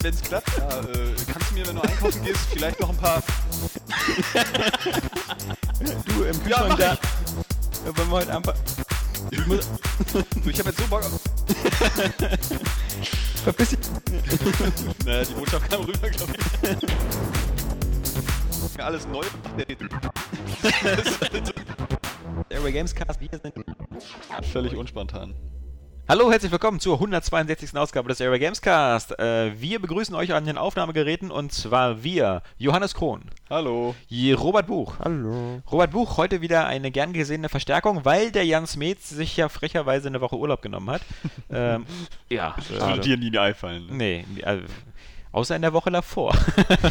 Wenn es klappt, ja, äh, kannst du mir, wenn du einkaufen gehst, vielleicht noch ein paar. Du im Ja, Kühlschrank mach da. Ja, Wollen wir heute einfach. Ich muss. Du, ich habe jetzt so Bock auf. Verpiss dich. Naja, die Botschaft kam rüber, glaube ich. Alles neu. Airway Gamescast, wir sind. Völlig unspontan. Hallo, herzlich willkommen zur 162. Ausgabe des Airway Gamescast. Äh, wir begrüßen euch an den Aufnahmegeräten und zwar wir, Johannes Krohn, Hallo. Je- Robert Buch. Hallo. Robert Buch, heute wieder eine gern gesehene Verstärkung, weil der Jan Smeets sich ja frecherweise eine Woche Urlaub genommen hat. ähm, ja, Würde dir nie einfallen. Ne? nee, also, außer in der Woche davor.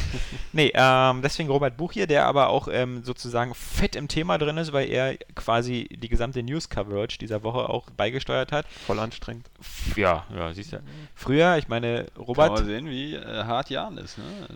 nee, ähm, deswegen Robert Buch hier, der aber auch ähm, sozusagen fett im Thema drin ist, weil er quasi die gesamte News-Coverage dieser Woche auch beigesteuert hat. Voll anstrengend. Ja, ja, siehst du. Früher, ich meine, Kann Robert. man sehen, wie äh, hart Jan ist. Ne? Also,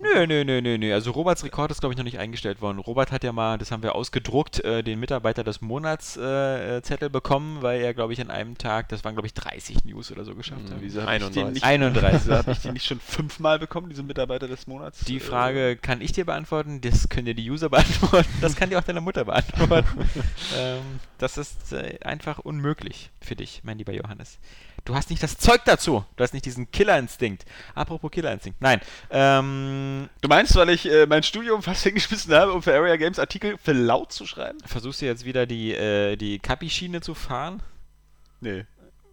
Nö, nö, nö, nö, nö. Also Roberts Rekord ist, glaube ich, noch nicht eingestellt worden. Robert hat ja mal, das haben wir ausgedruckt, äh, den Mitarbeiter des Monats äh, äh, Zettel bekommen, weil er, glaube ich, an einem Tag, das waren, glaube ich, 30 News oder so geschafft hat. wieso habe ich den 31. nicht, 31. wieso ich den nicht schon fünfmal bekommen, diesen Mitarbeiter des Monats? Die Äh, Frage kann ich dir beantworten, das können dir die User beantworten, das kann dir auch deine Mutter beantworten. ähm, das ist äh, einfach unmöglich für dich, mein lieber Johannes. Du hast nicht das Zeug dazu. Du hast nicht diesen Killerinstinkt. Apropos Killerinstinkt. Nein. Ähm, Du meinst, weil ich äh, mein Studium fast hingeschmissen habe, um für Area Games Artikel für laut zu schreiben? versuchst du jetzt wieder die, äh, die Kapi-Schiene zu fahren? Nee.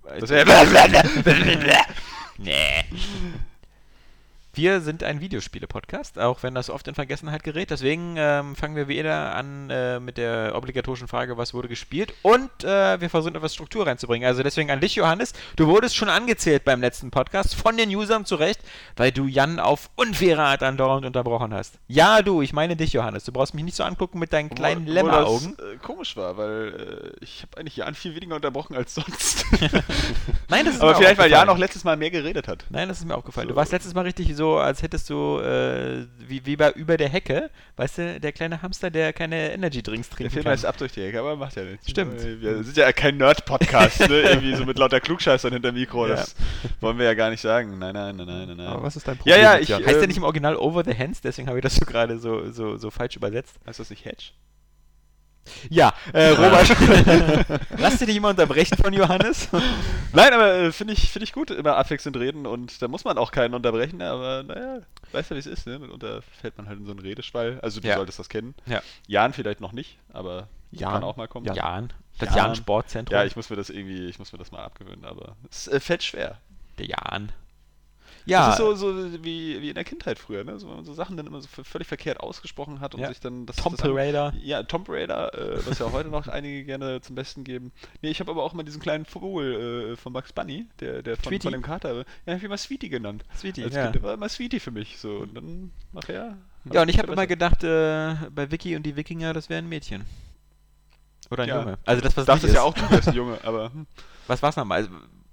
Das Das wäre. Nee. Wir sind ein Videospiele-Podcast, auch wenn das oft in Vergessenheit gerät. Deswegen ähm, fangen wir wieder an äh, mit der obligatorischen Frage, was wurde gespielt. Und äh, wir versuchen etwas Struktur reinzubringen. Also deswegen an dich, Johannes. Du wurdest schon angezählt beim letzten Podcast von den Usern zurecht, weil du Jan auf unfaire Art andauernd unterbrochen hast. Ja, du, ich meine dich, Johannes. Du brauchst mich nicht so angucken mit deinen kleinen Lämmeraugen. äh, komisch war, weil äh, ich habe eigentlich Jan viel weniger unterbrochen als sonst. Nein, das ist Aber mir vielleicht, weil Jan auch letztes Mal mehr geredet hat. Nein, das ist mir aufgefallen. Du So. warst letztes Mal richtig so, als hättest du, äh, wie, wie bei über der Hecke, weißt du, der kleine Hamster, der keine Energy-Drinks Der trinken Film kann. heißt ab durch die Ecke, aber macht ja nichts. Stimmt. Wir sind ja kein Nerd-Podcast, ne? Irgendwie so mit lauter Klugscheißern hinter Mikro. Das wollen wir ja gar nicht sagen. Nein, nein, nein, nein, nein. Aber was ist dein Ja, Problem? ja, mit ich- Jan? heißt der ähm, nicht im Original Over the Hands, deswegen habe ich das so gerade so, so, so falsch übersetzt. Heißt das nicht Hedge? Ja, äh, Robert, lass dich nicht immer unterbrechen von Johannes. Nein, aber äh, finde ich, find ich gut, immer abwechselnd reden und da muss man auch keinen unterbrechen, aber naja, weißt du, wie es ist, ne? Mitunter fällt man halt in so einen Redeschwall. Also du Ja. solltest das kennen. Ja. Jan vielleicht noch nicht, aber Jan. kann auch mal kommen. Jan, das Jan. Jan Sportzentrum. Ja, ich muss mir das irgendwie, ich muss mir das mal abgewöhnen, aber es äh, fällt schwer. der Jan. Das Ja, ist so, so wie, wie in der Kindheit früher, ne? So, wenn man so Sachen dann immer so völlig verkehrt ausgesprochen hat und Ja. sich dann das. Tomb das Raider. Ja, Tomb Raider, äh, was ja heute noch einige gerne zum Besten geben. Nee, ich habe aber auch mal diesen kleinen Vogel äh, von Max Bunny, der, der von, von dem Kater, ja, hab ich immer Sweetie genannt. Sweetie, Als ja. Kind, war immer Sweetie für mich. So, und dann nachher. Ja, und ich habe immer gedacht, äh, bei Vicky und die Wikinger, das wäre ein Mädchen. Oder ein Ja. Junge. Also das, was Ich dachte nicht es ja ist. auch, du wärst ein Junge, aber hm. Was war's nochmal? Also,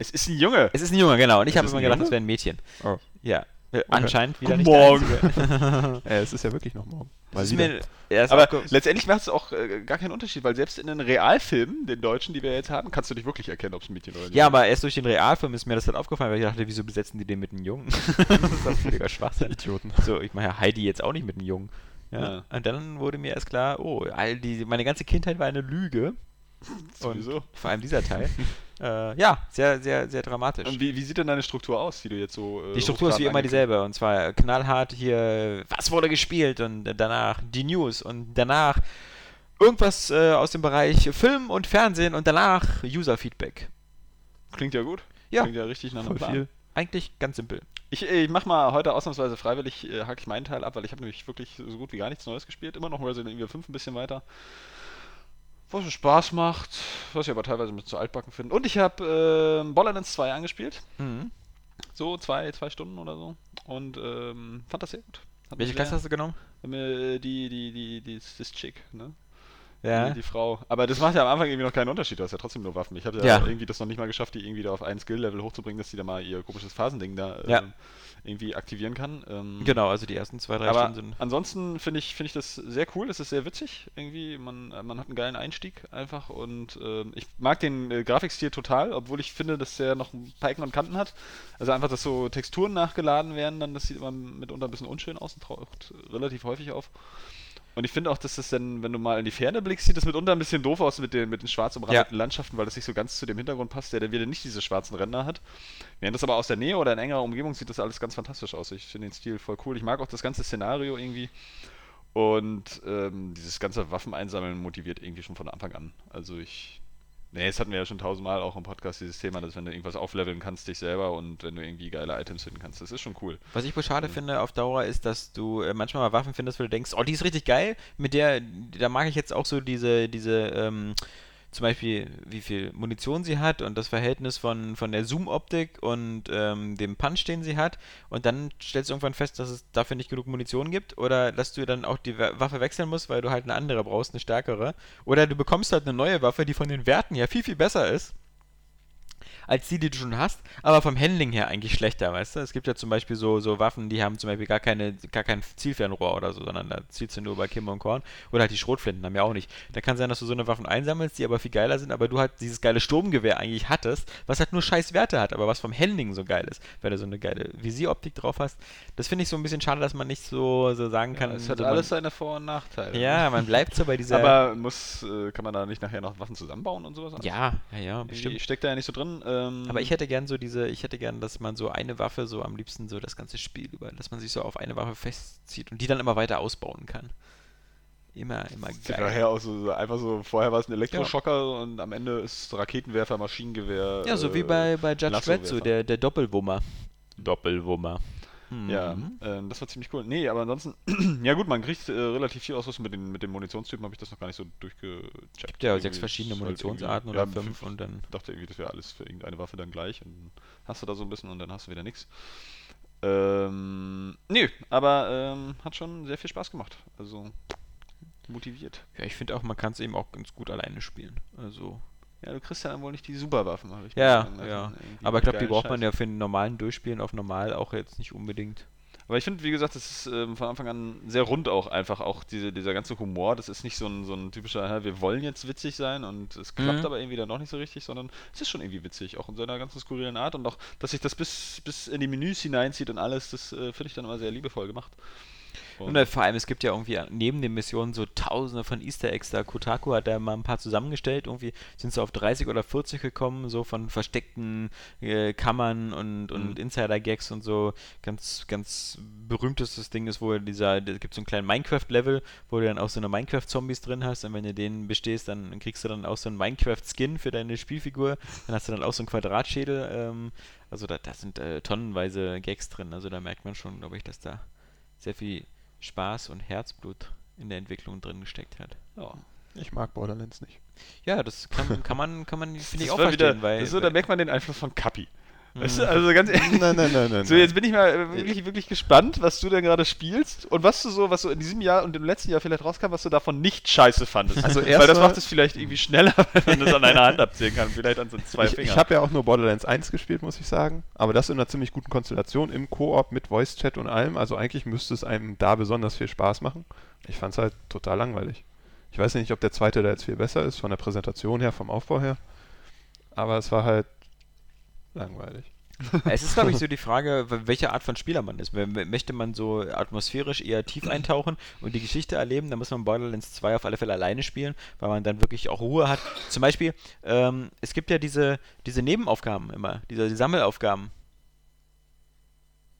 es ist ein Junge. Es ist ein Junge, genau. Und ich Es habe immer gedacht, Junge? das wäre ein Mädchen. Oh. Ja. Äh, Anscheinend wieder Guten nicht. Morgen. Äh, es ist ja wirklich noch morgen. Mir erst Aber letztendlich macht es auch äh, gar keinen Unterschied, weil selbst in den Realfilmen, den deutschen, die wir jetzt haben, kannst du nicht wirklich erkennen, ob es ein Mädchen oder nicht ja, aber erst durch den Realfilm ist mir das halt aufgefallen, weil ich dachte, wieso besetzen die den mit einem Jungen? das ist doch völliger Schwachsinn. Idioten. So, ich meine ja Heidi jetzt auch nicht mit einem Jungen. Ja. Ja. Und dann wurde mir erst klar, oh, all die, meine ganze Kindheit war eine Lüge. Sowieso. Und vor allem dieser Teil. äh, ja, sehr, sehr, sehr dramatisch. Und wie, wie sieht denn deine Struktur aus, die du jetzt so. äh, Die Struktur ist wie immer dieselbe. Und zwar knallhart hier, was wurde gespielt und danach die News und danach irgendwas äh, aus dem Bereich Film und Fernsehen und danach User-Feedback. Klingt ja gut. Ja. Klingt ja richtig nach einem Plan. viel. Eigentlich ganz simpel. Ich, ich mach mal heute ausnahmsweise freiwillig, äh, hake ich meinen Teil ab, weil ich habe nämlich wirklich so gut wie gar nichts Neues gespielt. Immer noch Resident Evil 5 ein bisschen weiter. Was Spaß macht, was ich aber teilweise mit zu altbacken finde. Und ich habe äh, Borderlands 2 angespielt. Mhm. So zwei, zwei Stunden oder so. Und ähm, fand das sehr gut. Hat Welche Klasse hast du genommen? mir Die, die, die, die, das Chick, ne? Ja. Die, die Frau. Aber das macht ja am Anfang irgendwie noch keinen Unterschied, du hast ja trotzdem nur Waffen. Ich habe ja, Ja. irgendwie das noch nicht mal geschafft, die irgendwie da auf ein Skill-Level hochzubringen, dass die da mal ihr komisches Phasending da Ja. irgendwie aktivieren kann. Ähm, Genau, also die ersten zwei, drei aber Stunden sind. ansonsten finde ich, finde ich das sehr cool, es ist sehr witzig. Irgendwie, man, äh, man hat einen geilen Einstieg einfach und ähm, ich mag den äh, Grafikstil total, obwohl ich finde, dass der noch ein paar Ecken und Kanten hat. Also einfach, dass so Texturen nachgeladen werden, dann das sieht immer mitunter ein bisschen unschön aus und taucht relativ häufig auf. Und ich finde auch, dass das dann, wenn du mal in die Ferne blickst, sieht das mitunter ein bisschen doof aus mit den, mit den schwarz umrandeten Landschaften, weil das nicht so ganz zu dem Hintergrund passt, der dann wieder nicht diese schwarzen Ränder hat. Während das aber aus der Nähe oder in engerer Umgebung sieht das alles ganz fantastisch aus. Ich finde den Stil voll cool. Ich mag auch das ganze Szenario irgendwie. Und ähm, dieses ganze Waffeneinsammeln motiviert irgendwie schon von Anfang an. Also ich. Nee, das hatten wir ja schon tausendmal auch im Podcast, dieses Thema, dass wenn du irgendwas aufleveln kannst, dich selber und wenn du irgendwie geile Items finden kannst, das ist schon cool. Was ich wohl schade finde auf Dauer ist, dass du äh, manchmal mal Waffen findest, wo du denkst, oh, die ist richtig geil, mit der, da mag ich jetzt auch so diese, diese, ähm, zum Beispiel, wie viel Munition sie hat und das Verhältnis von, von der Zoom-Optik und ähm, dem Punch, den sie hat. Und dann stellst du irgendwann fest, dass es dafür nicht genug Munition gibt oder dass du dann auch die Wa- Waffe wechseln musst, weil du halt eine andere brauchst, eine stärkere. Oder du bekommst halt eine neue Waffe, die von den Werten her viel, viel besser ist als die, die du schon hast, aber vom Handling her eigentlich schlechter, weißt du? Es gibt ja zum Beispiel so, so Waffen, die haben zum Beispiel gar, keine, gar kein Zielfernrohr oder so, sondern da zielst du nur bei Kim und Korn. Oder halt die Schrotflinten haben ja auch nicht. Da kann sein, dass du so eine Waffen einsammelst, die aber viel geiler sind, aber du halt dieses geile Sturmgewehr eigentlich hattest, was halt nur scheiß Werte hat, aber was vom Handling so geil ist, weil du so eine geile Visieroptik drauf hast. Das finde ich so ein bisschen schade, dass man nicht so, so sagen kann. Ja, es hat alles seine Vor- und Nachteile. Ja, man bleibt so bei dieser. Aber muss, äh, kann man da nicht nachher noch Waffen zusammenbauen und sowas? ja, ja, ja, bestimmt. Ich stecke da ja nicht so drin. Ähm, Aber ich hätte gern so diese, ich hätte gern, dass man so eine Waffe so am liebsten so das ganze Spiel über, dass man sich so auf eine Waffe festzieht und die dann immer weiter ausbauen kann. Immer, immer Sieht geil. nachher aus, so, einfach so, vorher war es ein Elektroschocker und am Ende ist Raketenwerfer, Maschinengewehr. Ja, so wie äh, bei, bei Judge Dredd, so der, der Doppelwummer. Doppelwummer. Ja, ähm, das war ziemlich cool. Nee, aber ansonsten, ja gut, man kriegt äh, relativ viel Ausrüstung mit den, mit den Munitionstypen, habe ich das noch gar nicht so durchgecheckt. Gibt ja Irgendwie sechs verschiedene halt Munitionsarten irgendwie- oder ja, fünf und dann. Ich dachte irgendwie, das wäre alles für irgendeine Waffe dann gleich und dann hast du da so ein bisschen und dann hast du wieder nichts. Ähm, nee, aber ähm, hat schon sehr viel Spaß gemacht. Also motiviert. Ja, ich finde auch, man kann es eben auch ganz gut alleine spielen. Also. Ja, du kriegst ja dann wohl nicht die Superwaffen, habe ich Ja, gesehen. Also ja. Aber ich glaube, die braucht man Scheiße. ja für den normalen Durchspielen auf normal auch jetzt nicht unbedingt. Aber ich finde, wie gesagt, das ist ähm, von Anfang an sehr rund auch einfach. Auch diese, dieser ganze Humor, das ist nicht so ein, so ein typischer, wir wollen jetzt witzig sein und es klappt Mhm. aber irgendwie dann noch nicht so richtig, sondern es ist schon irgendwie witzig, auch in seiner ganzen skurrilen Art und auch, dass sich das bis, bis in die Menüs hineinzieht und alles, das äh, finde ich dann immer sehr liebevoll gemacht. Und äh, vor allem, es gibt ja irgendwie neben den Missionen so tausende von Easter Eggs da. Kotaku hat da mal ein paar zusammengestellt. Irgendwie sind sie auf 30 oder 40 gekommen, so von versteckten äh, Kammern und, und Mhm. Insider-Gags und so. Ganz, ganz berühmtestes Ding ist wohl dieser, es gibt so einen kleinen Minecraft-Level, wo du dann auch so eine Minecraft-Zombies drin hast. Und wenn du den bestehst, dann kriegst du dann auch so einen Minecraft-Skin für deine Spielfigur. Dann hast du dann auch so einen Quadratschädel. Ähm, also da, da sind äh, tonnenweise Gags drin. Also da merkt man schon, glaube ich, dass da sehr viel Spaß und Herzblut in der Entwicklung drin gesteckt hat. Ja. Ich mag Borderlands nicht. Ja, das kann, kann man, kann man, finde ich auch verstehen, wieder, weil, so, da merkt man den Einfluss von Kapi. Weißt du, also ganz ehrlich. Nein, nein, nein, nein. So, jetzt bin ich mal wirklich, wirklich gespannt, was du denn gerade spielst und was du so, was so in diesem Jahr und im letzten Jahr vielleicht rauskam, was du davon nicht scheiße fandest. Also Weil das macht es vielleicht irgendwie schneller, wenn man das an einer Hand abzählen kann, vielleicht an so zwei ich, Fingern. ich habe ja auch nur Borderlands 1 gespielt, muss ich sagen. Aber das in einer ziemlich guten Konstellation im Koop mit Voice-Chat und allem. Also eigentlich müsste es einem da besonders viel Spaß machen. Ich fand es halt total langweilig. Ich weiß nicht, ob der zweite da jetzt viel besser ist, von der Präsentation her, vom Aufbau her. Aber es war halt langweilig. Es ist, glaube ich, so die Frage, welche Art von Spieler man ist. Möchte man so atmosphärisch eher tief eintauchen und die Geschichte erleben, dann muss man Borderlands 2 auf alle Fälle alleine spielen, weil man dann wirklich auch Ruhe hat. Zum Beispiel, ähm, es gibt ja diese, diese Nebenaufgaben immer, diese die Sammelaufgaben.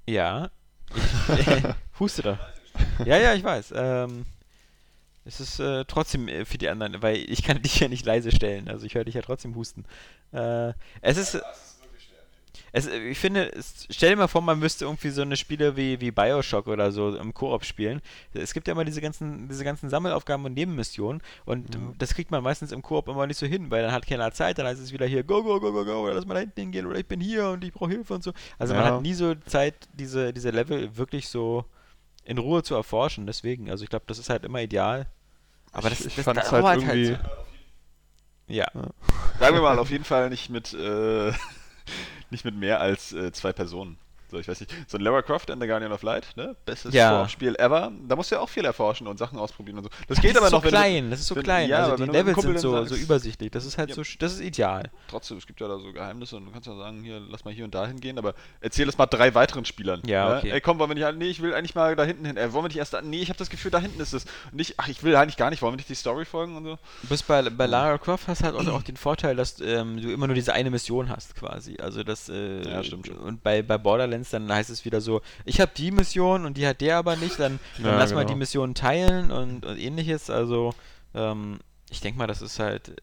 Ja. Ich huste da. Ja, ja, ich weiß. Ähm, es ist äh, trotzdem äh, für die anderen, weil ich kann dich ja nicht leise stellen. Also ich höre dich ja trotzdem husten. Äh, es ist. Es, ich finde, es, stell dir mal vor, man müsste irgendwie so eine Spiele wie, wie Bioshock oder so im Koop spielen. Es gibt ja immer diese ganzen, diese ganzen Sammelaufgaben und Nebenmissionen und Ja. das kriegt man meistens im Koop immer nicht so hin, weil dann hat keiner Zeit, dann heißt es wieder hier, go, go, go, go, go, oder lass mal da hinten hingehen oder ich bin hier und ich brauche Hilfe und so. Also man Ja. hat nie so Zeit, diese, diese Level wirklich so in Ruhe zu erforschen. Deswegen, also ich glaube, das ist halt immer ideal. Aber das, ich, ich das fand es dauert halt irgendwie. so. Ja. Sagen wir mal, auf jeden Fall nicht mit, äh, nicht mit mehr als äh, zwei Personen. So, ich weiß nicht, so ein Lara Croft and the Guardian of Light, ne? Bestes Ja. Spiel ever. Da musst du ja auch viel erforschen und Sachen ausprobieren und so. Das Das geht aber so noch, klein, das ist so wenn- klein. ja, also die Levels sind so, dann so sagst- übersichtlich. Das ist halt Ja. so, das ist ideal. trotzdem, es gibt ja da so Geheimnisse und du kannst ja sagen, hier, lass mal hier und da hingehen, aber erzähl das mal drei weiteren Spielern. Ja, ne? okay. Ey, komm, wollen wir nicht, nee, ich will eigentlich mal da hinten hin. Ey, wollen wir nicht erst nee, ich habe das Gefühl, da hinten ist es. Und nicht, ach, ich will eigentlich gar nicht, wollen wir nicht die Story folgen und so? Du bist bei, bei Lara Croft hast halt auch, auch den Vorteil, dass ähm, du immer nur diese eine Mission hast quasi. Also das äh, Ja, stimmt schon. Und bei, bei Borderlands dann heißt es wieder so, ich habe die Mission und die hat der aber nicht, dann, dann Ja, lass mal genau. die Mission teilen und, und ähnliches. Also ähm, ich denke mal, das ist halt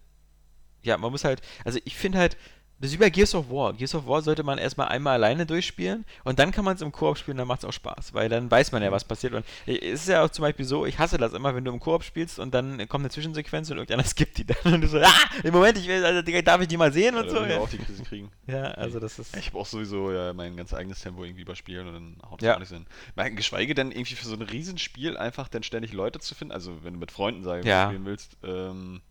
ja, man muss halt, also ich finde halt, das ist wie bei Gears of War. Gears of War sollte man erstmal einmal alleine durchspielen und dann kann man es im Koop spielen, dann macht es auch Spaß, weil dann weiß man ja, was passiert. Und es ist ja auch zum Beispiel so, ich hasse das immer, wenn du im Koop spielst und dann kommt eine Zwischensequenz und irgendeiner skippt die dann und du so, ah, im Moment, ich will, also, darf ich die mal sehen und Ja, so. will ich Ja. auch die Krise kriegen. ja, also das ist. Ich habe auch sowieso ja mein ganz eigenes Tempo irgendwie überspielen und dann haut es Ja. auch nicht Sinn. Geschweige denn irgendwie für so ein Riesenspiel einfach dann ständig Leute zu finden, also wenn du mit Freunden sagen Ja. spielen willst, ähm,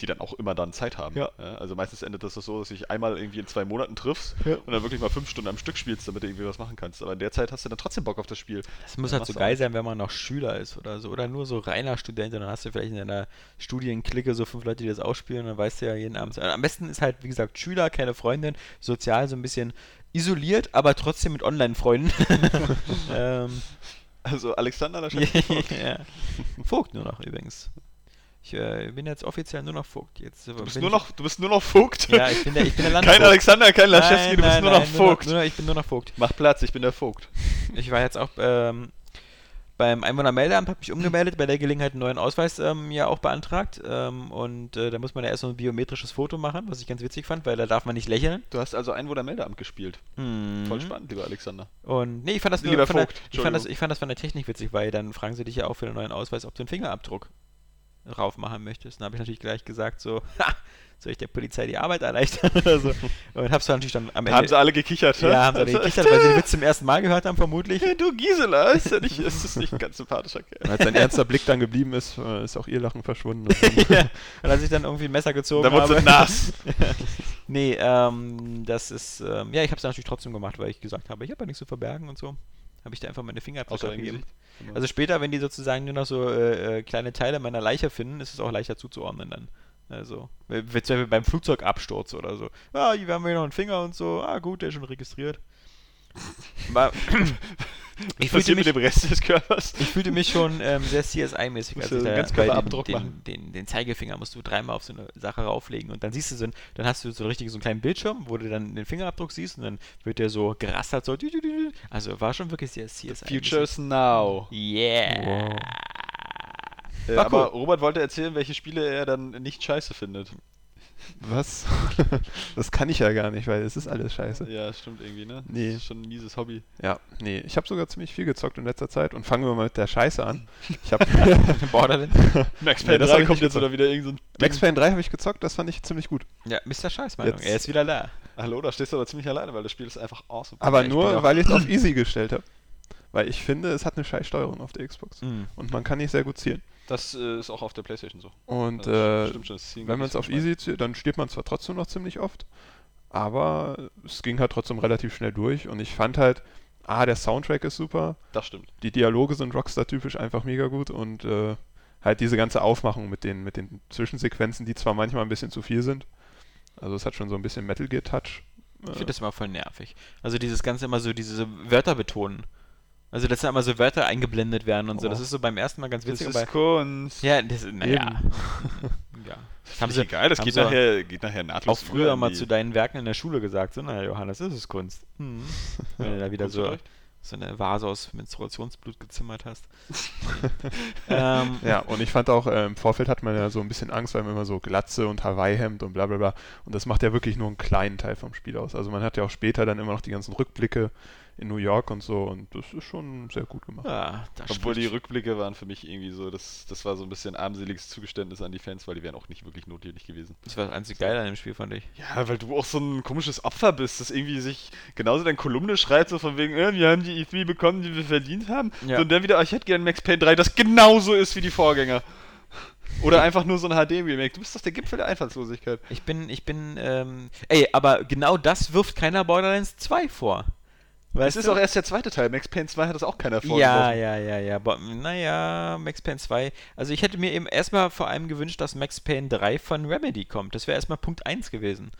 die dann auch immer dann Zeit haben. Ja. also meistens endet das so, dass du dich einmal irgendwie in zwei Monaten triffst Ja. und dann wirklich mal fünf Stunden am Stück spielst, damit du irgendwie was machen kannst. Aber in der Zeit hast du dann trotzdem Bock auf das Spiel. Das muss Ja, halt so geil auch. sein, wenn man noch Schüler ist oder so. Oder nur so reiner Student und dann hast du vielleicht in deiner Studienklicke so fünf Leute, die das ausspielen und dann weißt du ja jeden Abend. Am besten ist halt, wie gesagt, Schüler, keine Freundin, sozial so ein bisschen isoliert, aber trotzdem mit Online-Freunden. ähm, Also Alexander, da scheint ja. Vogt nur noch übrigens. Ich äh, bin jetzt offiziell nur noch Vogt. Jetzt, du bist nur noch, du bist nur noch Vogt. Ja, ich bin der, ich bin der Landvogt. kein Alexander, kein Laschewski, du bist nur nein, noch Vogt. Nur noch, ich bin nur noch Vogt. Mach Platz, ich bin der Vogt. Ich war jetzt auch ähm, beim Einwohnermeldeamt, habe mich umgemeldet, bei der Gelegenheit einen neuen Ausweis ähm, ja auch beantragt. Ähm, und äh, da muss man ja erst so ein biometrisches Foto machen, was ich ganz witzig fand, weil da darf man nicht lächeln. Du hast also Einwohnermeldeamt gespielt. Mhm. Voll spannend, lieber Alexander. Und nee, ich fand das nur Lieber von der, Vogt, ich fand das, ich fand das von der Technik witzig, weil dann fragen sie dich ja auch für den neuen Ausweis, ob du einen Fingerabdruck drauf machen möchtest. Dann habe ich natürlich gleich gesagt so, ha, soll ich der Polizei die Arbeit erleichtern oder so. Und hab's dann natürlich dann am Da Ende... haben sie alle gekichert. ja, haben sie alle gekichert, weil sie den Witz zum ersten Mal gehört haben, vermutlich. Hey, du Gisela, ist, ja nicht, ist das nicht ein ganz sympathischer Kerl? Als sein ernster Blick dann geblieben ist, äh, ist auch ihr Lachen verschwunden. Und dann, ja. Und als ich dann irgendwie ein Messer gezogen Da wurde habe. sie nass. nee, ähm, das ist, ähm, ja, ich habe es natürlich trotzdem gemacht, weil ich gesagt habe, ich habe ja nichts zu verbergen und so. Habe ich da einfach meine Fingerabdrücke Außer abgegeben. Also später, wenn die sozusagen nur noch so äh, äh, kleine Teile meiner Leiche finden, ist es auch leichter zuzuordnen dann. Also, äh, zum Beispiel beim Flugzeugabsturz oder so. Ah, hier haben wir noch einen Finger und so. Ah, gut, der ist schon registriert. War, ich, fühlte passiert mit mich, dem Rest des Körpers? ich fühlte mich schon ähm, sehr CSI-mäßig, Musst als du ich einen da bei Ganzkörperabdruck den, den, machen. den, den Zeigefinger musst du dreimal auf so eine Sache rauflegen und dann siehst du so, ein, dann hast du so richtig so einen kleinen Bildschirm, wo du dann den Fingerabdruck siehst und dann wird der so gerastert, so. Also war schon wirklich sehr CSI. Futures now. Yeah. Äh, War aber cool. Robert wollte erzählen, welche Spiele er dann nicht scheiße findet. Was? das kann ich ja gar nicht, weil es ist alles scheiße. Ja, stimmt irgendwie, ne? Nee. Das ist schon ein mieses Hobby. Ja, nee, ich habe sogar ziemlich viel gezockt in letzter Zeit und fangen wir mal mit der Scheiße an. Ich habe Borderlands. Max Nee, das hab ich nicht jetzt oder wieder irgend so ein Max Payne 3 habe ich gezockt, das fand ich ziemlich gut. Ja, Mr. Scheißmeinung. Jetzt- Er ist wieder da. Hallo, da stehst du aber ziemlich alleine, weil das Spiel ist einfach awesome. Aber Ja, nur, weil ich es auf Easy gestellt habe. Weil ich finde, es hat eine scheiß Steuerung auf der Xbox. Mhm. Und man kann nicht sehr gut zielen. Das äh, ist auch auf der Playstation so. Und Also, äh, stimmt schon, wenn man es auf. Easy zielt, dann stirbt man zwar trotzdem noch ziemlich oft, aber es ging halt trotzdem relativ schnell durch. Und ich fand halt, ah, der Soundtrack ist super, Das stimmt. die Dialoge sind Rockstar-typisch einfach mega gut und äh, halt diese ganze Aufmachung mit den, mit den Zwischensequenzen, die zwar manchmal ein bisschen zu viel sind. Also es hat schon so ein bisschen Metal Gear Touch. Ich finde das immer voll nervig. Also dieses Ganze immer so, diese Wörter betonen. Also dass da immer so Wörter eingeblendet werden und so. Oh. Das ist so beim ersten Mal ganz Das witzig. ist aber Kunst. ja, das naja. Ja. Das Haben ist sie- egal, das geht nachher, geht nachher nahtlos Auch früher mal zu deinen Werken in der Schule gesagt, so, na Johannes, das ist Kunst. Hm. Wenn du da wieder so, so eine Vase aus Menstruationsblut gezimmert hast. ähm, Ja, und ich fand auch, äh, im Vorfeld hat man ja so ein bisschen Angst, weil man immer so Glatze und Hawaii-Hemd und bla bla bla. Und das macht ja wirklich nur einen kleinen Teil vom Spiel aus. Also man hat ja auch später dann immer noch die ganzen Rückblicke in New York und so und das ist schon sehr gut gemacht. Ja, das Obwohl die Rückblicke waren für mich irgendwie so, das, das war so ein bisschen armseliges Zugeständnis an die Fans, weil die wären auch nicht wirklich notwendig gewesen. Das war das einzig Geile an dem Spiel, fand ich. Ja, weil du auch so ein komisches Opfer bist, das irgendwie sich genauso deine Kolumne schreibt, so von wegen, äh, wir haben die E3 bekommen, die wir verdient haben. Ja. So, und dann wieder, oh, ich hätte gerne Max Payne 3, das genauso ist wie die Vorgänger. Oder einfach nur so ein HD-Remake. Du bist doch der Gipfel der Einfallslosigkeit. Ich bin, ich bin, ähm, ey, aber genau das wirft keiner Borderlands 2 vor. Es Weißt ist du? auch erst der zweite Teil. Max Payne 2 hat das auch keiner Ja, vorgeworfen. ja, ja, ja. Bo naja, Max Payne 2. Also ich hätte mir eben erstmal vor allem gewünscht, dass Max Payne 3 von Remedy kommt. Das wäre erstmal Punkt 1 gewesen.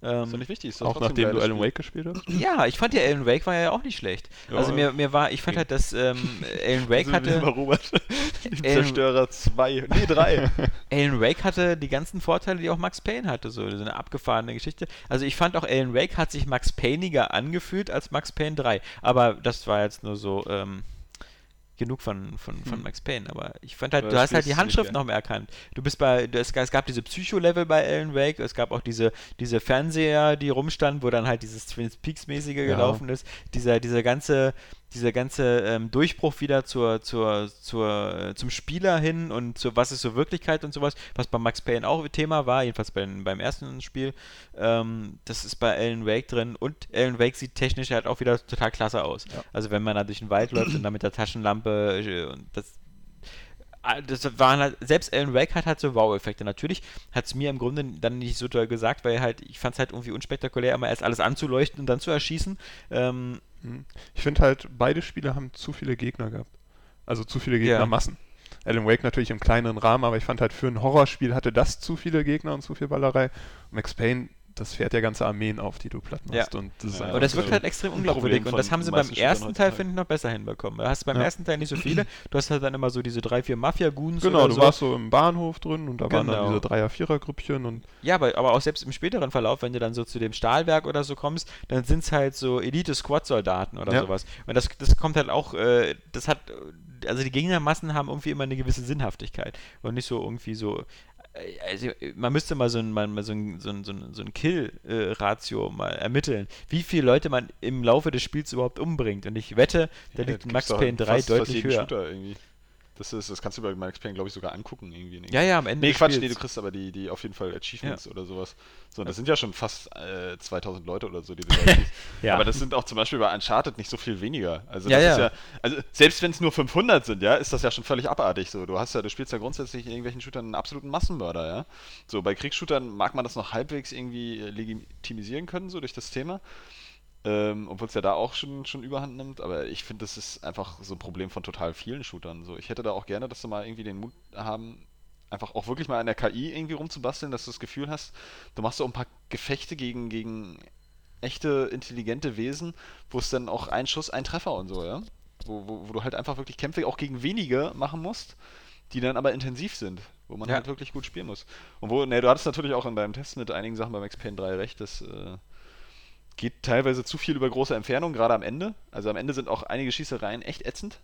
Ist doch Ähm, nicht wichtig. Ist doch Auch nachdem du Alan. Wake gespielt hast? ja, ich fand ja Alan Wake war ja auch nicht schlecht. Ja, also mir, mir war, ich fand halt, dass ähm, Alan Wake Also, hatte, bei Robert. Die Ähm, Zerstörer 2. Nee, 3. Alan Wake hatte die ganzen Vorteile, die auch Max Payne hatte, so, so eine abgefahrene Geschichte. Also ich fand auch Alan Wake hat sich Max Payniger angefühlt als Max Payne 3. Aber das war jetzt nur so ähm, genug von, von, von Hm. Max Payne. Aber ich fand halt, Aber du hast halt die nicht Handschrift noch mehr erkannt. Du bist bei, es, es gab diese Psycho-Level bei Alan Wake, es gab auch diese, diese Fernseher, die rumstanden, wo dann halt dieses Twin Peaks-mäßige Ja. gelaufen ist. Dieser, dieser ganze, dieser ganze ähm, Durchbruch wieder zur, zur, zur, äh, zum Spieler hin und zu was ist so Wirklichkeit und sowas, was bei Max Payne auch Thema war, jedenfalls beim, beim ersten Spiel. Ähm, das ist bei Alan Wake drin und Alan Wake sieht technisch halt auch wieder total klasse aus. Ja. Also wenn man da durch den Wald läuft und dann mit der Taschenlampe äh, und das Ah, das waren halt, selbst Alan Wake hat halt so Wow-Effekte. Natürlich hat es mir im Grunde dann nicht so doll gesagt, weil halt, ich fand es halt irgendwie unspektakulär, immer erst alles anzuleuchten und dann zu erschießen. Ähm, Hm. Ich finde halt, beide Spiele haben zu viele Gegner gehabt. Also zu viele Gegnermassen. Alan Wake natürlich im kleineren Rahmen, aber ich fand halt für ein Horrorspiel hatte das zu viele Gegner und zu viel Ballerei. Max Payne, das fährt ja ganze Armeen auf, die du platt machst. Und das ist Ja, das so- wirkt halt extrem unglaubwürdig. Und das haben sie beim ersten Teil, finde ich, noch besser hinbekommen. Da hast du beim Ja. ersten Teil nicht so viele. Du hast halt dann immer so diese drei, vier Mafia-Goons Genau, oder du so. warst so im Bahnhof drin und da waren Genau. dann diese Dreier-Vierer-Grüppchen und Ja, aber, aber auch selbst im späteren Verlauf, wenn du dann so zu dem Stahlwerk oder so kommst, dann sind es halt so Elite-Squad-Soldaten oder Ja. sowas. Und das, das kommt halt auch, äh, das hat, also die Gegnermassen haben irgendwie immer eine gewisse Sinnhaftigkeit und nicht so irgendwie so. Also man müsste mal so ein, mal, mal so ein, so ein, so ein, so ein Kill-Ratio mal ermitteln, wie viele Leute man im Laufe des Spiels überhaupt umbringt. Und ich wette, da Ja, liegt Max Payne 3 fast- fast deutlich höher. Das, ist, das kannst du bei Max Payne, glaube ich, sogar angucken. Irgendwie, Ja, ja, am Ende Nee, Quatsch, nee, du kriegst aber die, die auf jeden Fall Achievements oder sowas. So, das sind ja schon fast äh, 2000 Leute oder so, die du da. Ja. Aber das sind auch zum Beispiel bei Uncharted nicht so viel weniger. Also, Ja, das ja. ist ja, also selbst wenn es nur 500 sind, ja, ist das ja schon völlig abartig so. Du hast ja, du spielst ja grundsätzlich in irgendwelchen Shootern einen absoluten Massenmörder, ja. So, bei Kriegsshootern mag man das noch halbwegs irgendwie äh, legitimisieren können, so durch das Thema. Ähm, Obwohl es ja da auch schon, schon überhand nimmt, aber ich finde, das ist einfach so ein Problem von total vielen Shootern. So, ich hätte da auch gerne, dass sie mal irgendwie den Mut haben, einfach auch wirklich mal an der KI irgendwie rumzubasteln, dass du das Gefühl hast, du machst so ein paar Gefechte gegen, gegen echte, intelligente Wesen, wo es dann auch ein Schuss, ein Treffer und so, ja. Wo, wo, wo du halt einfach wirklich Kämpfe auch gegen wenige machen musst, die dann aber intensiv sind, wo man Ja. halt wirklich gut spielen muss. Und wo, ne, du hattest natürlich auch in deinem Test mit einigen Sachen bei Max Payne 3 recht, das äh, geht teilweise zu viel über große Entfernung, gerade am Ende. Also am Ende sind auch einige Schießereien echt ätzend.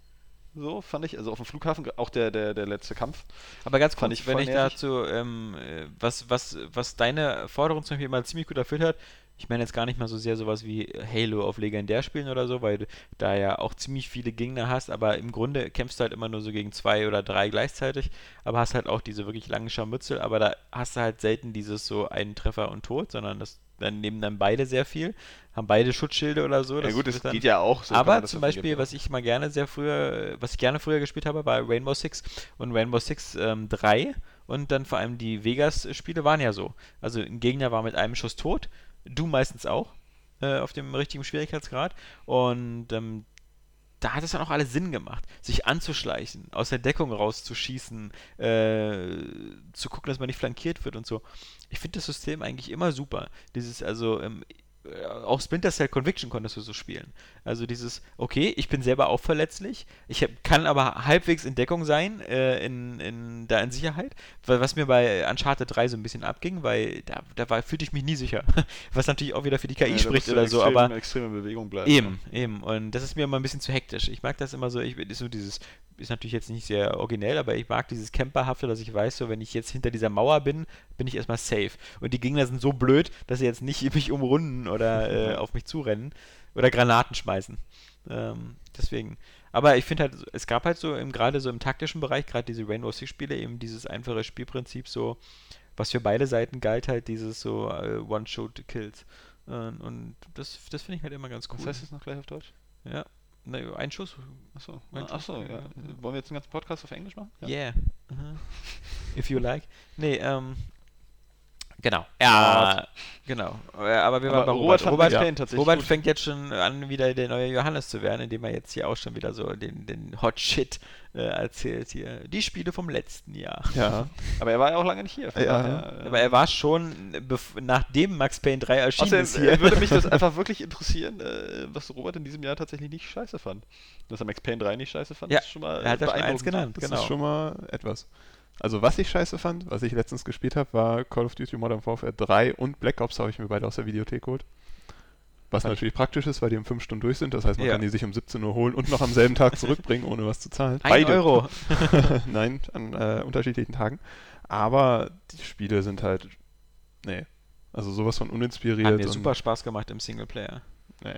So, fand ich. Also auf dem Flughafen, auch der, der, der letzte Kampf. Aber ganz Fand kurz, ich wenn ich nervig. dazu, ähm, äh, was, was, was deine Forderung zum Beispiel mal ziemlich gut erfüllt hat, ich meine jetzt gar nicht mal so sehr sowas wie Halo auf Legendär spielen oder so, weil du da ja auch ziemlich viele Gegner hast, aber im Grunde kämpfst du halt immer nur so gegen zwei oder drei gleichzeitig, aber hast halt auch diese wirklich langen Scharmützel, aber da hast du halt selten dieses so einen Treffer und Tod, sondern das dann nehmen dann beide sehr viel, haben beide Schutzschilde oder so. ja gut, das dann- geht ja auch. so aber zum Beispiel, was ich mal gerne sehr früher, was ich gerne früher gespielt habe, war Rainbow Six und Rainbow Six ähm, 3 und dann vor allem die Vegas-Spiele waren ja so. Also ein Gegner war mit einem Schuss tot, du meistens auch äh, auf dem richtigen Schwierigkeitsgrad und ähm, da hat es dann auch alles Sinn gemacht, sich anzuschleichen, aus der Deckung rauszuschießen, äh, zu gucken, dass man nicht flankiert wird und so. Ich finde das System eigentlich immer super. Dieses, also, ähm, äh, auch Splinter Cell Conviction konntest du so spielen. Also dieses, okay, ich bin selber auch verletzlich, ich hab, kann aber halbwegs in Deckung sein, äh, in, in, da in Sicherheit, weil, was mir bei Uncharted 3 so ein bisschen abging, weil da, da war, fühlte ich mich nie sicher. was natürlich auch wieder für die KI Ja, spricht oder so, extrem, aber extrem in Bewegung bleiben. Eben, eben. Und das ist mir immer ein bisschen zu hektisch. Ich mag das immer so, ich ist so dieses, ist natürlich jetzt nicht sehr originell, aber ich mag dieses Camperhafte, dass ich weiß, so wenn ich jetzt hinter dieser Mauer bin, bin ich erstmal safe. Und die Gegner sind so blöd, dass sie jetzt nicht mich umrunden oder äh, auf mich zurennen oder Granaten schmeißen. Ähm, deswegen. Aber ich finde halt, es gab halt so gerade so im taktischen Bereich, gerade diese Rainbow Six Spiele, eben dieses einfache Spielprinzip, so, was für beide Seiten galt, halt dieses so äh, One-Shot-Kills. Äh, und das, das finde ich halt immer ganz cool. Was heißt das noch gleich auf Deutsch? Ja. Ne, ein Schuss. Achso, Mein achso, ja. Wollen wir jetzt einen ganzen Podcast auf Englisch machen? Yeah. Aha. If you like. Nee, ähm. Genau. Ja, genau. Äh, Aber wir Aber waren bei Robert Robert. fand Robert, Robert fängt jetzt schon an, wieder der neue Johannes zu werden, indem er jetzt hier auch schon wieder so den, den Hot Shit äh, erzählt hier. Die Spiele vom letzten Jahr. Ja, Aber er war ja auch lange nicht hier. Ja. daher, äh, Aber er war schon, bef- nachdem Max Payne 3 erschienen Außerdem ist hier. äh, würde mich das einfach wirklich interessieren, äh, was Robert in diesem Jahr tatsächlich nicht scheiße fand. Dass er Max Payne 3 nicht scheiße fand, Ja, ist schon mal er hat ja schon eins genannt, das genau. ist schon mal etwas. Also was ich scheiße fand, was ich letztens gespielt habe, war Call of Duty Modern Warfare 3 und Black Ops habe ich mir beide aus der Videothek geholt. Was natürlich praktisch ist, weil die um 5 Stunden durch sind. Das heißt, man Ja. kann die sich um 17 Uhr holen und noch am selben Tag zurückbringen, ohne was zu zahlen. Ein beide. Euro. Nein, an äh, unterschiedlichen Tagen. Aber die Spiele sind halt. Nee. Also sowas von uninspiriert. Hat mir super Spaß gemacht im Singleplayer. Nee.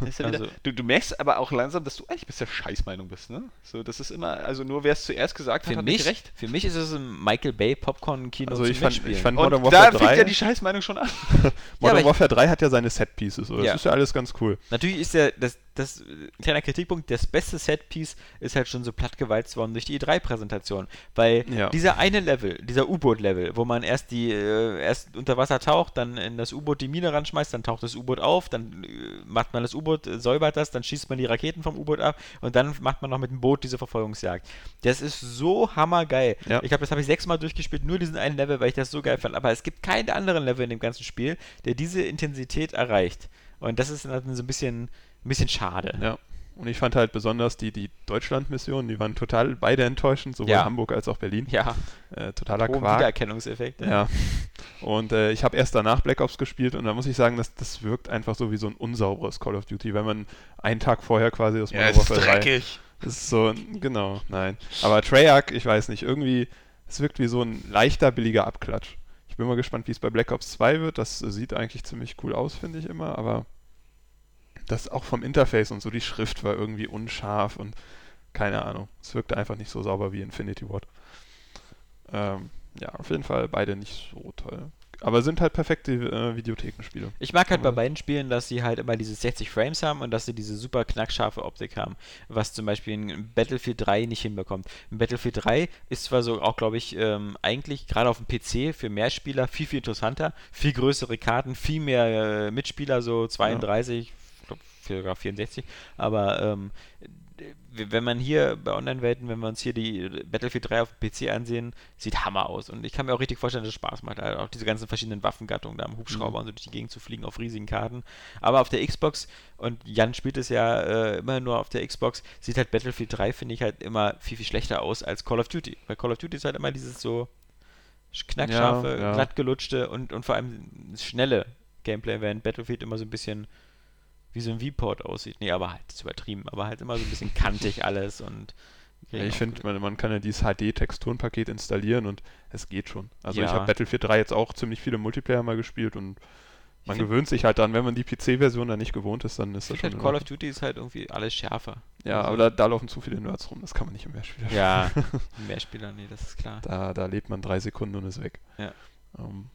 Das ist ja wieder, Also- du, du merkst aber auch langsam, dass du eigentlich bis der Scheißmeinung bist, ne? So, das ist immer, also nur wer es zuerst gesagt hat, Für hat mich, nicht recht. für mich ist es ein Michael Bay Popcorn-Kino Also ich fand, ich fand Und Modern da Warfare fängt 3. ja die Scheißmeinung schon an. Ja, Modern ich- Warfare 3 hat ja seine Set-Pieces. So. Das Ja. ist ja alles ganz cool. Natürlich ist der, das, das, kleiner Kritikpunkt, das beste Setpiece ist halt schon so plattgewalzt worden durch die E3-Präsentation. Weil Ja. dieser eine Level, dieser U-Boot-Level, wo man erst die, äh, erst unter Wasser taucht, dann in das U-Boot die Mine ranschmeißt, dann taucht das U-Boot auf, dann äh, macht man das U-Boot, säubert das, dann schießt man die Raketen vom U-Boot ab und dann macht man noch mit dem Boot diese Verfolgungsjagd. Das ist so hammergeil. Ja. Ich glaube, das habe ich sechsmal durchgespielt, nur diesen einen Level, weil ich das so geil fand. Aber es gibt keinen anderen Level in dem ganzen Spiel, der diese Intensität erreicht. Und das ist dann so ein bisschen, ein bisschen schade. Ja. Und ich fand halt besonders die, die Deutschland-Missionen, die waren total beide enttäuschend, sowohl Ja. Hamburg als auch Berlin. Ja, Äh, totaler hohen Quark. Wiedererkennungseffekt. Ja. Und äh, ich habe erst danach Black Ops gespielt und da muss ich sagen, dass das wirkt einfach so wie so ein unsauberes Call of Duty, wenn man einen Tag vorher quasi das Modern Warfare 3 Das ist so, genau, nein. Aber Treyarch, ich weiß nicht, irgendwie, es wirkt wie so ein leichter, billiger Abklatsch. Ich bin mal gespannt, wie es bei Black Ops 2 wird. Das sieht eigentlich ziemlich cool aus, finde ich immer, aber das auch vom Interface und so, die Schrift war irgendwie unscharf und keine Ahnung. Es wirkte einfach nicht so sauber wie Infinity Ward. Ähm, ja, auf jeden Fall beide nicht so toll. Aber sind halt perfekte äh, Videothekenspiele. Ich mag halt bei beiden Spielen, dass sie halt immer diese 60 Frames haben und dass sie diese super knackscharfe Optik haben, was zum Beispiel in Battlefield 3 nicht hinbekommt. In Battlefield 3 ist zwar so auch, glaube ich, ähm, eigentlich gerade auf dem PC für Mehrspieler viel, viel interessanter, viel größere Karten, viel mehr äh, Mitspieler, so 32, ich sogar 64, aber ähm, wenn man hier bei Online-Welten, wenn wir uns hier die Battlefield 3 auf dem PC ansehen, sieht Hammer aus. Und ich kann mir auch richtig vorstellen, dass es Spaß macht. Also auch diese ganzen verschiedenen Waffengattungen, da am Hubschrauber Mhm. und so durch die Gegend zu fliegen auf riesigen Karten. Aber auf der Xbox, und Jan spielt es ja äh, immer nur auf der Xbox, sieht halt Battlefield 3, finde ich, halt immer viel, viel schlechter aus als Call of Duty. Weil Call of Duty ist halt immer dieses so knackscharfe, Ja, ja. glatt gelutschte und, und vor allem schnelle Gameplay, während Battlefield immer so ein bisschen wie so ein V-Port aussieht. Nee, aber halt, ist übertrieben, aber halt immer so ein bisschen kantig alles und Ja, ich finde, man, man kann ja dieses HD-Texturenpaket installieren und es geht schon. Also ich Ja. habe Battlefield 3 jetzt auch ziemlich viele Multiplayer mal gespielt und man find- gewöhnt sich halt dran, wenn man die PC-Version dann nicht gewohnt ist, dann ist Ich das schon. halt, Call of. Duty ist halt irgendwie alles schärfer. ja, also- aber da, da laufen zu viele Nerds rum, das kann man nicht im Mehrspieler spielen. Ja, Mehrspieler, nee, das ist klar. Da, da lebt man drei Sekunden und ist weg. Ja. Ähm,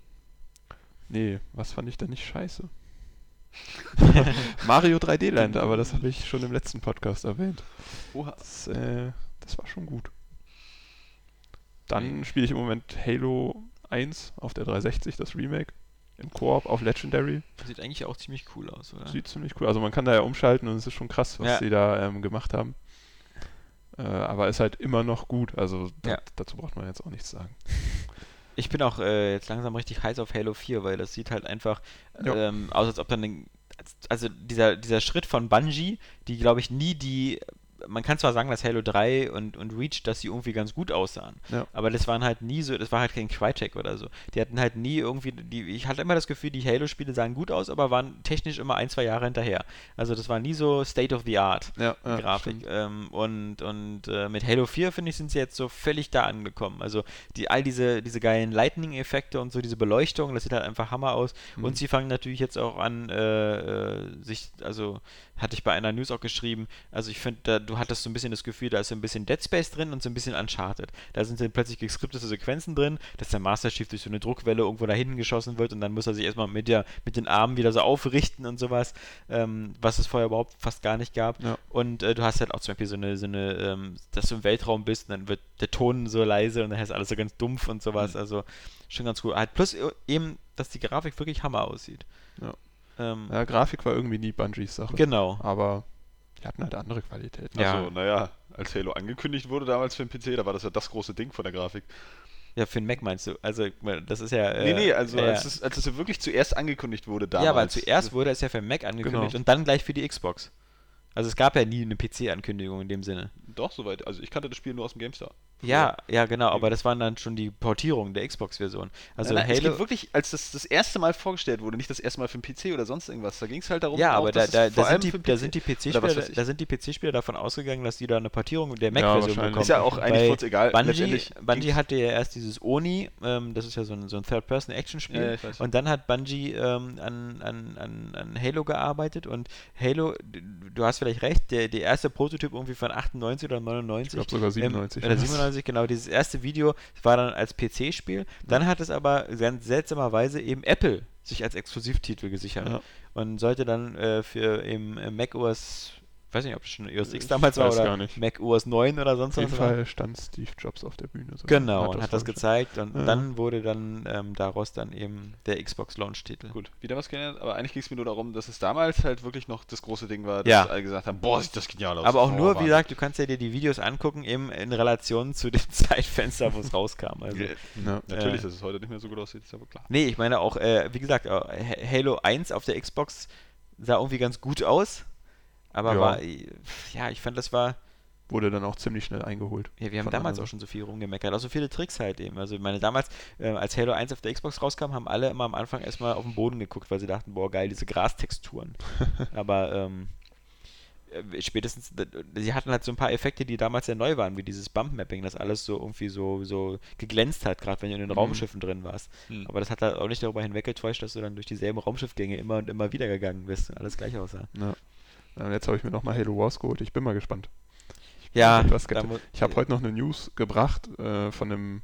nee, was fand ich denn nicht scheiße? Mario 3D Land, aber das habe ich schon im letzten Podcast erwähnt. Oha. Das, äh, das war schon gut. Dann spiele ich im Moment Halo 1 auf der 360, das Remake. Im Koop auf Legendary. Sieht eigentlich auch ziemlich cool aus, oder? Sieht ziemlich cool. Also man kann da ja umschalten und es ist schon krass, was Ja. sie da ähm, gemacht haben. Äh, aber ist halt immer noch gut. Also da, Ja. dazu braucht man jetzt auch nichts sagen. Ich bin auch äh, jetzt langsam richtig heiß auf Halo 4, weil das sieht halt einfach Ja. ähm, aus, als ob dann, also dieser, dieser Schritt von Bungie, die glaube ich nie die man kann zwar sagen, dass Halo 3 und, und Reach, dass sie irgendwie ganz gut aussahen, Ja. aber das waren halt nie so, das war halt kein Crytek oder so. Die hatten halt nie irgendwie, die, ich hatte immer das Gefühl, die Halo-Spiele sahen gut aus, aber waren technisch immer ein, zwei Jahre hinterher. Also das war nie so State of the Art. Ja, ja, Grafik. Ähm, und und äh, mit Halo 4, finde ich, sind sie jetzt so völlig da angekommen. Also die, all diese, diese geilen Lightning-Effekte und so, diese Beleuchtung, das sieht halt einfach Hammer aus. Mhm. Und sie fangen natürlich jetzt auch an, äh, äh, sich, also hatte ich bei einer News auch geschrieben, also ich finde, du hattest so ein bisschen das Gefühl, da ist so ein bisschen Dead Space drin und so ein bisschen Uncharted. Da sind dann plötzlich geskriptete Sequenzen drin, dass der Master Chief durch so eine Druckwelle irgendwo da hinten geschossen wird und dann muss er sich erstmal mit, der, mit den Armen wieder so aufrichten und sowas, ähm, was es vorher überhaupt fast gar nicht gab. Ja. Und äh, du hast halt auch zum Beispiel so eine, so eine ähm, dass du im Weltraum bist und dann wird der Ton so leise und dann ist alles so ganz dumpf und sowas. Mhm. Also schon ganz cool. Halt plus eben, dass die Grafik wirklich Hammer aussieht. Ja. Ähm, Ja, Grafik war irgendwie nie Bungies Sache. Genau. Aber die hatten halt andere Qualitäten. Ja. Also, naja, als Halo angekündigt wurde damals für den PC, da war das ja das große Ding von der Grafik. Ja, für den Mac meinst du? Also, das ist ja. Äh, nee, nee, also ja, als, es, als es ja wirklich zuerst angekündigt wurde damals. ja, weil zuerst wurde es ja für den Mac angekündigt Genau. und dann gleich für die Xbox. Also es gab ja nie eine PC-Ankündigung in dem Sinne. Doch, soweit. Also ich kannte das Spiel nur aus dem GameStar. Ja, ja, genau, aber das waren dann schon die Portierungen der Xbox-Version. Also nein, nein, Halo. Es wirklich, als das das erste Mal vorgestellt wurde, nicht das erste Mal für den PC oder sonst irgendwas, da ging es halt darum, ja, aber auch, da, da, da, sind die, da, sind die, PC-Spieler, da sind PC davon ausgegangen, dass die da eine Portierung der Mac-Version ja, bekommen. Ist ja auch eigentlich kurz egal. Bungie, Bungie hatte ja erst dieses Oni, ähm, das ist ja so ein, so ein Third-Person-Action-Spiel, ja, und dann hat Bungie ähm, an, an, an, an Halo gearbeitet und Halo, du hast vielleicht recht, der, der erste Prototyp irgendwie von 98 oder 99. Ich glaube sogar 97. Ähm, oder 97 1998, genau, dieses erste Video war dann als PC-Spiel. Dann hat es aber ganz seltsamerweise eben Apple sich als Exklusivtitel gesichert ja. und sollte dann äh, für im, im Mac OS weiß nicht, ob es schon OS X Ich damals war oder. Mac OS 9 oder sonst Auf jeden was. war. Fall stand Steve Jobs auf der Bühne. so. Genau, und hat das gezeigt und Ja. dann wurde dann ähm, daraus dann eben der Xbox Launch-Titel. Gut, wieder was geändert, aber eigentlich ging es mir nur darum, dass es damals halt wirklich noch das große Ding war, dass Ja. alle gesagt haben, boah, sieht das genial aus. Aber auch Boah, nur, wie gesagt, du kannst ja dir die Videos angucken, eben in Relation zu dem Zeitfenster, wo es rauskam. Also, Ja. Natürlich, Äh. dass es heute nicht mehr so gut aussieht, ist aber klar. nee, ich meine auch, äh, wie gesagt, äh, Ha- Halo 1 auf der Xbox sah irgendwie ganz gut aus, aber Ja. war, äh, ja, ich fand, das war, Wurde dann auch ziemlich schnell eingeholt. ja, wir haben damals anderen. auch schon so viel rumgemeckert, auch so viele Tricks halt eben. Also, ich meine, damals, äh, als Halo 1 auf der Xbox rauskam, haben alle immer am Anfang erstmal auf den Boden geguckt, weil sie dachten, boah, geil, diese Grastexturen. aber, ähm, äh, spätestens, sie hatten halt so ein paar Effekte, die damals sehr neu waren, wie dieses Bump-Mapping, das alles so irgendwie so, so geglänzt hat, gerade wenn du in den Mhm. Raumschiffen drin warst. Hm. Aber das hat halt auch nicht darüber hinweggetäuscht, dass du dann durch dieselben Raumschiffgänge immer und immer wieder gegangen bist und alles gleich aussah. Ja. Ja, Und jetzt habe ich mir nochmal Halo Wars geholt. Ich bin mal gespannt. Ja, skeptisch. mu- Ich habe heute noch eine News gebracht äh, von einem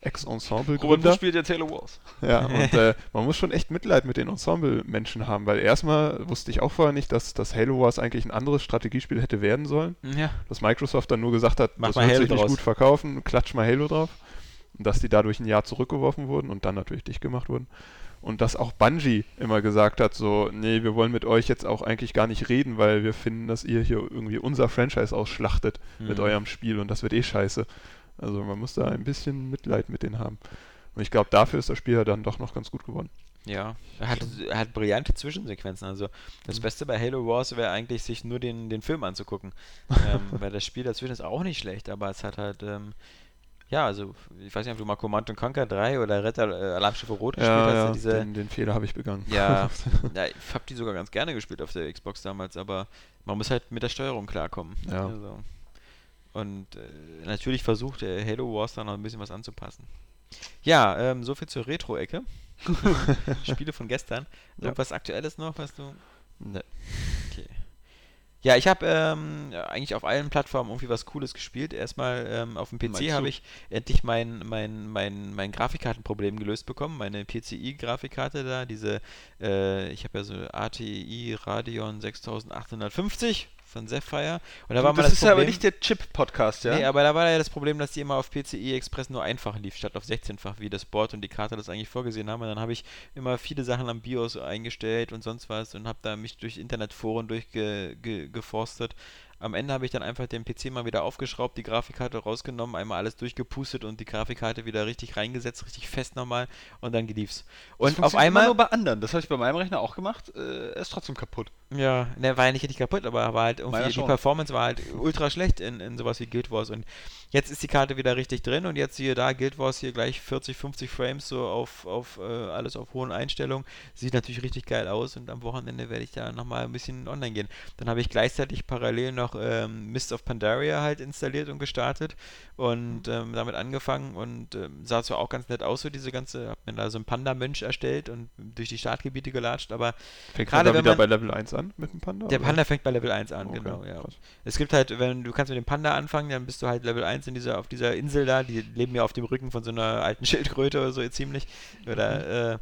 Ex-Ensemble-Gründer. Spielt jetzt Halo Wars. Ja, und äh, man muss schon echt Mitleid mit den Ensemble-Menschen haben, weil erstmal wusste ich auch vorher nicht, dass das Halo Wars eigentlich ein anderes Strategiespiel hätte werden sollen. Ja, Dass Microsoft dann nur gesagt hat, Mach das wird Halo sich nicht draus. gut verkaufen, klatsch mal Halo drauf. Und dass die dadurch ein Jahr zurückgeworfen wurden und dann natürlich dicht gemacht wurden. Und dass auch Bungie immer gesagt hat, so, nee, wir wollen mit euch jetzt auch eigentlich gar nicht reden, weil wir finden, dass ihr hier irgendwie unser Franchise ausschlachtet mit Mhm. eurem Spiel und das wird eh scheiße. Also man muss da ein bisschen Mitleid mit denen haben. Und ich glaube, dafür ist das Spiel ja dann doch noch ganz gut geworden. Ja, er hat, hat brillante Zwischensequenzen. Also Mhm. das Beste bei Halo Wars wäre eigentlich, sich nur den, den Film anzugucken. ähm, weil das Spiel dazwischen ist auch nicht schlecht, aber es hat halt, ähm, ja, also ich weiß nicht, ob du mal Command Conquer 3 oder Retter äh, Alarmschiffe Rot gespielt Ja, hast. ja Diese, den, den Fehler habe ich begangen. ja, ja, ich habe die sogar ganz gerne gespielt auf der Xbox damals, aber man muss halt mit der Steuerung klarkommen. Ja. Also. Und äh, natürlich versucht äh, Halo Wars da noch ein bisschen was anzupassen. Ja, ähm, soviel zur Retro-Ecke. Spiele von gestern. Ja. Irgendwas Aktuelles noch, was du. Ne. Ja, ich habe ähm, eigentlich auf allen Plattformen irgendwie was Cooles gespielt. Erstmal ähm, auf dem PC habe ich endlich mein, mein, mein, mein Grafikkartenproblem gelöst bekommen. Meine PCI-Grafikkarte da, diese, äh, ich habe ja so ATI Radeon 6850 von Sapphire. Und da war mal das das ist ja aber Problem- nicht der Chip-Podcast, ja? Nee, aber da war ja das Problem, dass die immer auf PCI Express nur einfach lief, statt auf 16-fach, wie das Board und die Karte das eigentlich vorgesehen haben. Und dann habe ich immer viele Sachen am BIOS eingestellt und sonst was und habe da mich durch Internetforen durchgeforstet. Am Ende habe ich dann einfach den PC mal wieder aufgeschraubt, die Grafikkarte rausgenommen, einmal alles durchgepustet und die Grafikkarte wieder richtig reingesetzt, richtig fest nochmal und dann lief's. Das Und auf funktioniert immer einmal. nur bei anderen. Das habe ich bei meinem Rechner auch gemacht. Äh, ist trotzdem kaputt. Ja, ne, war ja nicht richtig kaputt, aber war halt irgendwie, die. Performance war halt ultra schlecht in, in sowas wie Guild Wars und jetzt ist die Karte wieder richtig drin und jetzt siehe da, Guild Wars hier gleich 40, 50 Frames so auf, auf äh, alles auf hohen Einstellungen. Sieht natürlich richtig geil aus und am Wochenende werde ich da nochmal ein bisschen online gehen. Dann habe ich gleichzeitig parallel noch ähm, Mist of Pandaria halt installiert und gestartet und ähm, damit angefangen und ähm, sah zwar auch ganz nett aus, so diese ganze, hab mir da so einen Panda-Mönch erstellt und durch die Startgebiete gelatscht, aber Fängt Gerade wieder man- bei Level 1 an mit dem Panda? der oder? Panda fängt bei Level 1 an, Okay, genau, ja. krass. Es gibt halt, wenn du kannst mit dem Panda anfangen, dann bist du halt Level 1 in dieser, auf dieser Insel da, die leben ja auf dem Rücken von so einer alten Schildkröte oder so ziemlich. Oder, äh,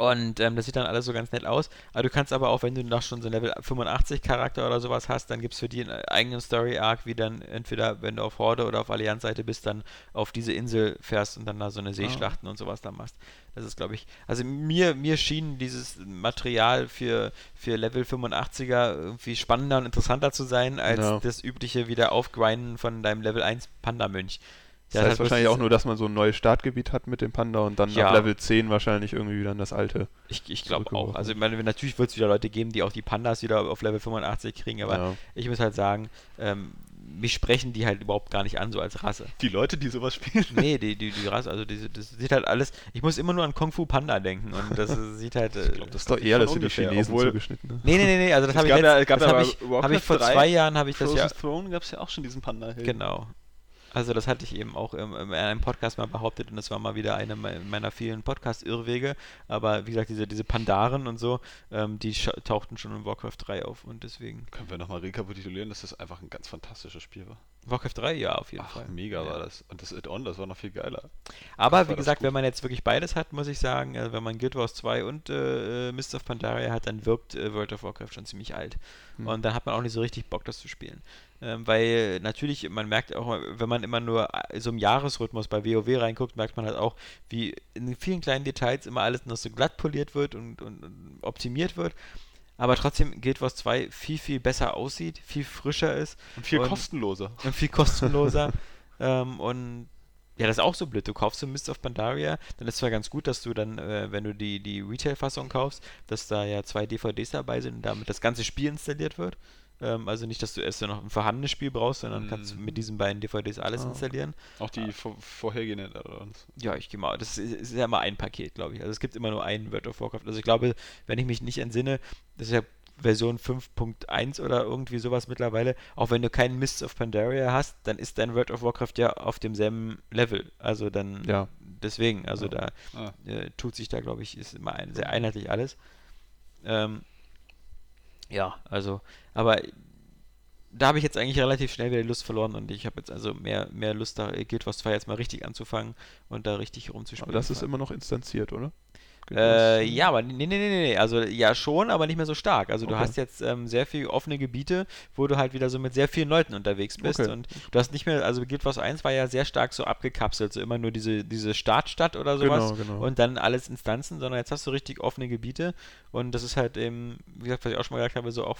und ähm, das sieht dann alles so ganz nett aus. Aber du kannst aber auch, wenn du noch schon so einen Level 85 Charakter oder sowas hast, dann gibt es für die einen eigenen Story-Arc, wie dann entweder, wenn du auf Horde oder auf Allianz-Seite bist, dann auf diese Insel fährst und dann da so eine Seeschlachten und sowas da machst. Das ist, glaube ich, also mir, mir schien dieses Material für, für Level 85er irgendwie spannender und interessanter zu sein, als Ja. das übliche wieder Aufgrinden von deinem Level 1 Panda-Mönch. Das Der heißt wahrscheinlich auch nur, dass man so ein neues Startgebiet hat mit dem Panda und dann Ja. ab Level 10 wahrscheinlich irgendwie wieder in das alte. Ich, ich glaube auch. Also ich meine, natürlich wird es wieder Leute geben, die auch die Pandas wieder auf Level 85 kriegen, aber ja. ich muss halt sagen, ähm, mich sprechen die halt überhaupt gar nicht an, so als Rasse. Die Leute, die sowas spielen. Nee, die, die, die Rasse, also diese, das sieht halt alles, ich muss immer nur an Kung Fu Panda denken und das sieht halt... Äh, glaub, Das ist doch eher Von das für die Chinesen obwohl- zugeschnitten. Ne? Nee, nee, nee, nee, also das habe ich, letzt- das hab ich, hab ich vor 3 zwei Jahren, habe ich das Frozen ja... Throne gab es ja auch schon diesen panda -Helden. Genau. Also das hatte ich eben auch im, in einem Podcast mal behauptet und das war mal wieder eine me- meiner vielen Podcast-Irrwege. Aber wie gesagt, diese, diese Pandaren und so, ähm, die tauchten schon in Warcraft 3 auf und deswegen... Können wir nochmal rekapitulieren, dass das einfach ein ganz fantastisches Spiel war. Warcraft 3, ja, auf jeden Ach, Fall. mega ja. war das. Und das Add-on, das war noch viel geiler. Aber war wie das gesagt, wenn man jetzt wirklich beides hat, muss ich sagen, also wenn man Guild Wars 2 und äh, äh, Mist of Pandaria hat, dann wirkt äh, World of Warcraft schon ziemlich alt. Hm. Und dann hat man auch nicht so richtig Bock, das zu spielen. Ähm, weil natürlich, man merkt auch, wenn man immer nur äh, so im Jahresrhythmus bei WoW reinguckt, merkt man halt auch, wie in vielen kleinen Details immer alles noch so glatt poliert wird und, und, und optimiert wird. Aber trotzdem Guild Wars 2 viel, viel besser aussieht, viel frischer ist Und viel Und- kostenloser. und viel kostenloser. ähm, und ja, das ist auch so blöd. Du kaufst so Mist of Pandaria, dann ist zwar ganz gut, dass du dann, äh, wenn du die, die Retail-Fassung kaufst, dass da ja zwei DVDs dabei sind und damit das ganze Spiel installiert wird. Ähm, also nicht, dass du erst noch ein vorhandenes Spiel brauchst, sondern kannst Mhm. mit diesen beiden DVDs alles Ah. installieren. Auch die vor vorhergehenden Add-ons. Ja, ich gehe mal. Das ist, ist ja immer ein Paket, glaube ich. Also es gibt immer nur einen World of Warcraft. Also ich glaube, wenn ich mich nicht entsinne, das ist ja Version 5.1 oder irgendwie sowas mittlerweile. Auch wenn du keinen Mists of Pandaria hast, dann ist dein World of Warcraft ja auf demselben Level. Also dann Ja. deswegen, also Ja. da Ah. äh, tut sich da, glaube ich, ist immer ein, sehr einheitlich alles. Ähm, ja, also, aber da habe ich jetzt eigentlich relativ schnell wieder Lust verloren und ich habe jetzt also mehr, mehr Lust, da Guild Wars 2 jetzt mal richtig anzufangen und da richtig rumzuspielen. Aber das ist immer noch instanziert, oder? Äh, ja, aber nee, nee, nee, nee, also ja schon, aber nicht mehr so stark. Also du Okay. hast jetzt ähm, sehr viel offene Gebiete, wo du halt wieder so mit sehr vielen Leuten unterwegs bist Okay. und du hast nicht mehr, also Guild Wars 1 war ja sehr stark so abgekapselt, so immer nur diese, diese Startstadt oder sowas Genau, genau. und dann alles Instanzen, sondern jetzt hast du richtig offene Gebiete und das ist halt eben, wie gesagt, was ich auch schon mal gesagt habe, so auch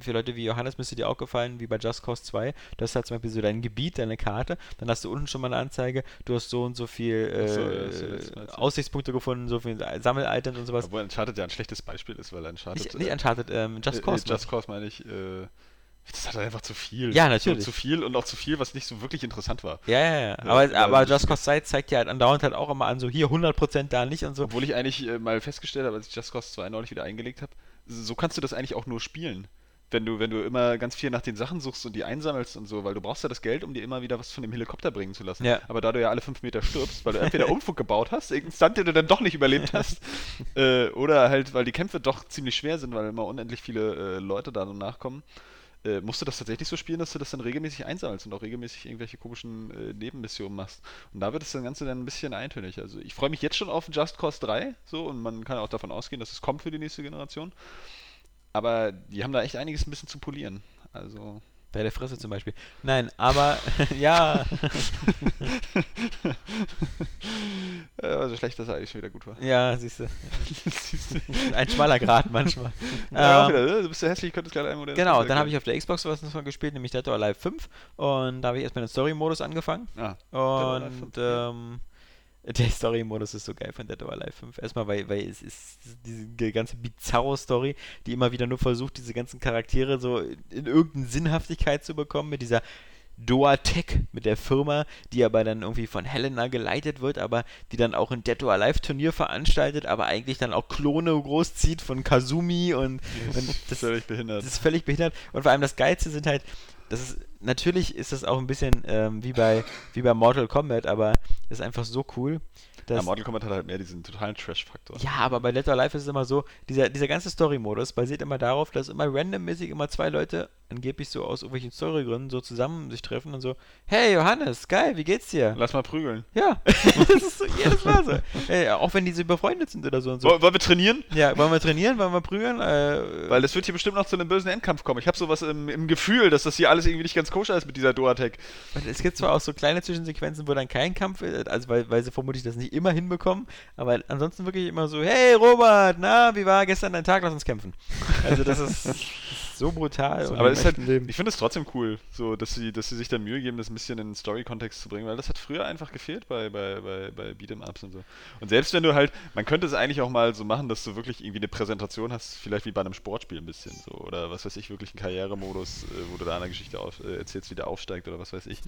für Leute wie Johannes müsste dir auch gefallen, wie bei Just Cause 2, du hast halt zum Beispiel so dein Gebiet, deine Karte, dann hast du unten schon mal eine Anzeige, du hast so und so viel Ach so, ja, äh, das ist. Aussichtspunkte gefunden, so viel Sammel-Items und sowas. Obwohl Uncharted ja ein schlechtes Beispiel ist, weil Uncharted. Nicht, nicht Uncharted, ähm, Just äh, Cause. Äh, Just Cause meine ich. Äh, das hat einfach zu viel. Ja, natürlich. Zu viel und auch zu viel, was nicht so wirklich interessant war. ja, ja, ja. Aber, ja, aber das- Just Cause 2 zeigt ja halt andauernd halt auch immer an, so hier 100% da nicht und so. Obwohl ich eigentlich äh, mal festgestellt habe, als ich Just Cause 2 neulich wieder eingelegt habe, so kannst du das eigentlich auch nur spielen. Wenn du, wenn du immer ganz viel nach den Sachen suchst und die einsammelst und so, weil du brauchst ja das Geld, um dir immer wieder was von dem Helikopter bringen zu lassen. Ja. Aber da du ja alle fünf Meter stirbst, weil du entweder Umfug gebaut hast, irgendeinen Stunt, den du dann doch nicht überlebt hast, äh, oder halt, weil die Kämpfe doch ziemlich schwer sind, weil immer unendlich viele äh, Leute da nachkommen, äh, musst du das tatsächlich so spielen, dass du das dann regelmäßig einsammelst und auch regelmäßig irgendwelche komischen äh, Nebenmissionen machst. Und da wird das Ganze dann ein bisschen eintönig. Also ich freue mich jetzt schon auf Just Cause 3, so, und man kann auch davon ausgehen, dass es kommt für die nächste Generation. Aber die haben da echt einiges ein bisschen zu polieren. Also. Bei der Fresse zum Beispiel. Nein, aber ja. Also schlecht dass er eigentlich schon wieder gut war. Ja, siehst du. Ein schmaler Grad manchmal. Ja, Ähm, wieder, ne? du bist ja hässlich, könntest gerade einmal Genau, dann habe ich auf der Xbox was noch gespielt, nämlich Dead or Alive 5 und da habe ich erstmal den Story-Modus angefangen Ah, und 5, ja. ähm, der Story-Modus ist so geil von Dead or Alive 5. Erstmal, weil, weil es ist diese ganze bizarre Story, die immer wieder nur versucht, diese ganzen Charaktere so in irgendeine Sinnhaftigkeit zu bekommen mit dieser Doa Tech mit der Firma, die aber dann irgendwie von Helena geleitet wird, aber die dann auch ein Dead or Alive Turnier veranstaltet, aber eigentlich dann auch Klone großzieht von Kazumi und, Das und ist völlig behindert. das ist völlig behindert. Und vor allem das Geilste sind halt, das ist, natürlich ist das auch ein bisschen ähm, wie, bei, wie bei Mortal Kombat, aber ist einfach so cool. Ja, Mortal Kombat hat halt mehr diesen totalen Trash-Faktor. ja, aber bei or Alive ist es immer so, dieser, dieser ganze Story-Modus basiert immer darauf, dass immer randommäßig immer zwei Leute angeblich so aus irgendwelchen Storygründen so zusammen sich treffen und so, hey Johannes, geil, wie geht's dir? Lass mal prügeln. Ja, das ist so jedes Mal so. Ey, auch wenn die so befreundet sind oder so und so. Woll- Wollen wir trainieren? Ja, wollen wir trainieren, wollen wir prügeln? Äh, Weil das wird hier bestimmt noch zu einem bösen Endkampf kommen. Ich habe sowas im, im Gefühl, dass das hier alles irgendwie nicht ganz koscher ist mit dieser Duatec. Es gibt zwar auch so kleine Zwischensequenzen, wo dann kein Kampf ist, also weil, weil sie vermutlich das nicht immer hinbekommen, aber ansonsten wirklich immer so, hey Robert, na, wie war gestern dein Tag, lass uns kämpfen. Also das ist so brutal. und Aber ist halt, Leben. ich finde es trotzdem cool, so, dass sie, dass sie sich da Mühe geben, das ein bisschen in den Story-Kontext zu bringen, weil das hat früher einfach gefehlt bei, bei, bei, bei Beat'em-Ups und so. Und selbst wenn du halt, man könnte es eigentlich auch mal so machen, dass du wirklich irgendwie eine Präsentation hast, vielleicht wie bei einem Sportspiel ein bisschen, so, oder was weiß ich, wirklich einen Karrieremodus, äh, wo du da eine Geschichte auf, äh, erzählst, wie der aufsteigt oder was weiß ich.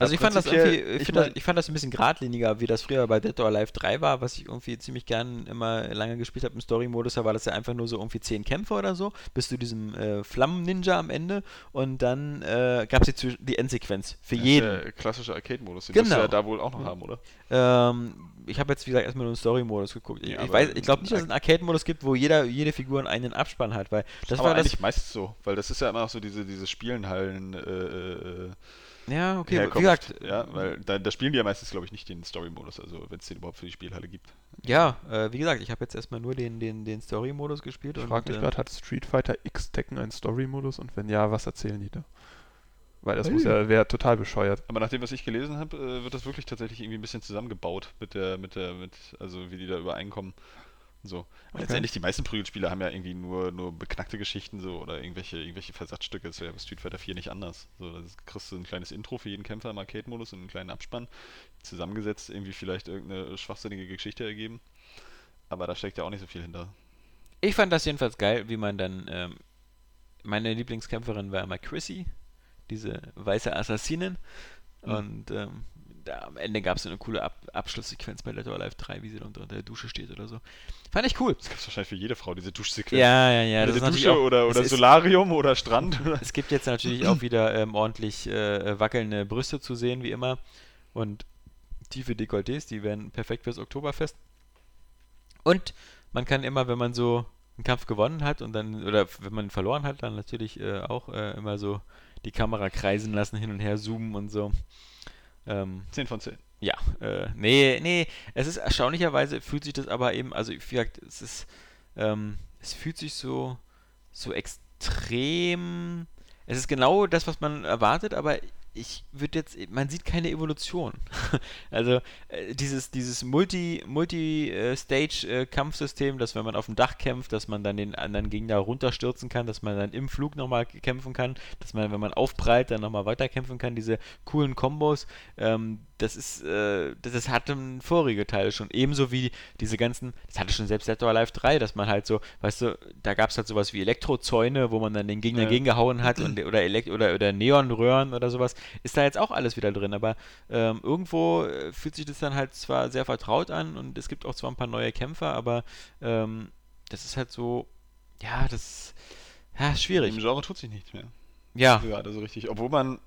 Also ich fand das irgendwie, ich, ich find das, mein- ich fand das ein bisschen geradliniger, wie das früher bei Dead or Alive 3 war, was ich irgendwie ziemlich gern immer lange gespielt habe im Story-Modus, da war das ja einfach nur so irgendwie 10 Kämpfe oder so, bis zu diesem äh, Flammen-Ninja am Ende und dann äh, gab es die, die Endsequenz für Das jeden. ist der klassische Arcade-Modus, den Genau. du ja da wohl auch noch haben, oder? Ähm, ich habe jetzt, wie gesagt, erstmal nur einen Story-Modus geguckt. Ich, Ja, ich, weiß, ich glaube nicht, dass es einen Arcade-Modus gibt, wo jeder, jede Figur einen Abspann hat, weil das Aber war das. eigentlich meist so, weil das ist ja immer noch so diese, diese Spielenhallen äh, äh, Ja, okay, Herkunft, wie gesagt, ja, weil da, da spielen die ja meistens, glaube ich, nicht den Story-Modus, also wenn es den überhaupt für die Spielhalle gibt. ja, äh, wie gesagt, ich habe jetzt erstmal nur den, den, den Story-Modus gespielt. Ich und, frage mich äh, gerade, hat Street Fighter X Tekken einen Story-Modus und wenn ja, was erzählen die da? Weil das Hey. muss ja, wäre total bescheuert. Aber nach dem, was ich gelesen habe, äh, wird das wirklich tatsächlich irgendwie ein bisschen zusammengebaut mit der, mit der, mit, also wie die da übereinkommen. So. Aber Okay. letztendlich, die meisten Prügelspiele haben ja irgendwie nur, nur beknackte Geschichten so oder irgendwelche, irgendwelche Versatzstücke. Das wäre bei Street Fighter 4 nicht anders. So, da kriegst du ein kleines Intro für jeden Kämpfer im Arcade-Modus und einen kleinen Abspann. Zusammengesetzt, irgendwie vielleicht irgendeine schwachsinnige Geschichte ergeben. Aber da steckt ja auch nicht so viel hinter. Ich fand das jedenfalls geil, wie man dann. Ähm, meine Lieblingskämpferin war immer Chrissy, diese weiße Assassinin. Mhm. Und ähm, da am Ende gab es so eine coole Ab Abschlusssequenz bei Dead or Alive 3, wie sie dann unter der Dusche steht oder so. Fand ich cool. Das gibt es wahrscheinlich für jede Frau, diese Duschsequenz. Ja, ja, ja. Diese Dusche auch, oder, oder ist- Solarium oder Strand. Es gibt jetzt natürlich auch wieder ähm, ordentlich äh, wackelnde Brüste zu sehen, wie immer. Und tiefe Dekolletés, die werden perfekt fürs Oktoberfest. Und man kann immer, wenn man so einen Kampf gewonnen hat und dann, oder wenn man verloren hat, dann natürlich äh, auch äh, immer so die Kamera kreisen lassen, hin und her zoomen und so. Ähm, 10 von 10. ja, äh, nee, nee, es ist erstaunlicherweise, fühlt sich das aber eben, also wie gesagt, es ist, ähm, es fühlt sich so, so extrem, es ist genau das, was man erwartet, aber ich würde jetzt, man sieht keine Evolution. also äh, dieses, dieses Multi, Multi-Stage-Kampfsystem, dass wenn man auf dem Dach kämpft, dass man dann den anderen Gegner runterstürzen kann, dass man dann im Flug nochmal kämpfen kann, dass man, wenn man aufprallt, dann nochmal weiterkämpfen kann, diese coolen Kombos, ähm, das ist, äh, das, das hatten vorige Teile schon. Ebenso wie diese ganzen, das hatte schon selbst Dead or Alive 3, dass man halt so, weißt du, da gab es halt sowas wie Elektrozäune, wo man dann den Gegner Ja. gegengehauen hat und, oder, Elekt oder, oder Neonröhren oder sowas. Ist da jetzt auch alles wieder drin, aber ähm, irgendwo äh, fühlt sich das dann halt zwar sehr vertraut an und es gibt auch zwar ein paar neue Kämpfer, aber ähm, das ist halt so, ja, das ja, ist schwierig. Im Genre tut sich nichts mehr. Ja. Gerade so richtig. Obwohl man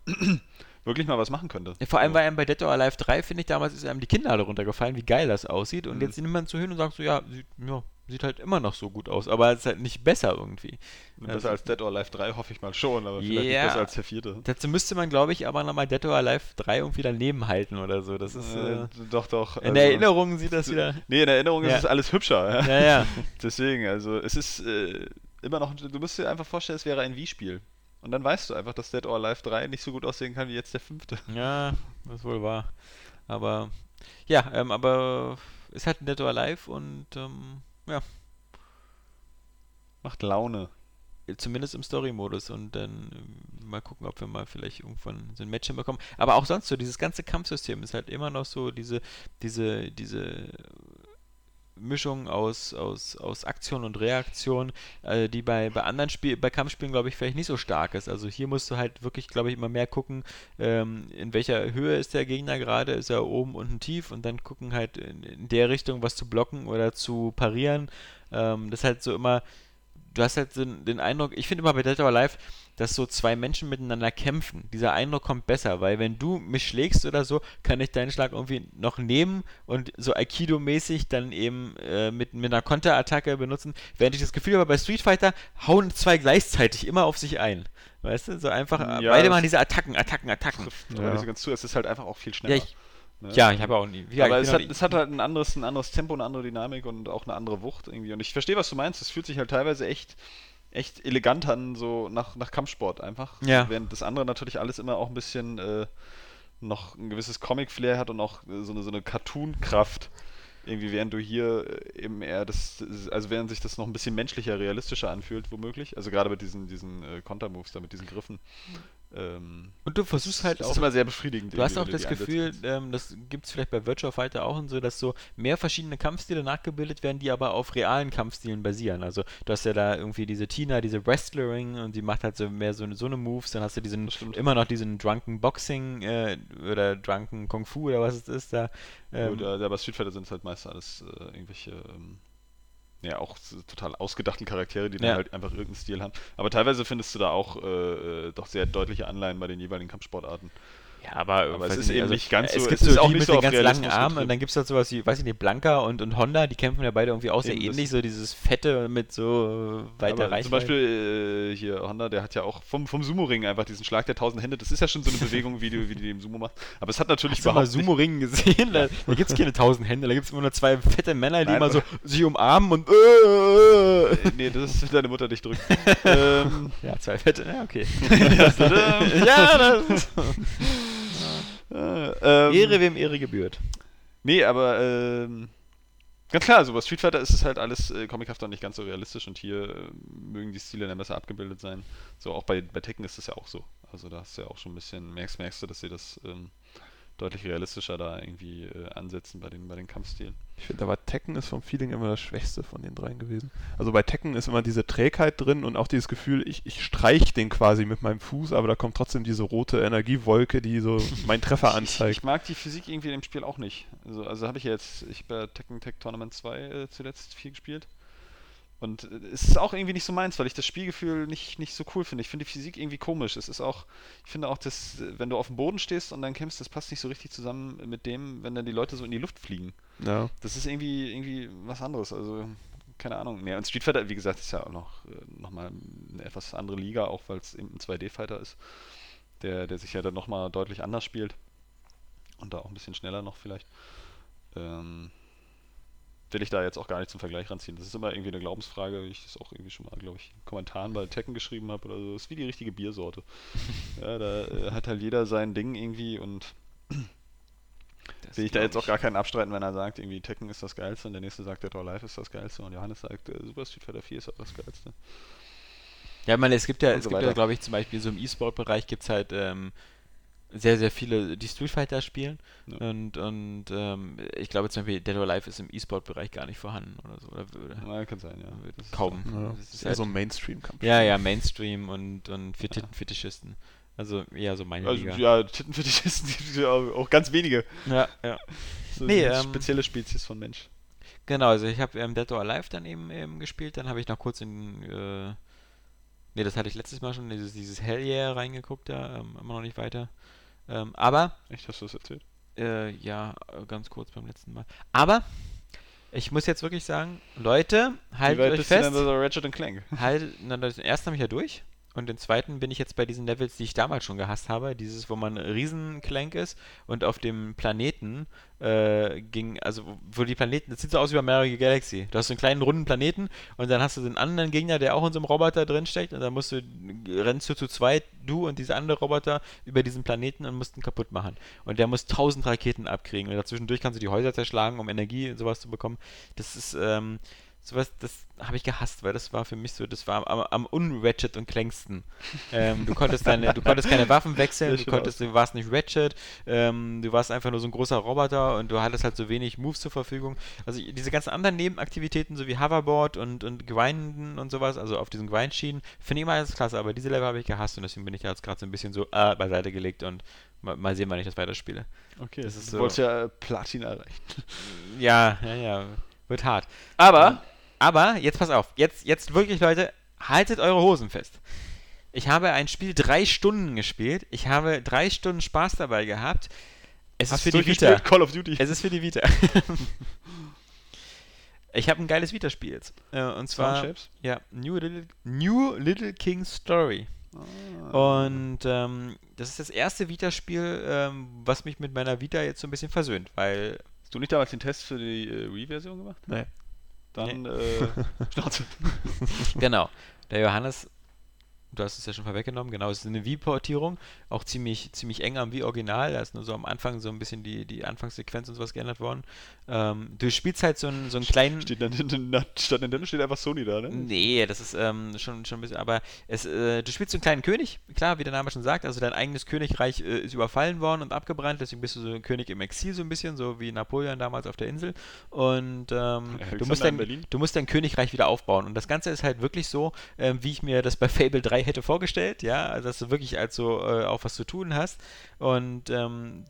wirklich mal was machen könnte. Ja, Vor allem So. bei einem bei Dead or Alive 3, finde ich, damals ist einem die Kinnlade runtergefallen, wie geil das aussieht. Und Mhm. jetzt nimmt man so hin und sagt so, ja sieht, ja, sieht halt immer noch so gut aus, aber es ist halt nicht besser irgendwie. Besser Also- als Dead or Alive 3 hoffe ich mal schon, aber vielleicht nicht Ja. besser als der vierte. Dazu müsste man, glaube ich, aber nochmal Dead or Alive 3 irgendwie daneben halten oder so. Das ist, äh, Äh, doch, doch. in der Erinnerung sieht das wieder. Nee, in Erinnerung Ja. ist es alles hübscher. Ja. Ja, ja. Deswegen, also es ist äh, immer noch, du musst dir einfach vorstellen, es wäre ein Wii-Spiel. Und dann weißt du einfach, dass Dead or Alive 3 nicht so gut aussehen kann wie jetzt der fünfte. Ja, das ist wohl wahr. Aber ja, ähm, aber ist halt Dead or Alive und ähm, ja, Macht Laune. zumindest im Story-Modus und dann ähm, mal gucken, ob wir mal vielleicht irgendwann so ein Match hinbekommen. Aber auch sonst so, dieses ganze Kampfsystem ist halt immer noch so diese, diese, diese Mischung aus, aus, aus Aktion und Reaktion, äh, die bei, bei anderen Spiel, bei Kampfspielen, glaube ich, vielleicht nicht so stark ist. Also hier musst du halt wirklich, glaube ich, immer mehr gucken, ähm, in welcher Höhe ist der Gegner gerade, ist er oben, unten, tief und dann gucken halt in, in der Richtung, was zu blocken oder zu parieren. Ähm, das ist halt so immer, du hast halt den, den Eindruck, ich finde immer bei Dead or Alive, dass so zwei Menschen miteinander kämpfen. Dieser Eindruck kommt besser, weil wenn du mich schlägst oder so, kann ich deinen Schlag irgendwie noch nehmen und so Aikido-mäßig dann eben äh, mit, mit einer Konterattacke benutzen. Während ich das Gefühl habe, bei Street Fighter hauen zwei gleichzeitig immer auf sich ein. Weißt du, so einfach, äh, Ja, beide machen diese Attacken, Attacken, Attacken. Ja. aber ganz zu. Es ist halt einfach auch viel Ja, schneller. ich, ne? ja, ich habe auch nie. Ja, aber es hat, es hat halt ein anderes, ein anderes Tempo, eine andere Dynamik und auch eine andere Wucht irgendwie. Und ich verstehe, was du meinst. Es fühlt sich halt teilweise echt, echt elegant an, so nach, nach Kampfsport einfach. Ja. Während das andere natürlich alles immer auch ein bisschen äh, noch ein gewisses Comic-Flair hat und auch äh, so eine, so eine Cartoon-Kraft. Irgendwie, während du hier äh, eben eher das, also während sich das noch ein bisschen menschlicher, realistischer anfühlt, womöglich. Also gerade mit diesen, diesen äh, Kontermoves da, mit diesen Griffen. Ähm, und du versuchst halt das auch ist immer sehr befriedigend. Du hast auch das. Gefühl, ähm, das gibt es vielleicht bei Virtual Fighter auch und so, dass so mehr verschiedene Kampfstile nachgebildet werden, die aber auf realen Kampfstilen basieren. Also du hast ja da irgendwie diese Tina, diese Wrestlerin und die macht halt so mehr so, so eine Moves, dann hast du diesen immer noch diesen Drunken Boxing äh, oder Drunken Kung Fu oder was es ist da. Ähm, Oder ja, bei Street Fighter sind es halt meist alles äh, irgendwelche, ähm, ja, auch so total ausgedachten Charaktere, die Ja. dann halt einfach irgendeinen Stil haben. Aber teilweise findest du da auch äh, äh, doch sehr deutliche Anleihen bei den jeweiligen Kampfsportarten. Ja, aber, Aber es ist nicht, eben also, nicht ganz so- Es gibt es so ist auch die nicht mit so den ganz langen Armen und dann gibt es halt sowas wie, weiß ich nicht, Blanka und, und Honda, die kämpfen ja beide irgendwie auch sehr Eben, ähnlich, so dieses Fette mit so weiter Reichweite. zum Beispiel äh, hier Honda, der hat ja auch vom, vom Sumo-Ring einfach diesen Schlag der tausend Hände. Das ist ja schon so eine Bewegung, wie du, wie die im Sumo machst. Aber es hat natürlich Hast du mal überhaupt nicht- Sumo-Ringen gesehen? Da, da gibt es keine tausend Hände, da gibt es immer nur zwei fette Männer, die Nein, immer so sich umarmen und. Äh, äh. Nee, das ist, wenn deine Mutter dich drückt. ähm, Ja, zwei fette, ja, okay. ja, das ähm, Ehre, wem Ehre gebührt. Nee, aber ähm, ganz klar, so bei Street Fighter ist es halt alles äh, comichaft und nicht ganz so realistisch und hier äh, mögen die Stile dann besser abgebildet sein. So auch bei, bei Tekken ist es ja auch so. Also da hast du ja auch schon ein bisschen, merkst, merkst du, dass sie das ähm, deutlich realistischer da irgendwie äh, ansetzen bei den, bei den Kampfstilen. Ich finde aber Tekken ist vom Feeling immer das Schwächste von den dreien gewesen. Also bei Tekken ist immer diese Trägheit drin und auch dieses Gefühl, ich, ich streich den quasi mit meinem Fuß, aber da kommt trotzdem diese rote Energiewolke, die so meinen Treffer Ich, anzeigt. ich mag die Physik irgendwie in dem Spiel auch nicht. Also, also habe ich ja jetzt, ich habe ja Tekken Tech Tournament 2 äh, zuletzt viel gespielt. Und äh, es ist auch irgendwie nicht so meins, weil ich das Spielgefühl nicht, nicht so cool finde. Ich finde die Physik irgendwie komisch. Es ist auch, ich finde auch, dass, äh, wenn du auf dem Boden stehst und dann kämpfst, das passt nicht so richtig zusammen mit dem, wenn dann die Leute so in die Luft fliegen. Ja. Das ist irgendwie, irgendwie was anderes. Also, keine Ahnung. Ja, und Street Fighter, wie gesagt, ist ja auch noch, äh, noch mal eine etwas andere Liga, auch weil es eben ein 2D-Fighter ist, der, der sich ja dann nochmal deutlich anders spielt. Und da auch ein bisschen schneller noch vielleicht. Ähm, will ich da jetzt auch gar nicht zum Vergleich ranziehen. Das ist immer irgendwie eine Glaubensfrage, wie ich das auch irgendwie schon mal, glaube ich, in Kommentaren bei Tekken geschrieben habe oder so. Das ist wie die richtige Biersorte. ja, da äh, hat halt jeder sein Ding irgendwie und Das will ich da jetzt auch gar keinen abstreiten, wenn er sagt, irgendwie Tekken ist das Geilste und der nächste sagt, Dead or Alive ist das Geilste und Johannes sagt, äh, Super Street Fighter 4 ist auch das Geilste. Ja, ich meine, es gibt ja, Und es so gibt ja, glaube ich, zum Beispiel so im E-Sport-Bereich gibt es halt ähm, sehr, sehr viele, die Street Fighter spielen. Ja. Und, und ähm, ich glaube zum Beispiel Dead or Alive ist im E-Sport-Bereich gar nicht vorhanden oder so. Oder würde, Na, kann sein, ja. würde Das ist kaum. Ja. Das ist eher halt, so ein Mainstream-Kampf. ja, ja, Mainstream und, und für Ja. Also eher so meine Also, Liga. ja, Tittenfetischisten gibt es ja auch, ganz wenige. ja, ja. So Nee, ähm, spezielle Spezies von Mensch. Genau, also ich habe ähm, Dead or Alive dann eben, eben gespielt, dann habe ich noch kurz in, äh, nee, das hatte ich letztes Mal schon, dieses, dieses Hell Yeah reingeguckt da, ähm, immer noch nicht weiter. Ähm, aber, Echt, hast du das erzählt? äh, ja, äh, ganz kurz beim letzten Mal. Aber, ich muss jetzt wirklich sagen, Leute, haltet euch bist du fest, denn Ratchet Clank? halt, na, den ersten habe ich ja durch. Und den zweiten bin ich jetzt bei diesen Levels, die ich damals schon gehasst habe. Dieses, wo man Riesenklank ist und auf dem Planeten äh, ging, also wo- wo die Planeten, das sieht so aus wie bei Mario Galaxy. Du hast so einen kleinen runden Planeten und dann hast du den anderen Gegner, der auch in so einem Roboter drinsteckt und dann musst du, rennst du zu zweit, du und dieser andere Roboter über diesen Planeten und musst ihn kaputt machen. Und der muss tausend Raketen abkriegen und dazwischendurch kannst du die Häuser zerschlagen, um Energie und sowas zu bekommen. Das ist, ähm, sowas, das habe ich gehasst, weil das war für mich so, das war am, am unratchet und klängsten. ähm, du konntest deine, du konntest keine Waffen wechseln, du konntest, du warst nicht ratchet, ähm, du warst einfach nur so ein großer Roboter und du hattest halt so wenig Moves zur Verfügung. Also diese ganzen anderen Nebenaktivitäten, so wie Hoverboard und, und Grinden und sowas, also auf diesen Grindschienen, finde ich immer alles klasse, aber diese Level habe ich gehasst und deswegen bin ich jetzt gerade so ein bisschen so äh, beiseite gelegt und mal, mal sehen, wann ich das weiterspiele. Okay, Das ist du so- wolltest ja Platin erreichen. Ja, ja, ja, wird hart. Aber, Aber, jetzt pass auf, jetzt, jetzt wirklich, Leute, haltet eure Hosen fest. Ich habe ein Spiel drei Stunden gespielt. Ich habe drei Stunden Spaß dabei gehabt. Es hast ist für die Vita. Call of Duty. Es ist für die Vita. ich habe ein geiles Vita-Spiel jetzt. Äh, und zwar, ja, New Little, New Little King Story. Ah. Und ähm, das ist das erste Vita-Spiel, ähm, was mich mit meiner Vita jetzt so ein bisschen versöhnt, weil Hast du nicht damals den Test für die äh, Wii-Version gemacht? Nee. Dann, äh, Schnauze. Genau. Der Johannes, du hast es ja schon vorweggenommen, genau, es ist eine Wii-Portierung, auch ziemlich, ziemlich eng am Wii-Original, da ist nur so am Anfang so ein bisschen die, die Anfangssequenz und sowas geändert worden. Ähm, du spielst halt so einen, so einen kleinen... Steht dann hinten, statt Nintendo steht einfach Sony da, ne? Nee, das ist ähm, schon, schon ein bisschen, aber es, äh, du spielst so einen kleinen König, klar, wie der Name schon sagt, also dein eigenes Königreich äh, ist überfallen worden und abgebrannt, deswegen bist du so ein König im Exil so ein bisschen, so wie Napoleon damals auf der Insel. Und ähm, du, musst in dein, du musst dein Königreich wieder aufbauen. Und das Ganze ist halt wirklich so, ähm, wie ich mir das bei Fable 3 hätte vorgestellt, ja, also dass du wirklich als so äh, auch was zu tun hast und ähm,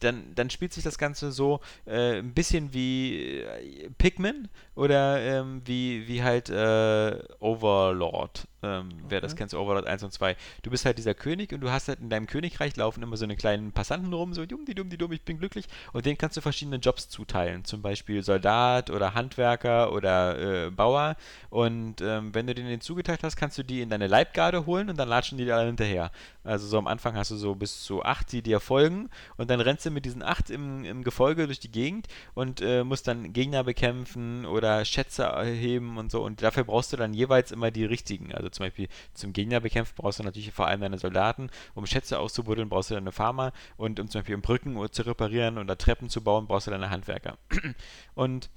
dann, dann spielt sich das Ganze so äh, ein bisschen wie äh, Pikmin oder ähm, wie, wie halt äh, Overlord. Ähm, Wer das Okay. kennt, so Overlord 1 und 2. Du bist halt dieser König und du hast halt in deinem Königreich laufen immer so eine kleinen Passanten rum, so dumm, die dumm, die dumm, ich bin glücklich. Und denen kannst du verschiedene Jobs zuteilen. Zum Beispiel Soldat oder Handwerker oder äh, Bauer. Und ähm, wenn du denen den zugeteilt hast, kannst du die in deine Leibgarde holen und dann latschen die dir alle hinterher. Also so am Anfang hast du so bis zu acht, die dir folgen und dann rennst du mit diesen acht im, im Gefolge durch die Gegend und äh, musst dann Gegner bekämpfen oder Schätze erheben und so und dafür brauchst du dann jeweils immer die richtigen. Also zum Beispiel zum Gegner bekämpfen brauchst du natürlich vor allem deine Soldaten, um Schätze auszubuddeln brauchst du deine Farmer und um zum Beispiel Brücken zu reparieren oder Treppen zu bauen brauchst du deine Handwerker. Und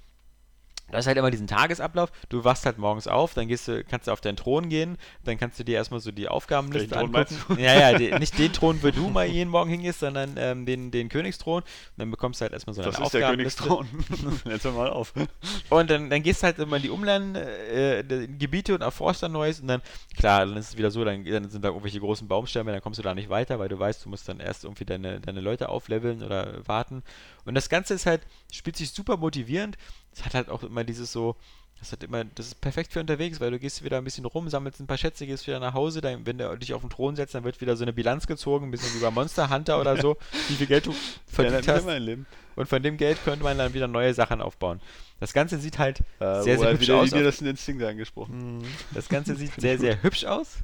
Du hast halt immer diesen Tagesablauf. Du wachst halt morgens auf, dann gehst du, kannst du auf deinen Thron gehen, dann kannst du dir erstmal so die Aufgabenliste Thron angucken. Ja, ja, die, nicht den Thron, wo du mal jeden Morgen hingehst, sondern ähm, den, den Königsthron. Und dann bekommst du halt erstmal so Das eine ist der Aufgabenliste. Königsthron. Jetzt mal auf. Und dann, dann gehst du halt immer in die Umland, äh, und erforschst dann Neues und dann, klar, dann ist es wieder so, dann, dann sind da irgendwelche großen Baumstämme, dann kommst du da nicht weiter, weil du weißt, du musst dann erst irgendwie deine, deine Leute aufleveln oder warten. Und das Ganze ist halt, spielt sich super motivierend. Es hat halt auch immer dieses so, das hat immer, das ist perfekt für unterwegs, weil du gehst wieder ein bisschen rum, sammelst ein paar Schätze, gehst wieder nach Hause, dann, wenn du dich auf den Thron setzt, dann wird wieder so eine Bilanz gezogen, ein bisschen wie bei Monster Hunter oder so, wie viel Geld du verdient Ja, hast. Und von dem Geld könnte man dann wieder neue Sachen aufbauen. Das Ganze sieht halt Äh, sehr, sehr hübsch aus. dir das Instinkt angesprochen. Mhm. Das Ganze sieht sehr, sehr hübsch aus.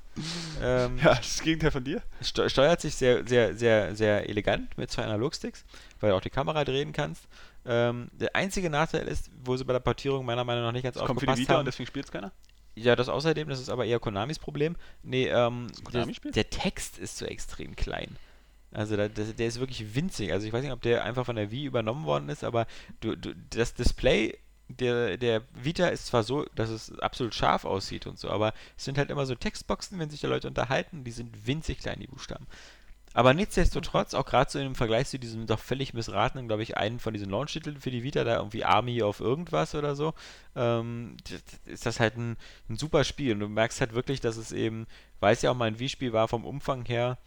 Ähm, Ja, das Gegenteil von dir. ste steuert sich sehr, sehr, sehr, sehr elegant mit zwei Analogsticks, weil du auch die Kamera drehen kannst. Ähm, der einzige Nachteil ist, wo sie bei der Portierung meiner Meinung nach nicht ganz Das kommt für die aufgepasst Vita und haben. deswegen spielt es keiner. Ja, das außerdem, das ist aber eher Konamis Problem. Nee, ähm, der, der Text ist so extrem klein. Also da, das, der ist wirklich winzig. Also ich weiß nicht, ob der einfach von der Wii übernommen worden ist, aber du, du, das Display der, der Vita ist zwar so, dass es absolut scharf aussieht und so, aber es sind halt immer so Textboxen, wenn sich da Leute unterhalten, die sind winzig klein, die Buchstaben. Aber nichtsdestotrotz, auch gerade so im Vergleich zu diesem doch völlig missratenen, glaube ich, einen von diesen Launch-Titeln für die Vita, da irgendwie Army of irgendwas oder so, ähm, ist das halt ein, ein super Spiel. Und du merkst halt wirklich, dass es eben, weil es ja auch mal ein Wii-Spiel war, vom Umfang her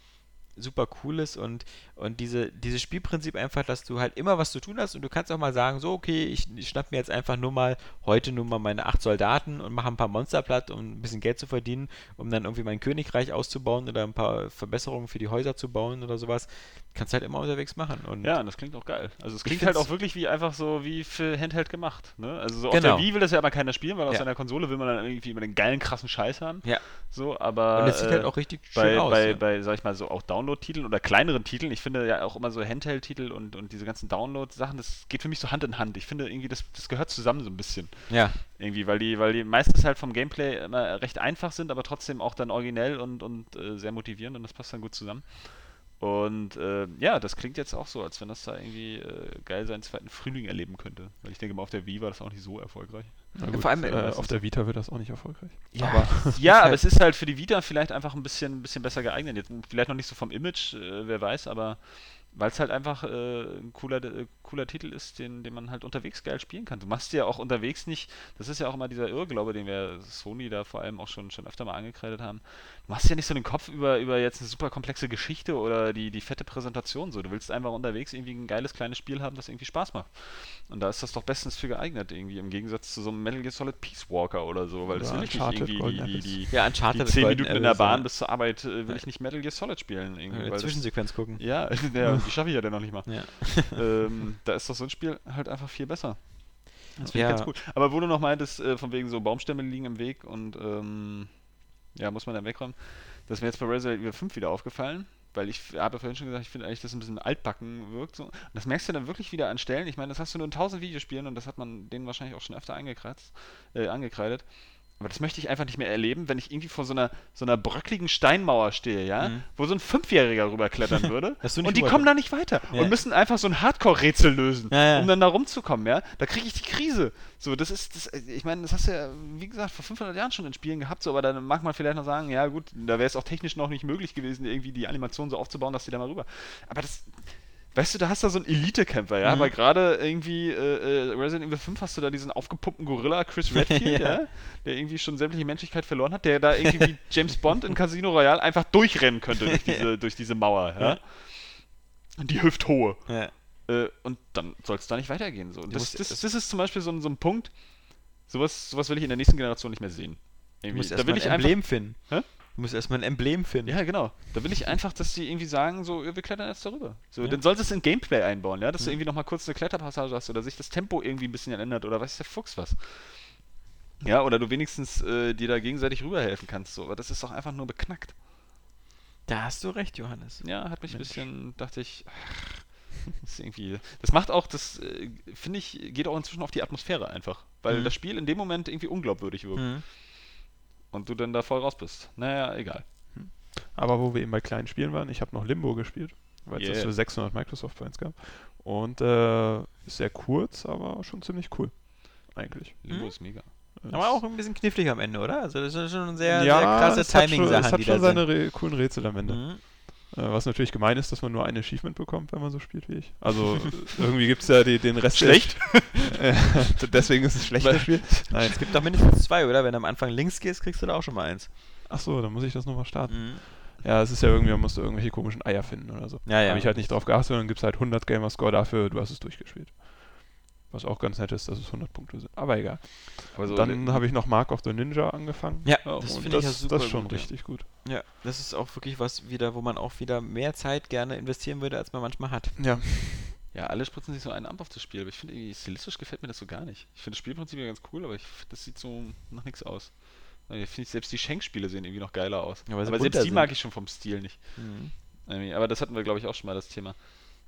super cool ist und Und diese, dieses Spielprinzip einfach, dass du halt immer was zu tun hast und du kannst auch mal sagen, so, okay, ich, ich schnapp mir jetzt einfach nur mal heute nur mal meine acht Soldaten und mache ein paar Monster platt, um ein bisschen Geld zu verdienen, um dann irgendwie mein Königreich auszubauen oder ein paar Verbesserungen für die Häuser zu bauen oder sowas. Kannst halt immer unterwegs machen. Und Ja, und das klingt auch geil. Also es klingt halt auch wirklich wie einfach so wie für Handheld gemacht. Ne? Also so auf Genau. der Wii will das ja aber keiner spielen, weil auf Ja. seiner Konsole will man dann irgendwie immer den geilen, krassen Scheiß haben. Ja. So, aber Und es sieht äh, halt auch richtig schön bei, aus. bei, ja. bei, sag ich mal, so auch Download-Titeln oder kleineren Titeln, ich finde ja auch immer so Handheld-Titel und, und diese ganzen Download-Sachen, das geht für mich so Hand in Hand. Ich finde irgendwie, das, das gehört zusammen so ein bisschen. ja. Irgendwie, weil die, weil die meistens halt vom Gameplay immer recht einfach sind, aber trotzdem auch dann originell und, und äh, sehr motivierend und das passt dann gut zusammen. Und äh, ja, das klingt jetzt auch so, als wenn das da irgendwie äh, geil seinen zweiten Frühling erleben könnte. Weil ich denke mal, auf der Wii war das auch nicht so erfolgreich. Gut, vor allem, äh, äh, auf der Vita wird das auch nicht erfolgreich. Ja, Aber Ja, aber es ist halt für die Vita vielleicht einfach ein bisschen, ein bisschen besser geeignet. Jetzt vielleicht noch nicht so vom Image, äh, wer weiß, aber weil es halt einfach äh, ein cooler, äh, cooler Titel ist, den, den man halt unterwegs geil spielen kann. Du machst dir ja auch unterwegs nicht, das ist ja auch immer dieser Irrglaube, den wir Sony da vor allem auch schon, schon öfter mal angekreidet haben. Du machst ja nicht so den Kopf über, über jetzt eine super komplexe Geschichte oder die, die fette Präsentation so. Du willst einfach unterwegs irgendwie ein geiles kleines Spiel haben, das irgendwie Spaß macht. Und da ist das doch bestens für geeignet, irgendwie, im Gegensatz zu so einem Metal Gear Solid Peace Walker oder so, weil das Oder will ich nicht irgendwie die, die, die, ja, die Uncharted 10 Golden Minuten in der Bahn ja. bis zur Arbeit äh, will ich nicht Metal Gear Solid spielen. Irgendwie, Äh, weil das, Zwischensequenz gucken. ja, ja, die schaffe ich ja dann noch nicht mal. Ja. ähm, da ist doch so ein Spiel halt einfach viel besser. Das finde Ja. ich ganz cool. Aber wo du noch meintest, äh, von wegen so Baumstämme liegen im Weg und ähm, ja, muss man dann wegräumen. Das ist mir jetzt bei Resident Evil 5 wieder aufgefallen, weil ich habe ja vorhin schon gesagt, ich finde eigentlich, dass es ein bisschen altbacken wirkt. So. Und das merkst du dann wirklich wieder an Stellen. Ich meine, das hast du nur in 1000 Videospielen und das hat man denen wahrscheinlich auch schon öfter äh, angekreidet. Aber das möchte ich einfach nicht mehr erleben, wenn ich irgendwie vor so einer, so einer bröckligen Steinmauer stehe, ja, Mhm. wo so ein Fünfjähriger rüberklettern würde. Und die kommen da nicht weiter Ja. und müssen einfach so ein Hardcore-Rätsel lösen, Ja, ja. um dann da rumzukommen, ja. Da kriege ich die Krise. So, das ist, das, ich meine, das hast du ja, wie gesagt, vor 500 Jahren schon in Spielen gehabt, so, aber dann mag man vielleicht noch sagen, ja gut, da wäre es auch technisch noch nicht möglich gewesen, irgendwie die Animation so aufzubauen, dass die da mal rüber. Aber das, weißt du, da hast du so einen Elite-Camper, ja, Mhm. weil gerade irgendwie äh, äh, Resident Evil 5 hast du da diesen aufgepumpten Gorilla Chris Redfield, Ja. ja. der irgendwie schon sämtliche Menschlichkeit verloren hat, der da irgendwie wie James Bond in Casino Royale einfach durchrennen könnte durch diese, durch diese Mauer, ja. Die hüfthohe. Äh, und dann soll es da nicht weitergehen. So. Das, das, das ist zum Beispiel so ein, so ein Punkt, sowas, sowas will ich in der nächsten Generation nicht mehr sehen. Du musst Da will ein ich einfach, Emblem finden. Hä? Du musst erstmal ein Emblem finden. ja, genau. Da will ich einfach, dass die irgendwie sagen, so, wir klettern jetzt darüber. So, Ja. Dann sollst du es in Gameplay einbauen, ja, dass du Mhm. irgendwie nochmal kurz eine Kletterpassage hast oder sich das Tempo irgendwie ein bisschen ändert oder weiß der Fuchs was. Ja, oder du wenigstens äh, dir da gegenseitig rüberhelfen kannst, so. Aber das ist doch einfach nur beknackt. Da hast du recht, Johannes. Ja, hat mich ein bisschen, dachte ich, ach, das ist irgendwie. Das macht auch, das äh, finde ich, geht auch inzwischen auf die Atmosphäre einfach. Weil Mhm. das Spiel in dem Moment irgendwie unglaubwürdig wirkt. Mhm. Und du dann da voll raus bist. Naja, egal. Aber wo wir eben bei kleinen Spielen waren, ich habe noch Limbo gespielt, weil es Yeah. das für 600 Microsoft Points gab. Und äh, ist sehr kurz, aber schon ziemlich cool. Eigentlich. Limbo Mhm. ist mega. Aber auch ein bisschen knifflig am Ende, oder? Also das ist schon sehr, ja, sehr klasse es hat schon, es Timing-Sachen, hat schon seine. Re coolen Rätsel am Ende. Mhm. Äh, was natürlich gemein ist, dass man nur ein Achievement bekommt, wenn man so spielt wie ich. Also irgendwie gibt es ja die, den Rest. Schlecht? Äh, deswegen ist es schlecht, das Spiel. Nein. Es gibt doch mindestens zwei, oder? Wenn du am Anfang links gehst, kriegst du da auch schon mal eins. Achso, dann muss ich das nochmal starten. Mhm. Ja, es ist ja irgendwie, man musst du irgendwelche komischen Eier finden oder so. Ja, ja. Habe ich halt nicht drauf geachtet und dann gibt es halt 100 Gamerscore dafür, du hast es durchgespielt. Was auch ganz nett ist, dass es 100 Punkte sind. Aber egal. Aber so dann habe ich noch Mark of the Ninja angefangen. Ja, Ja, das finde ich ja super das ist schon gut, richtig gut. Ja. ja, das ist auch wirklich was wieder, wo man auch wieder mehr Zeit gerne investieren würde, als man manchmal hat. Ja. Ja, alle spritzen sich so einen ab auf das Spiel, aber ich finde irgendwie, stilistisch gefällt mir das so gar nicht. Ich finde das Spielprinzip ja ganz cool, aber ich, find, das sieht so nach nichts aus. Ich finde selbst die Schenkspiele sehen irgendwie noch geiler aus. Ja, aber selbst die sind. mag ich schon vom Stil nicht. Mhm. Aber das hatten wir, glaube ich, auch schon mal das Thema.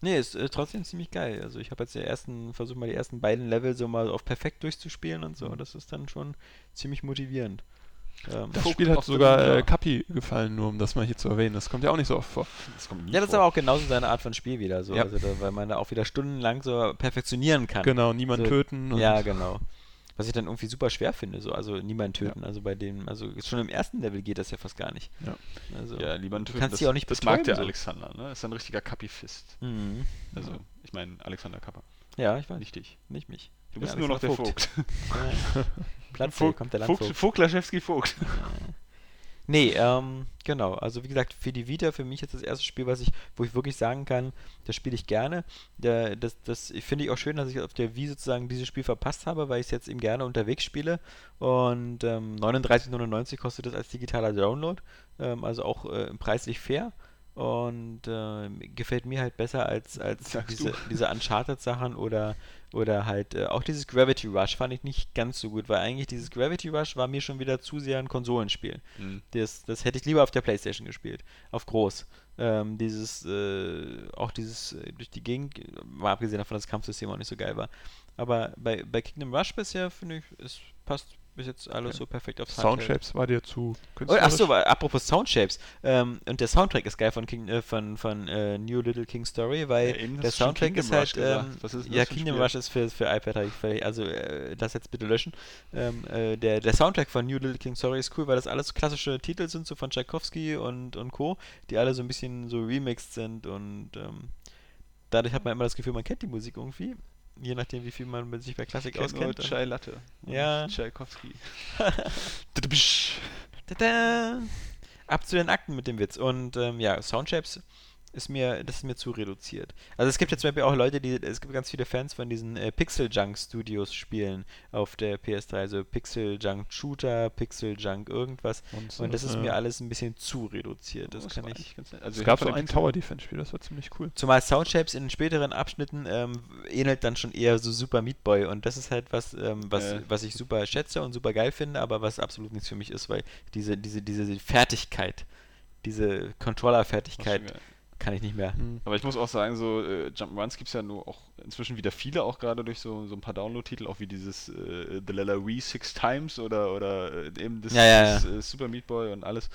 Nee, ist äh, trotzdem ziemlich geil. Also ich habe jetzt die ersten, versucht mal die ersten beiden Level so mal auf perfekt durchzuspielen und so. Das ist dann schon ziemlich motivierend. Ähm, Das Spiel hat sogar äh, Kapi gefallen, nur um das mal hier zu erwähnen. Das kommt ja auch nicht so oft vor. Das ja, das ist vor. aber auch genauso seine Art von Spiel wieder. So. Ja. Also da, weil man da auch wieder stundenlang so perfektionieren kann. Genau, niemand So, töten. und- Ja, genau. Was ich dann irgendwie super schwer finde, so, also niemand töten. Also bei dem, also schon im ersten Level geht das ja fast gar nicht. Ja. Also, Ja, du Töten, kannst das, auch nicht Das mag der betäuben, so. Alexander, ne? Ist ein richtiger Kapifist. Mhm. Also, ich meine, Alexander Kappa. Ja, ich weiß. Nicht dich. Nicht mich. Du bist nur noch der Vogt. Ja. Platz, Vogt, kommt der Vogt, Landvogt. Vogtlaschewski Vogt. Nee, ähm, genau. Also wie gesagt, für die Vita, für mich jetzt das erste Spiel, was ich, wo ich wirklich sagen kann, das spiele ich gerne. Der, das das finde ich auch schön, dass ich auf der Wii sozusagen dieses Spiel verpasst habe, weil ich es jetzt eben gerne unterwegs spiele. Und ähm, 39,99 kostet es als digitaler Download. Ähm, also auch äh, preislich fair. Und äh, gefällt mir halt besser als, als Sagst diese, du. diese Uncharted-Sachen oder, oder halt äh, auch dieses Gravity Rush fand ich nicht ganz so gut, weil eigentlich dieses Gravity Rush war mir schon wieder zu sehr ein Konsolenspiel. Mhm. Das, das hätte ich lieber auf der Playstation gespielt. Auf groß. Ähm, dieses, äh, auch dieses äh, durch die Gegend, mal abgesehen davon, dass das Kampfsystem auch nicht so geil war. Aber bei, bei Kingdom Rush bisher, finde ich, es passt bis jetzt alles Okay. so perfekt Handheld. Soundshapes war dir zu Oh, achso, künstlerisch? apropos Soundshapes. Ähm, und der Soundtrack ist geil von, King, äh, von, von äh, New Little King Story, weil Ja, der Soundtrack Kingdom ist halt. Ähm, Was ist ja, Kingdom? Rush ist für, für iPad, ich völlig, also äh, das jetzt bitte löschen. Ähm, äh, der, der Soundtrack von New Little King Story ist cool, weil das alles klassische Titel sind, so von Tchaikovsky und, und Co., die alle so ein bisschen so remixed sind und ähm, dadurch hat man immer das Gefühl, man kennt die Musik irgendwie. Je nachdem, wie viel man mit sich bei Klassik nur auskennt. Und- Chai Latte. Ja. Tchaikovsky. Ab zu den Akten mit dem Witz. Und ähm, ja, Soundshapes ist mir, das ist mir zu reduziert. Also es gibt ja zum Beispiel auch Leute, die, es gibt ganz viele Fans von diesen äh, Pixel Junk Studios Spielen auf der PS3, also Pixel Junk Shooter, Pixel Junk irgendwas. Und, Und das ist äh, mir alles ein bisschen zu reduziert. Das kann war ich. ganz nett. Also Es gab so ein Tower Defense Spiel, das war ziemlich cool. Zumal Soundshapes in den späteren Abschnitten ähm, ähnelt dann schon eher so Super Meat Boy und das ist halt was, ähm, was, Äh. was ich super schätze und super geil finde, aber was absolut nichts für mich ist, weil diese, diese, diese Fertigkeit, diese Controller-Fertigkeit. Kann ich nicht mehr. Aber ich muss auch sagen, so äh, Jump'n'Runs gibt es ja nur auch inzwischen wieder viele, auch gerade durch so, so ein paar Download-Titel, auch wie dieses äh, The Lella Wii Six Times oder, oder äh, eben das, Ja, ja, das äh, Super Meat Boy und alles.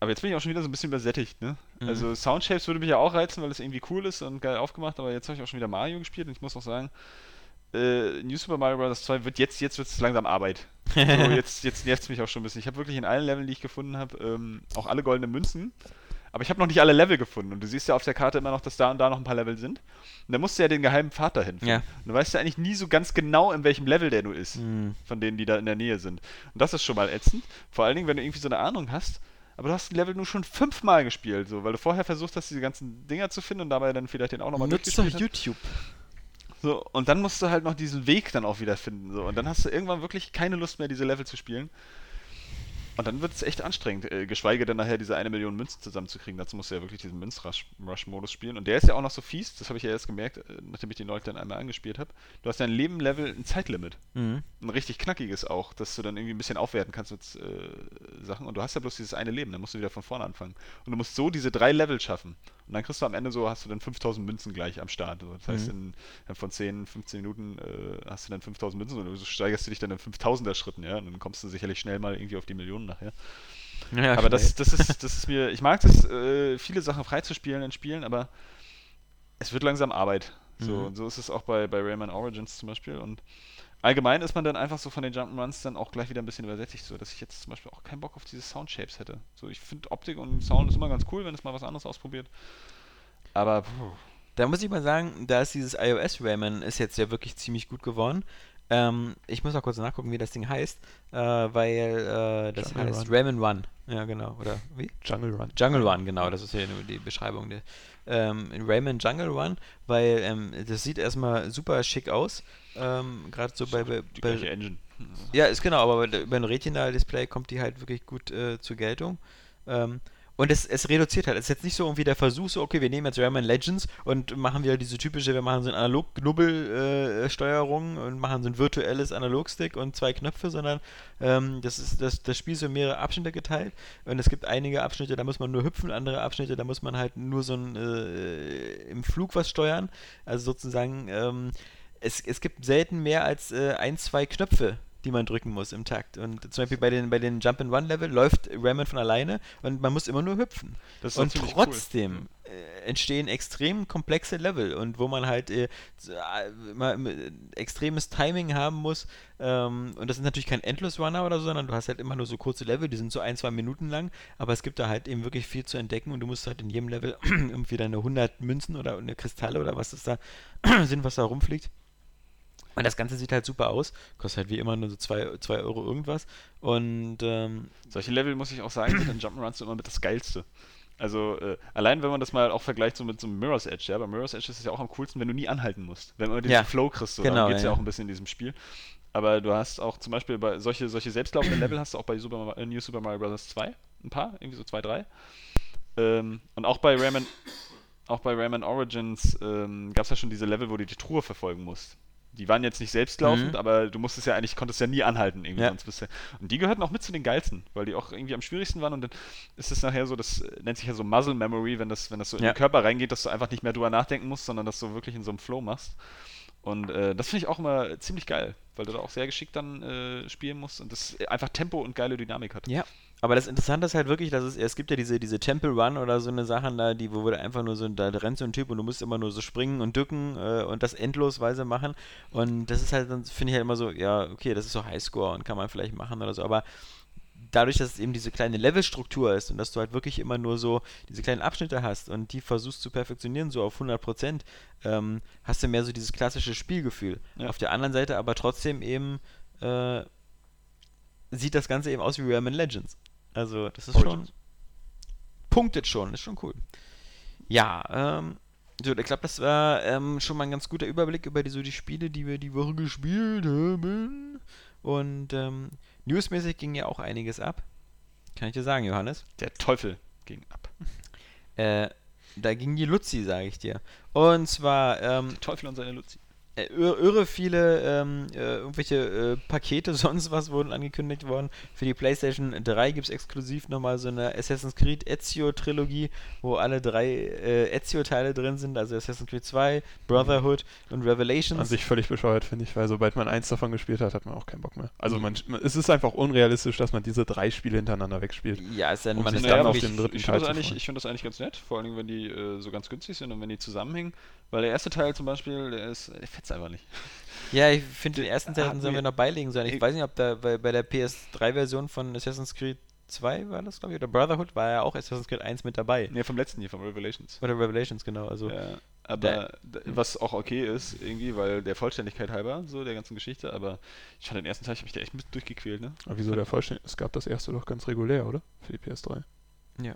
Aber jetzt bin ich auch schon wieder so ein bisschen übersättigt, ne? Mhm. Also Soundshapes würde mich ja auch reizen, weil es irgendwie cool ist und geil aufgemacht, aber jetzt habe ich auch schon wieder Mario gespielt und ich muss auch sagen, äh, New Super Mario Bros. 2 wird jetzt, jetzt wird es langsam Arbeit. So, jetzt jetzt nervt es mich auch schon ein bisschen. Ich habe wirklich in allen Leveln, die ich gefunden habe, ähm, auch alle goldenen Münzen. Aber ich habe noch nicht alle Level gefunden. Und du siehst ja auf der Karte immer noch, dass da und da noch ein paar Level sind. Und da musst du ja den geheimen Pfad dahin finden. Ja. Und du weißt ja eigentlich nie so ganz genau, in welchem Level der nur ist. Mhm. Von denen, die da in der Nähe sind. Und das ist schon mal ätzend. Vor allen Dingen, wenn du irgendwie so eine Ahnung hast. Aber du hast ein Level nur schon fünfmal gespielt, so, weil du vorher versucht hast, diese ganzen Dinger zu finden und dabei dann vielleicht den auch nochmal durchgespielt hast. YouTube. So, und dann musst du halt noch diesen Weg dann auch wieder finden. So. Und dann hast du irgendwann wirklich keine Lust mehr, diese Level zu spielen. Und dann wird es echt anstrengend, äh, geschweige denn nachher diese eine Million Münzen zusammenzukriegen. Dazu musst du ja wirklich diesen Münzrush-Modus spielen. Und der ist ja auch noch so fies, das habe ich ja erst gemerkt, äh, nachdem ich den Leute dann einmal angespielt habe. Du hast ja ein Leben-Level, ein Zeitlimit. Mhm. Ein richtig knackiges auch, dass du dann irgendwie ein bisschen aufwerten kannst mit äh, Sachen. Und du hast ja bloß dieses eine Leben, dann musst du wieder von vorne anfangen. Und du musst so diese drei Level schaffen. Und dann kriegst du am Ende so, hast du dann 5000 Münzen gleich am Start. So, Das heißt, in, in von 10, 15 Minuten äh, hast du dann 5000 Münzen und du steigerst du dich dann in 5000er Schritten, ja. Und dann kommst du sicherlich schnell mal irgendwie auf die Millionen nachher. Ja, aber das, das, ist, das ist mir, ich mag das, äh, viele Sachen freizuspielen in Spielen, aber es wird langsam Arbeit. So, Mhm. und so ist es auch bei, bei Rayman Origins zum Beispiel. Und allgemein ist man dann einfach so von den Jump'n'Runs dann auch gleich wieder ein bisschen übersättigt, so dass ich jetzt zum Beispiel auch keinen Bock auf diese Soundshapes hätte. So, ich finde Optik und Sound ist immer ganz cool, wenn es mal was anderes ausprobiert. Aber puh, Da muss ich mal sagen, da ist dieses iOS Rayman ist jetzt ja wirklich ziemlich gut geworden. Ähm, ich muss mal kurz nachgucken, wie das Ding heißt, äh, weil äh, das Jungle heißt Run. Rayman Run. Ja, genau. Oder wie? Jungle Run. Jungle Run, genau, das ist hier nur die Beschreibung. Der, ähm, in Rayman Jungle Run, weil ähm, das sieht erstmal super schick aus. Ähm, Gerade so bei, bei, die bei Engine. ja, ist genau, aber bei- beim Retina-Display kommt die halt wirklich gut äh, zur Geltung. Ähm, und es, es reduziert halt. Es ist jetzt nicht so irgendwie der Versuch, so, okay, wir nehmen jetzt Rayman Legends und machen wieder diese typische, wir machen so eine Analog-Knubbel-Steuerung und machen so ein virtuelles Analogstick und zwei Knöpfe, sondern ähm, das, ist, das, das Spiel ist in mehrere Abschnitte geteilt und es gibt einige Abschnitte, da muss man nur hüpfen, andere Abschnitte, da muss man halt nur so ein, äh, im Flug was steuern. Also sozusagen, ähm, es, es gibt selten mehr als äh, ein, zwei Knöpfe, die man drücken muss im Takt. Und zum Beispiel bei den, bei den Jump-and-Run-Level läuft Rayman von alleine und man muss immer nur hüpfen. Und ziemlich cool. trotzdem äh, entstehen extrem komplexe Level und wo man halt äh, äh, äh, extremes Timing haben muss. Ähm, und das ist natürlich kein Endless-Runner oder so, sondern du hast halt immer nur so kurze Level, die sind so ein, zwei Minuten lang, aber es gibt da halt eben wirklich viel zu entdecken und du musst halt in jedem Level irgendwie deine 100 Münzen oder eine Kristalle oder was das da sind, was da rumfliegt. Und das Ganze sieht halt super aus. Kostet halt wie immer nur so 2 Euro irgendwas. Und ähm, Solche Level, muss ich auch sagen, sind in Jump'n'Runs immer mit das Geilste. Also äh, allein wenn man das mal auch vergleicht so mit so einem Mirror's Edge, ja, bei Mirror's Edge ist es ja auch am coolsten, wenn du nie anhalten musst. Wenn man diesen Ja. Flow kriegst, so, Genau, darum geht es ja, ja. auch ein bisschen in diesem Spiel. Aber du hast auch zum Beispiel bei solche, solche selbstlaufenden Level hast du auch bei Super, äh, New Super Mario Bros. 2 ein paar, irgendwie so zwei, drei. Ähm, und auch bei Rayman, auch bei Rayman Origins ähm, gab es ja schon diese Level, wo du die Truhe verfolgen musst. Die waren jetzt nicht selbstlaufend, Mhm. aber du musstest ja eigentlich, konntest ja nie anhalten, irgendwie Ja. sonst bist du. Und die gehörten auch mit zu den geilsten, weil die auch irgendwie am schwierigsten waren und dann ist es nachher so, das nennt sich ja so Muscle Memory, wenn das, wenn das so in Ja. den Körper reingeht, dass du einfach nicht mehr drüber nachdenken musst, sondern dass du wirklich in so einem Flow machst. Und äh, das finde ich auch immer ziemlich geil, weil du da auch sehr geschickt dann äh, spielen musst und das einfach Tempo und geile Dynamik hat. Ja, aber das Interessante ist halt wirklich, dass es, es gibt ja diese, diese Temple Run oder so eine Sachen da, die, wo du einfach nur so, da rennt so ein Typ und du musst immer nur so springen und dücken äh, und das endlosweise machen. Und das ist halt, dann finde ich halt immer so, ja, okay, das ist so Highscore und kann man vielleicht machen oder so, aber dadurch, dass es eben diese kleine Levelstruktur ist und dass du halt wirklich immer nur so diese kleinen Abschnitte hast und die versuchst zu perfektionieren, so auf 100%, ähm, hast du mehr so dieses klassische Spielgefühl. Ja. Auf der anderen Seite aber trotzdem eben äh, sieht das Ganze eben aus wie Rayman Legends. Also, das ist Origins. schon. Punktet schon, ist schon cool. Ja, ähm. So, ich glaube, das war ähm, schon mal ein ganz guter Überblick über die, so die Spiele, die wir die Woche gespielt haben. Und ähm, newsmäßig ging ja auch einiges ab. Kann ich dir sagen, Johannes? Der Teufel ging ab. Äh, da ging die Luzi, sage ich dir. Und zwar ähm, Der Teufel und seine Luzi. Äh, ir- irre viele ähm, äh, irgendwelche äh, Pakete, sonst was wurden angekündigt worden. Für die PlayStation 3 gibt es exklusiv nochmal so eine Assassin's Creed Ezio-Trilogie, wo alle drei äh, Ezio-Teile drin sind, also Assassin's Creed 2, Brotherhood und Revelations. An sich völlig bescheuert, finde ich, weil sobald man eins davon gespielt hat, hat man auch keinen Bock mehr. Also man, man- es ist einfach unrealistisch, dass man diese drei Spiele hintereinander wegspielt. ja, ist dann, Um man ist dann auf den dritten ich Teil finde das, eigentlich- ich finde das eigentlich ganz nett, vor allem wenn die äh, so ganz günstig sind und wenn die zusammenhängen. Weil der erste Teil zum Beispiel, der ist, der fetzt einfach nicht. Ja, ich finde den ersten Teil sollen wir noch beilegen sollen. Ich Ich- weiß nicht, ob da bei, bei der PS3-Version von Assassin's Creed 2 war das, glaube ich, oder Brotherhood war ja auch Assassin's Creed 1 mit dabei. Ne, vom letzten hier, vom Revelations. Oder Revelations, genau. Also, Ja, aber d- was auch okay ist, irgendwie, weil der Vollständigkeit halber, so der ganzen Geschichte, aber ich fand den ersten Teil, ich habe mich da echt mit durchgequält, ne? Aber wieso der Vollständig? Es gab das erste doch ganz regulär, oder? Für die PS3. Ja,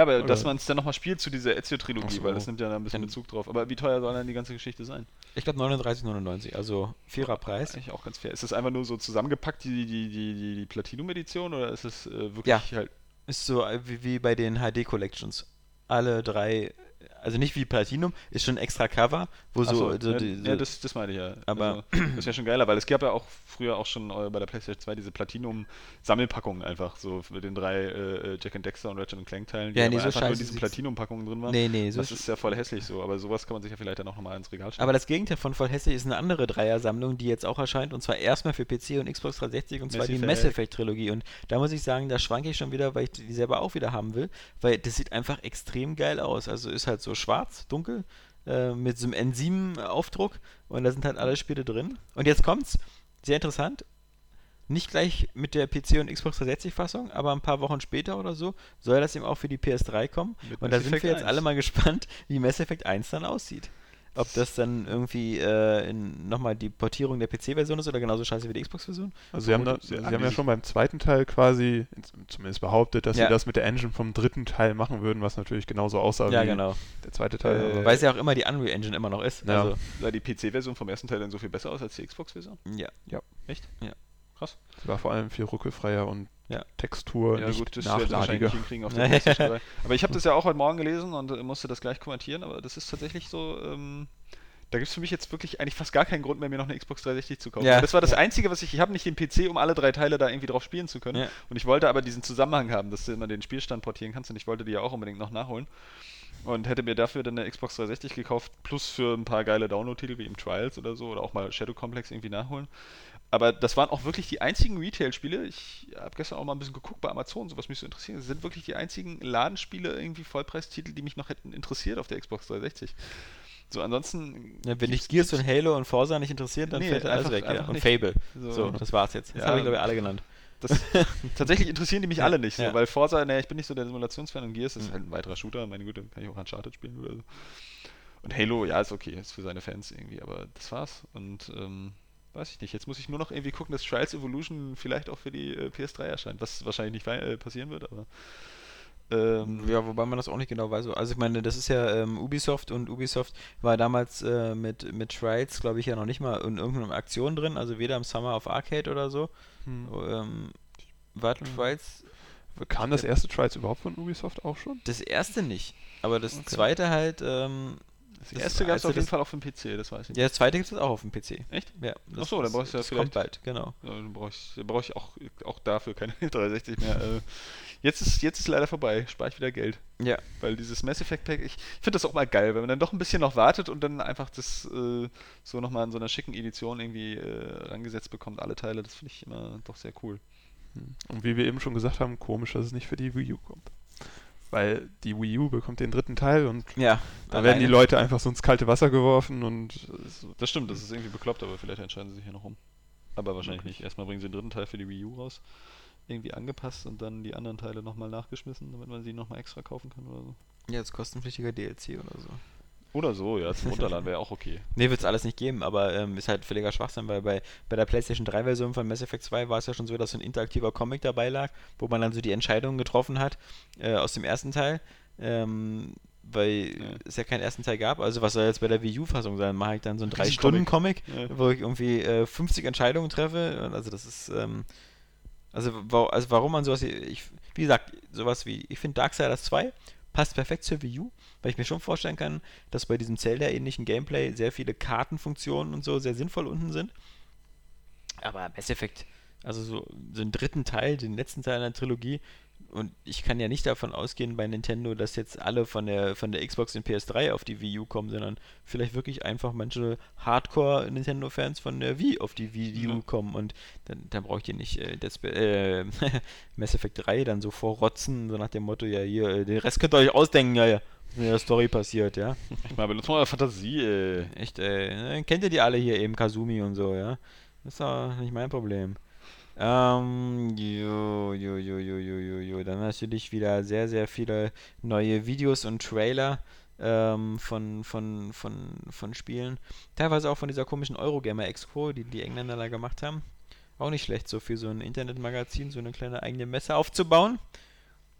aber Oder- dass man es dann nochmal spielt zu dieser Ezio-Trilogie, so. weil das nimmt ja da ein bisschen Dann- Bezug drauf. Aber wie teuer soll dann die ganze Geschichte sein? ich glaube 39,99, also vierer Preis. Eigentlich auch ganz fair. Ist das einfach nur so zusammengepackt, die, die, die, die, die Platinum-Edition, oder ist es äh, wirklich Ja. halt. Ist so äh, wie, wie bei den HD Collections. Alle drei, also nicht wie Platinum, ist schon extra Cover, wo so, Achso, so ja, die, ja, das, das meine ich ja. Aber- also, das wäre schon geiler, weil es gab ja auch früher auch schon äh, bei der PlayStation 2 diese Platinum-Sammelpackungen einfach, so mit den drei äh, Jack and Dexter und Ratchet und Clank Teilen, die Ja, nee, so einfach nur in scheiße diesen sieht's- Platinum-Packungen drin waren. Nee, nee, so das ist ja voll hässlich so, aber sowas kann man sich ja vielleicht dann auch nochmal ins Regal stellen. Aber das Gegenteil von voll hässlich ist eine andere Dreiersammlung, die jetzt auch erscheint, und zwar erstmal für PC und Xbox 360, und zwar Mass die. Mass Effect Trilogie. Und da muss ich sagen, da schwanke ich schon wieder, weil ich die selber auch wieder haben will, weil das sieht einfach extrem geil aus. Also ist halt so schwarz, dunkel, äh, mit so einem N7-Aufdruck, und da sind halt alle Spiele drin. Und jetzt kommt's, sehr interessant. Nicht gleich mit der PC und Xbox 360-Fassung, aber ein paar Wochen später oder so soll das eben auch für die PS3 kommen. Mit und Mass da sind Effect wir jetzt 1. alle mal gespannt, wie Mass Effect 1 dann aussieht. Ob das dann irgendwie äh, in nochmal die Portierung der PC-Version ist oder genauso scheiße wie die Xbox-Version. Also sie haben, da, sie sehr haben ja schon beim zweiten Teil quasi zumindest behauptet, dass Ja. sie das mit der Engine vom dritten Teil machen würden, was natürlich genauso aussah Ja, wie genau. der zweite Teil. Äh, Weil es ja auch immer die Unreal Engine immer noch ist. Ja. Also, Sah die PC-Version vom ersten Teil dann so viel besser aus als die Xbox-Version? ja. Echt? Ja. Krass. sie war vor allem viel ruckelfreier und Ja. Textur Ja nicht gut, das wahrscheinlich hinkriegen auf der Ja. PlayStation 3. Aber ich habe das ja auch heute Morgen gelesen und äh, musste das gleich kommentieren, aber das ist tatsächlich so, ähm, da gibt es für mich jetzt wirklich eigentlich fast gar keinen Grund mehr, mir noch eine Xbox 360 zu kaufen. Ja. Das war das Ja. Einzige, was ich, ich habe nicht den PC, um alle drei Teile da irgendwie drauf spielen zu können. Ja. Und ich wollte aber diesen Zusammenhang haben, dass du immer den Spielstand portieren kannst und ich wollte die ja auch unbedingt noch nachholen. Und hätte mir dafür dann eine Xbox 360 gekauft, plus für ein paar geile Download-Titel wie im Trials oder so, oder auch mal Shadow Complex irgendwie nachholen. Aber das waren auch wirklich die einzigen Retail-Spiele. Ich habe gestern auch mal ein bisschen geguckt bei Amazon, so was mich so interessiert. Das sind wirklich die einzigen Ladenspiele, irgendwie Vollpreistitel, die mich noch hätten interessiert auf der Xbox 360. So, ansonsten. Ja, wenn dich Gears und Halo und Forza nicht interessiert, dann Nee, fällt alles einfach- weg. Ja. Und. Fable. So. So, das war's jetzt. Das Ja. habe ich, glaube ich, alle genannt. Das, tatsächlich interessieren die mich alle nicht so, weil Forza, naja, ich bin nicht so der Simulationsfan und Gears ist halt ein weiterer Shooter, meine Güte, kann ich auch Uncharted spielen oder so. Und Halo, ja, ist okay, ist für seine Fans irgendwie, aber das war's. Und ähm, weiß ich nicht. Jetzt muss ich nur noch irgendwie gucken, dass Trials Evolution vielleicht auch für die äh, PS3 erscheint, was wahrscheinlich nicht äh, passieren wird, aber. Ähm, Ja, wobei man das auch nicht genau weiß. Also ich meine, das ist ja ähm, Ubisoft und Ubisoft war damals äh, mit, mit Trials, glaube ich, ja noch nicht mal in irgendeiner Aktion drin, also weder im Summer of Arcade oder so. Hm. Ähm, war Hm. Trials Kam das erste Trials überhaupt von Ubisoft auch schon? das erste nicht, aber das Okay. zweite halt, ähm, das das- erste gab es also auf jeden das- Fall auch für den PC, das weiß ich. ja, das zweite gibt es auch auf dem PC. Echt? Ja. Ach so, dann brauchst du ja das kommt vielleicht- bald, genau. Ja, dann brauche ich, dann brauch ich auch, auch dafür keine 360 mehr. äh, jetzt, ist, jetzt ist leider vorbei, spare ich wieder Geld. Ja. Weil dieses Mass Effect Pack, ich finde das auch mal geil, wenn man dann doch ein bisschen noch wartet und dann einfach das äh, so nochmal in so einer schicken Edition irgendwie äh, rangesetzt bekommt, alle Teile, das finde ich immer doch sehr cool. Und wie wir eben schon gesagt haben, komisch, dass es nicht für die Wii U kommt. Weil die Wii U bekommt den dritten Teil und Ja. da werden die. Leute einfach so ins kalte Wasser geworfen und Das stimmt, das ist irgendwie bekloppt, aber vielleicht entscheiden sie sich hier noch um. Aber wahrscheinlich nicht. Erstmal bringen sie den dritten Teil für die Wii U raus, irgendwie angepasst und dann die anderen Teile nochmal nachgeschmissen, damit man sie nochmal extra kaufen kann oder so. Ja, jetzt kostenpflichtiger DLC oder so. Oder so, ja, zum Runterladen wäre auch okay. Nee, wird es alles nicht geben, aber ähm, ist halt völliger Schwachsinn, weil bei, bei der PlayStation 3 Version von Mass Effect 2 war es ja schon so, dass so ein interaktiver Comic dabei lag, wo man dann so die Entscheidungen getroffen hat äh, aus dem ersten Teil. Ähm, weil Ja. es ja keinen ersten Teil gab. Also was soll jetzt bei der Wii U-Fassung sein? Mache ich dann so einen Riesen 3-Stunden-Comic, Ja. wo ich irgendwie äh, 50 Entscheidungen treffe. Also das ist, ähm, also, also warum man sowas, ich, wie gesagt, sowas wie, ich finde Darksiders 2 passt perfekt zur Wii U, weil ich mir schon vorstellen kann, dass bei diesem Zelda-ähnlichen Gameplay sehr viele Kartenfunktionen und so sehr sinnvoll unten sind. Aber Mass Effect, also so, so einen dritten Teil, den letzten Teil einer Trilogie, und ich kann ja nicht davon ausgehen bei Nintendo, dass jetzt alle von der von der Xbox und PS3 auf die Wii U kommen, sondern vielleicht wirklich einfach manche Hardcore Nintendo-Fans von der Wii auf die Wii U Ja. kommen und dann, dann brauche ich dir nicht äh, Dead Sp äh, Mass Effect 3 dann so vorrotzen, so nach dem Motto, ja hier, äh, den Rest könnt ihr euch ausdenken, ja, ja, in der Story passiert, ja. Ich mal, benutzt mal eure Fantasie, ey. Echt, äh, ne, kennt ihr die alle hier eben, Kazumi und so, ja? Das ist doch nicht mein Problem. Ähm, jo, jo, jo, jo, jo, jo, jo. Dann natürlich wieder sehr, sehr viele neue Videos und Trailer ähm, von, von, von, von Spielen. Teilweise auch von dieser komischen Eurogamer Expo, die die Engländer da gemacht haben. Auch nicht schlecht, so für so ein Internetmagazin, so eine kleine eigene Messe aufzubauen.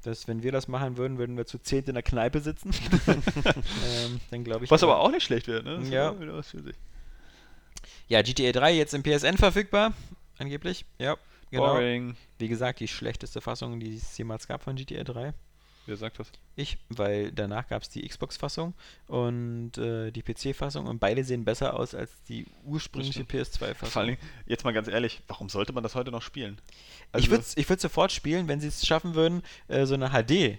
Das, wenn wir das machen würden, würden wir zu zehnt in der Kneipe sitzen. ähm, dann glaube ich. Was aber auch nicht schlecht wäre, ne? Das Ja. Ja, GTA 3 jetzt im PSN verfügbar, angeblich. Ja, genau. Boring. Wie gesagt, die schlechteste Fassung, die es jemals gab von GTA 3. Wer sagt das? Ich, weil danach gab es die Xbox-Fassung und äh, die PC-Fassung und beide sehen besser aus als die ursprüngliche PS2-Fassung. Vor Dingen, jetzt mal ganz ehrlich, warum sollte man das heute noch spielen? ich würde ich würd sofort spielen, wenn sie es schaffen würden, äh, so eine HD.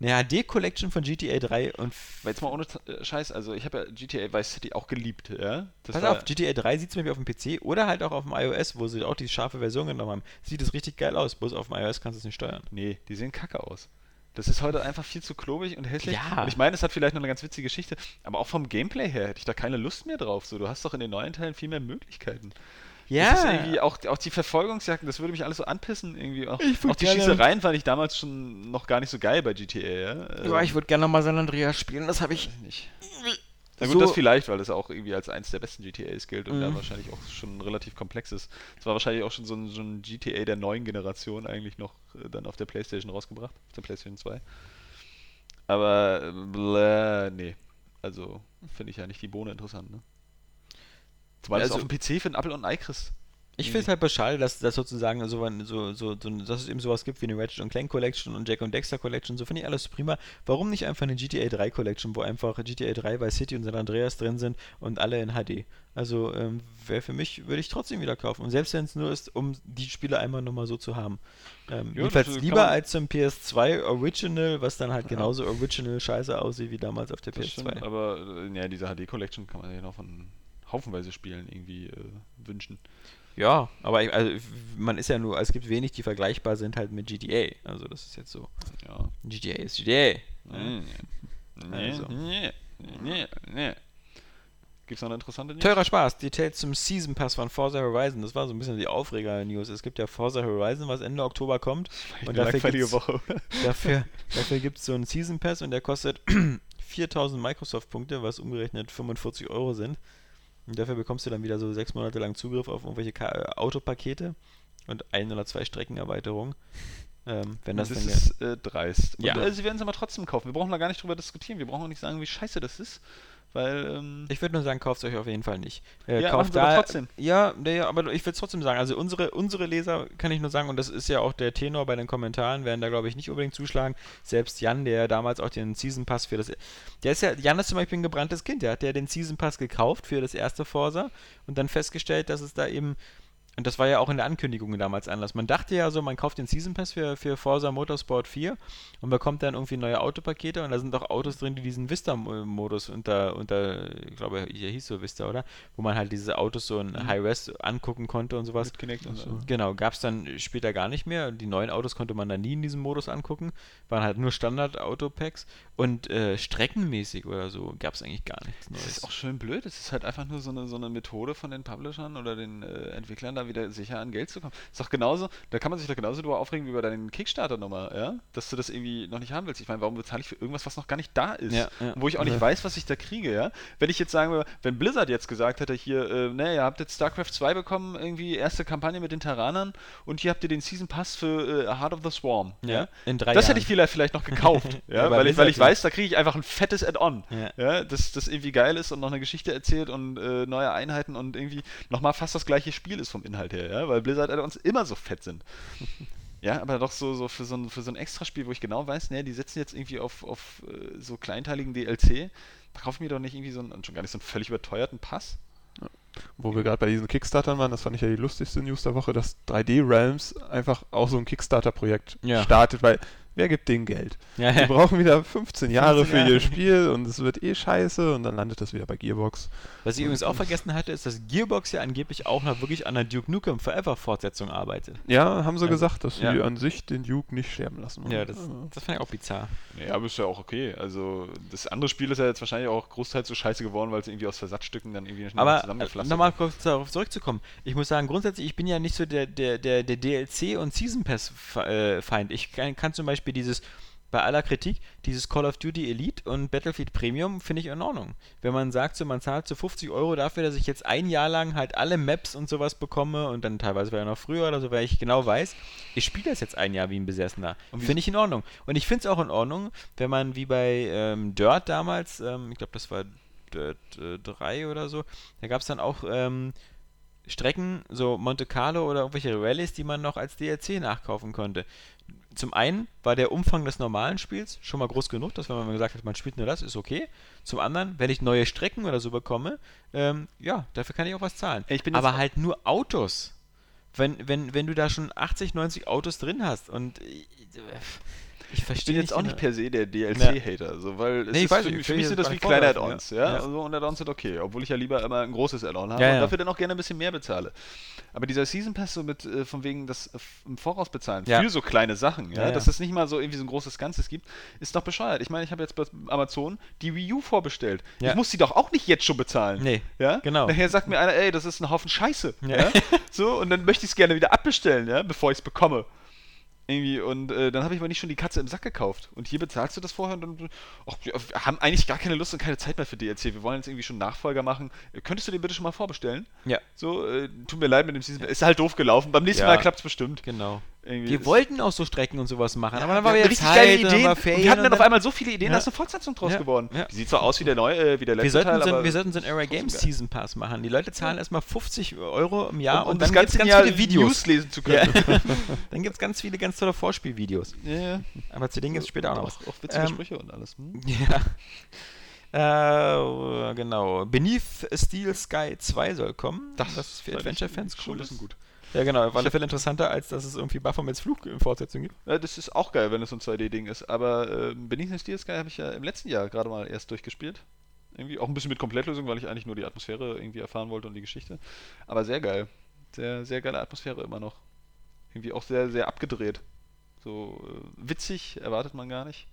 Eine HD-Collection von GTA 3 und. jetzt mal ohne äh, Scheiß, also ich habe ja GTA Vice City auch geliebt, ja? Das Pass auf, GTA 3 sieht zum Beispiel auf dem PC oder halt auch auf dem iOS, wo sie auch die scharfe Version genommen haben. Sieht es richtig geil aus, bloß auf dem iOS kannst du es nicht steuern. Nee, die sehen kacke aus. Das ist heute einfach viel zu klobig und hässlich. Ja. Und ich meine, es hat vielleicht noch eine ganz witzige Geschichte, aber auch vom Gameplay her hätte ich da keine Lust mehr drauf. So, du hast doch in den neuen Teilen viel mehr Möglichkeiten. Das ist irgendwie auch, auch die Verfolgungsjagden, das würde mich alles so anpissen irgendwie. Auch, auch die gerne- Schießereien fand ich damals schon noch gar nicht so geil bei GTA, ja. Ja, ich würde gerne nochmal San Andreas spielen, das habe ich. Nicht. Na gut, So- das vielleicht, weil es auch irgendwie als eins der besten GTAs gilt und Mhm. da wahrscheinlich auch schon relativ komplex ist. Es war wahrscheinlich auch schon so ein, so ein GTA der neuen Generation eigentlich noch äh, dann auf der Playstation rausgebracht, auf der Playstation 2. Aber, äh, bläh, nee. Also, finde ich ja nicht die Bohne interessant, ne? Zumal Also- du auf dem PC für einen Apple und ein Ei kriegst. Ich finde es halt beschall, dass das sozusagen so, so, so, dass es eben sowas gibt wie eine Ratchet und Clank Collection und Jack und Dexter Collection. So finde ich alles prima. Warum nicht einfach eine GTA 3 Collection, wo einfach GTA 3 bei City und San Andreas drin sind und alle in HD? Also ähm, wäre für mich, würde ich trotzdem wieder kaufen. Und selbst wenn es nur ist, um die Spiele einmal nochmal so zu haben. Ähm, Ja, jedenfalls kann lieber als zum PS2 Original, was dann halt Ja. genauso Original scheiße aussieht wie damals auf der Das PS2. stimmt, aber äh, ja, diese HD-Collection kann man sich noch von haufenweise Spielen irgendwie äh, wünschen. Ja, aber ich, also, man ist ja nur, es gibt wenig, die vergleichbar sind halt mit GTA. Also das ist jetzt so. Ja. GTA ist GTA. Nee, nee, Also. nee, nee, nee. Gibt's noch eine interessante News? Teurer Spaß, Details zum Season Pass von Forza Horizon. Das war so ein bisschen die Aufreger-News. Es gibt ja Forza Horizon, was Ende Oktober kommt. Und dafür gibt's- Woche. Dafür, dafür gibt es so einen Season Pass und der kostet 4000 Microsoft-Punkte, was umgerechnet 45 Euro sind. Und dafür bekommst du dann wieder so sechs Monate lang Zugriff auf irgendwelche Ka äh, Autopakete und ein oder zwei Streckenerweiterungen. Ähm, wenn das, das ist äh, dreist. Und, Ja. äh, sie werden es aber trotzdem kaufen. Wir brauchen da gar nicht drüber diskutieren. Wir brauchen auch nicht sagen, wie scheiße das ist. Weil, ähm, Ich würde nur sagen, kauft euch auf jeden Fall nicht. Äh, Ja, kauft aber trotzdem. Ja, nee, aber ich würde es trotzdem sagen. Also unsere, unsere Leser kann ich nur sagen, und das ist ja auch der Tenor bei den Kommentaren, werden da glaube ich nicht unbedingt zuschlagen. Selbst Jan, der damals auch den Season Pass für das. Der ist ja, Jan ist zum Beispiel ein gebranntes Kind, der hat ja den Season Pass gekauft für das erste Forsa und dann festgestellt, dass es da eben. Und das war ja auch in der Ankündigung damals anders. Man dachte ja so, man kauft den Season Pass für, für Forza Motorsport 4 und bekommt dann irgendwie neue Autopakete und da sind auch Autos drin, die diesen Vista-Modus unter, unter, ich glaube, hier hieß so Vista, oder? Wo man halt diese Autos so in High-Res angucken konnte und sowas. mit Kinect und so. Genau, gab es dann später gar nicht mehr. Die neuen Autos konnte man dann nie in diesem Modus angucken. Waren halt nur Standard-Autopacks. Und äh, streckenmäßig oder so gab es eigentlich gar nichts Das Neues. ist auch schön blöd. Es ist halt einfach nur so eine, so eine Methode von den Publishern oder den äh, Entwicklern, da wieder sicher an Geld zu kommen. Ist doch genauso, da kann man sich doch genauso drüber aufregen wie bei deinen Kickstarter-Nummer, ja? Dass du das irgendwie noch nicht haben willst. Ich meine, warum bezahle ich für irgendwas, was noch gar nicht da ist? Ja, ja. Wo ich auch nicht Ja. weiß, was ich da kriege, ja? Wenn ich jetzt sagen würde, wenn Blizzard jetzt gesagt hätte, hier, äh, ne, ihr habt jetzt StarCraft 2 bekommen, irgendwie erste Kampagne mit den Terranern und hier habt ihr den Season Pass für äh, Heart of the Swarm. Ja, in drei Das Jahren. hätte ich vielleicht, vielleicht noch gekauft, ja, weil, ich, weil ich weiß, da kriege ich einfach ein fettes Add-on, Ja. ja. das, das irgendwie geil ist und noch eine Geschichte erzählt und äh, neue Einheiten und irgendwie nochmal fast das gleiche Spiel ist vom Inhalt her, ja, weil Blizzard Add-ons immer so fett sind. Ja, aber doch so, so für, so ein, für so ein Extraspiel, wo ich genau weiß, ne, die setzen jetzt irgendwie auf, auf äh, so kleinteiligen DLC, da kaufe ich mir doch nicht irgendwie so einen, schon gar nicht so einen völlig überteuerten Pass. Wo wir gerade bei diesen Kickstartern waren, das fand ich ja die lustigste News der Woche, dass 3D Realms einfach auch so ein Kickstarter-Projekt Ja. startet, weil wer gibt denen Geld? Ja, Die ja. brauchen wieder 15 Jahre 15 für ihr Jahre. Spiel und es wird eh scheiße und dann landet das wieder bei Gearbox. Was ich übrigens auch vergessen hatte, ist, dass Gearbox ja angeblich auch noch wirklich an der Duke Nukem Forever Fortsetzung arbeitet. Ja, haben sie Ja. gesagt, dass sie Ja. an sich den Duke nicht sterben lassen wollen. Ja, das, das fand ich auch bizarr. Ja, aber ist ja auch okay. Also, das andere Spiel ist ja jetzt wahrscheinlich auch großteils so scheiße geworden, weil es irgendwie aus Versatzstücken dann irgendwie schnell Aber äh, zusammengepflastert nochmal kurz darauf zurückzukommen. Ich muss sagen, grundsätzlich, ich bin ja nicht so der, der, der, der DLC- und Season Pass-Feind. Ich kann, kann zum Beispiel dieses, bei aller Kritik, dieses Call of Duty Elite und Battlefield Premium finde ich in Ordnung. Wenn man sagt, so, man zahlt so 50 Euro dafür, dass ich jetzt ein Jahr lang halt alle Maps und sowas bekomme und dann teilweise vielleicht noch früher oder so, weil ich genau weiß, ich spiele das jetzt ein Jahr wie ein Besessener. Finde ich in Ordnung. Und ich finde es auch in Ordnung, wenn man wie bei ähm, Dirt damals, ähm, ich glaube, das war Dirt äh, 3 oder so, da gab es dann auch ähm, Strecken, so Monte Carlo oder irgendwelche Rallyes, die man noch als DLC nachkaufen konnte. Zum einen war der Umfang des normalen Spiels schon mal groß genug, dass wenn man gesagt hat, man spielt nur das, ist okay. Zum anderen, wenn ich neue Strecken oder so bekomme, ähm, ja, dafür kann ich auch was zahlen. Ich bin jetzt Aber halt nur Autos. Wenn, wenn, wenn du da schon 80, 90 Autos drin hast und ich, ich verstehe bin jetzt auch nicht per se der DLC-Hater, so, weil es Nee, ich ist weiß für, nicht, für ich mich sind das wie kleine Add-ons, ja. ja. Also, und Add-ons sind okay, obwohl ich ja lieber immer ein großes Add-on habe Ja, und dafür dann auch gerne ein bisschen mehr bezahle. Aber dieser Season Pass so mit äh, von wegen das äh, im Voraus bezahlen für so kleine Sachen, ja, dass es nicht mal so irgendwie so ein großes Ganzes gibt, ist doch bescheuert. Ich meine, ich habe jetzt bei Amazon die Wii U vorbestellt. Ich muss die doch auch nicht jetzt schon bezahlen. Nee, Ja? genau. Nachher sagt mir einer, ey, das ist ein Haufen Scheiße. Ja? So, und dann möchte ich es gerne wieder abbestellen, ja, bevor ich es bekomme. Irgendwie, und äh, dann habe ich aber nicht schon die Katze im Sack gekauft. Und hier bezahlst du das vorher und dann, ach, wir haben eigentlich gar keine Lust und keine Zeit mehr für DLC. Wir wollen jetzt irgendwie schon Nachfolger machen. Äh, Könntest du den bitte schon mal vorbestellen? Ja, So, äh, tut mir leid mit dem Season. Ist halt doof gelaufen. Beim nächsten Ja. Mal klappt es bestimmt. genau. Irgendwie Wir ist- wollten auch so Strecken und sowas machen, Ja, aber dann wir war wieder richtig Zeit geile dann Ideen. Ferien wir hatten dann und auf einmal so viele Ideen, Ja. da ist eine Fortsetzung draus Ja. geworden. Ja. Die sieht zwar aus wie der neue, äh, wie der letzte Wir sollten, Teil, so, aber wir sollten so einen Era Games geil. Season Pass machen. Die Leute zahlen erstmal 50 Euro im Jahr um, um und das dann ganze gibt's ganz Jahr viele Videos. News lesen zu Ja. können. dann gibt es ganz viele ganz tolle Vorspielvideos. Ja, ja. Aber zu denen gibt es später auch noch was. Auch, auch witzige Ähm, Sprüche und alles. Hm? Ja. Äh, genau. Beneath Steel Sky 2 soll kommen. Das, ist für Adventure-Fans schon cool. ein bisschen gut. Ja, genau. Auf alle Fälle interessanter, als dass es irgendwie Baphomets Flug in Fortsetzung gibt. Ja, das ist auch geil, wenn es so ein 2D-Ding ist. Aber äh, Beneath Steel Sky habe ich ja im letzten Jahr gerade mal erst durchgespielt. Irgendwie auch ein bisschen mit Komplettlösung, weil ich eigentlich nur die Atmosphäre irgendwie erfahren wollte und die Geschichte. Aber sehr geil. Sehr, sehr geile Atmosphäre immer noch. Irgendwie auch sehr, sehr abgedreht. So äh, witzig, erwartet man gar nicht.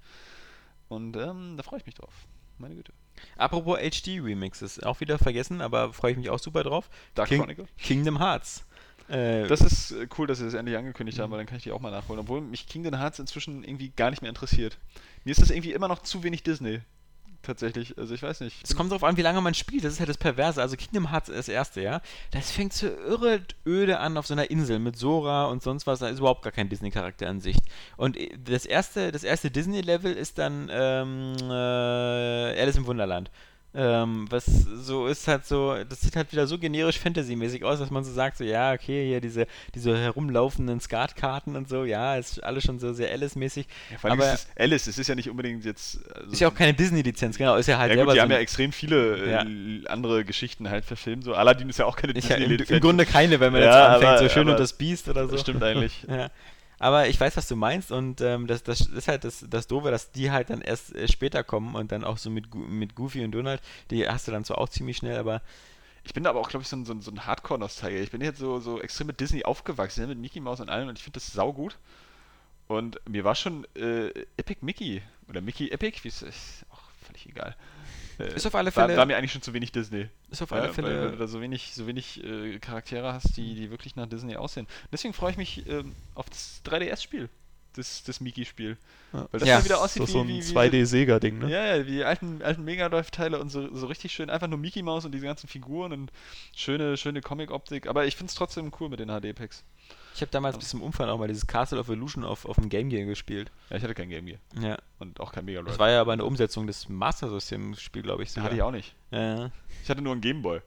Und ähm, da freue ich mich drauf. Meine Güte. Apropos HD-Remixes, auch wieder vergessen, aber freue ich mich auch super drauf. Dark King- Chronicle. Kingdom Hearts. Äh, Das ist äh, cool, dass sie das endlich angekündigt haben, weil dann kann ich die auch mal nachholen. Obwohl mich Kingdom Hearts inzwischen irgendwie gar nicht mehr interessiert. Mir ist das irgendwie immer noch zu wenig Disney. tatsächlich. Also ich weiß nicht. Es kommt darauf an, wie lange man spielt. Das ist halt das Perverse. Also Kingdom Hearts das erste, ja. Das fängt so irre öde an auf so einer Insel mit Sora und sonst was. Da ist überhaupt gar kein Disney-Charakter in Sicht. Und äh, das erste, das erste Disney-Level ist dann ähm, äh, Alice im Wunderland. Ähm, was so ist halt so, das sieht halt wieder so generisch Fantasy-mäßig aus, dass man so sagt, so ja, okay, hier diese, diese herumlaufenden Skatkarten und so, ja, ist alles schon so sehr Alice-mäßig. Ja, vor allem aber ist es Alice, es ist ja nicht unbedingt jetzt. Also ist ja auch keine Disney-Lizenz, genau, ist ja halt ja selber gut, die so haben ja extrem viele äh, andere Geschichten halt verfilmt. So Aladdin ist ja auch keine ja, im, Disney-Lizenz. Im Grunde keine, wenn man Ja, jetzt anfängt, aber- so schön und das Biest oder so. Stimmt eigentlich. Ja. Aber ich weiß, was du meinst und ähm, das, das ist halt das, das Doofe, dass die halt dann erst äh, später kommen und dann auch so mit, mit Goofy und Donald, die hast du dann zwar auch ziemlich schnell, aber Ich bin da aber auch, glaube ich, so ein, so ein, so ein Hardcore-Nostalgiker. Ich bin jetzt so, so extrem mit Disney aufgewachsen, ne, mit Mickey Mouse und allem und ich finde das saugut. Und mir war schon äh, Epic Mickey oder Mickey Epic, wie das? Ist auch völlig egal. Äh, Ist auf alle Fälle- war mir eigentlich schon zu wenig Disney. ist auf alle weil, weil Fälle. du da so wenig, so wenig äh, Charaktere hast, die, die wirklich nach Disney aussehen. Deswegen freue ich mich ähm, auf das 3DS-Spiel. Das, das Mickey-Spiel. Ja. Weil das Ja. wieder Das aussieht ist so ein wie, wie, wie 2D-Sega-Ding, ne? ja, ja, wie die alten, alten Mega Drive-Teile und so, so richtig schön, einfach nur Mickey Mouse und diese ganzen Figuren und schöne, schöne Comic-Optik. Aber ich finde es trotzdem cool mit den HD-Packs. Ich habe damals bis zum Umfallen auch mal dieses Castle of Illusion auf, auf dem Game Gear gespielt. Ja, ich hatte kein Game Gear Ja. und auch kein Mega Drive. Das war ja aber eine Umsetzung des Master System-Spiel, glaube ich. Sogar. hatte ich auch nicht. Ja. Ich hatte nur einen Gameboy.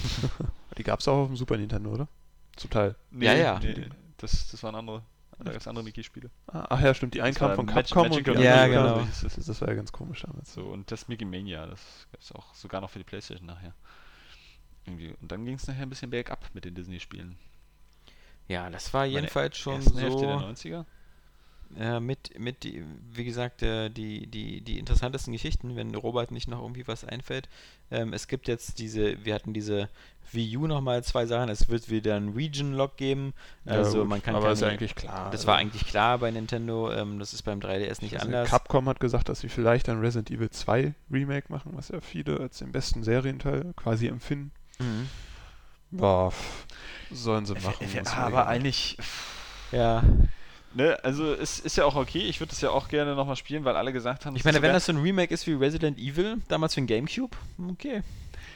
Die gab es auch auf dem Super Nintendo, oder? Zum Teil. Ja, ja. Nee, das, das waren andere. Da gab es andere Mickey-Spiele. Ah, Ach ja, stimmt. Die einen kamen von Capcom Magical und die Ja, genau. kamen- Das, das war ja ganz komisch damals. So, und das Mickey Mania, das gab es auch sogar noch für die Playstation nachher. Irgendwie. Und dann ging es nachher ein bisschen bergab mit den Disney-Spielen. ja, das war jedenfalls schon Ersten Hälfte der so. 90er. Ja, mit, mit die, wie gesagt, äh, die, die, die interessantesten Geschichten, wenn Robert nicht noch irgendwie was einfällt. Ähm, es gibt jetzt diese, wir hatten diese Wii U nochmal zwei Sachen, es wird wieder ein Region-Lock geben. Ja, Also gut, man kann aber ist ja keine- eigentlich klar. Das Also, war eigentlich klar bei Nintendo, ähm, das ist beim 3DS nicht also anders. Capcom hat gesagt, dass sie vielleicht ein Resident Evil 2 Remake machen, was ja viele als den besten Serienteil quasi empfinden. Mhm. Pff, sollen sie machen. muss mir aber eigentlich. Ja, Ne, also es ist ja auch okay, ich würde das ja auch gerne nochmal spielen, weil alle gesagt haben, ich es meine, wenn das so ein Remake ist wie Resident Evil, damals für den Gamecube, okay,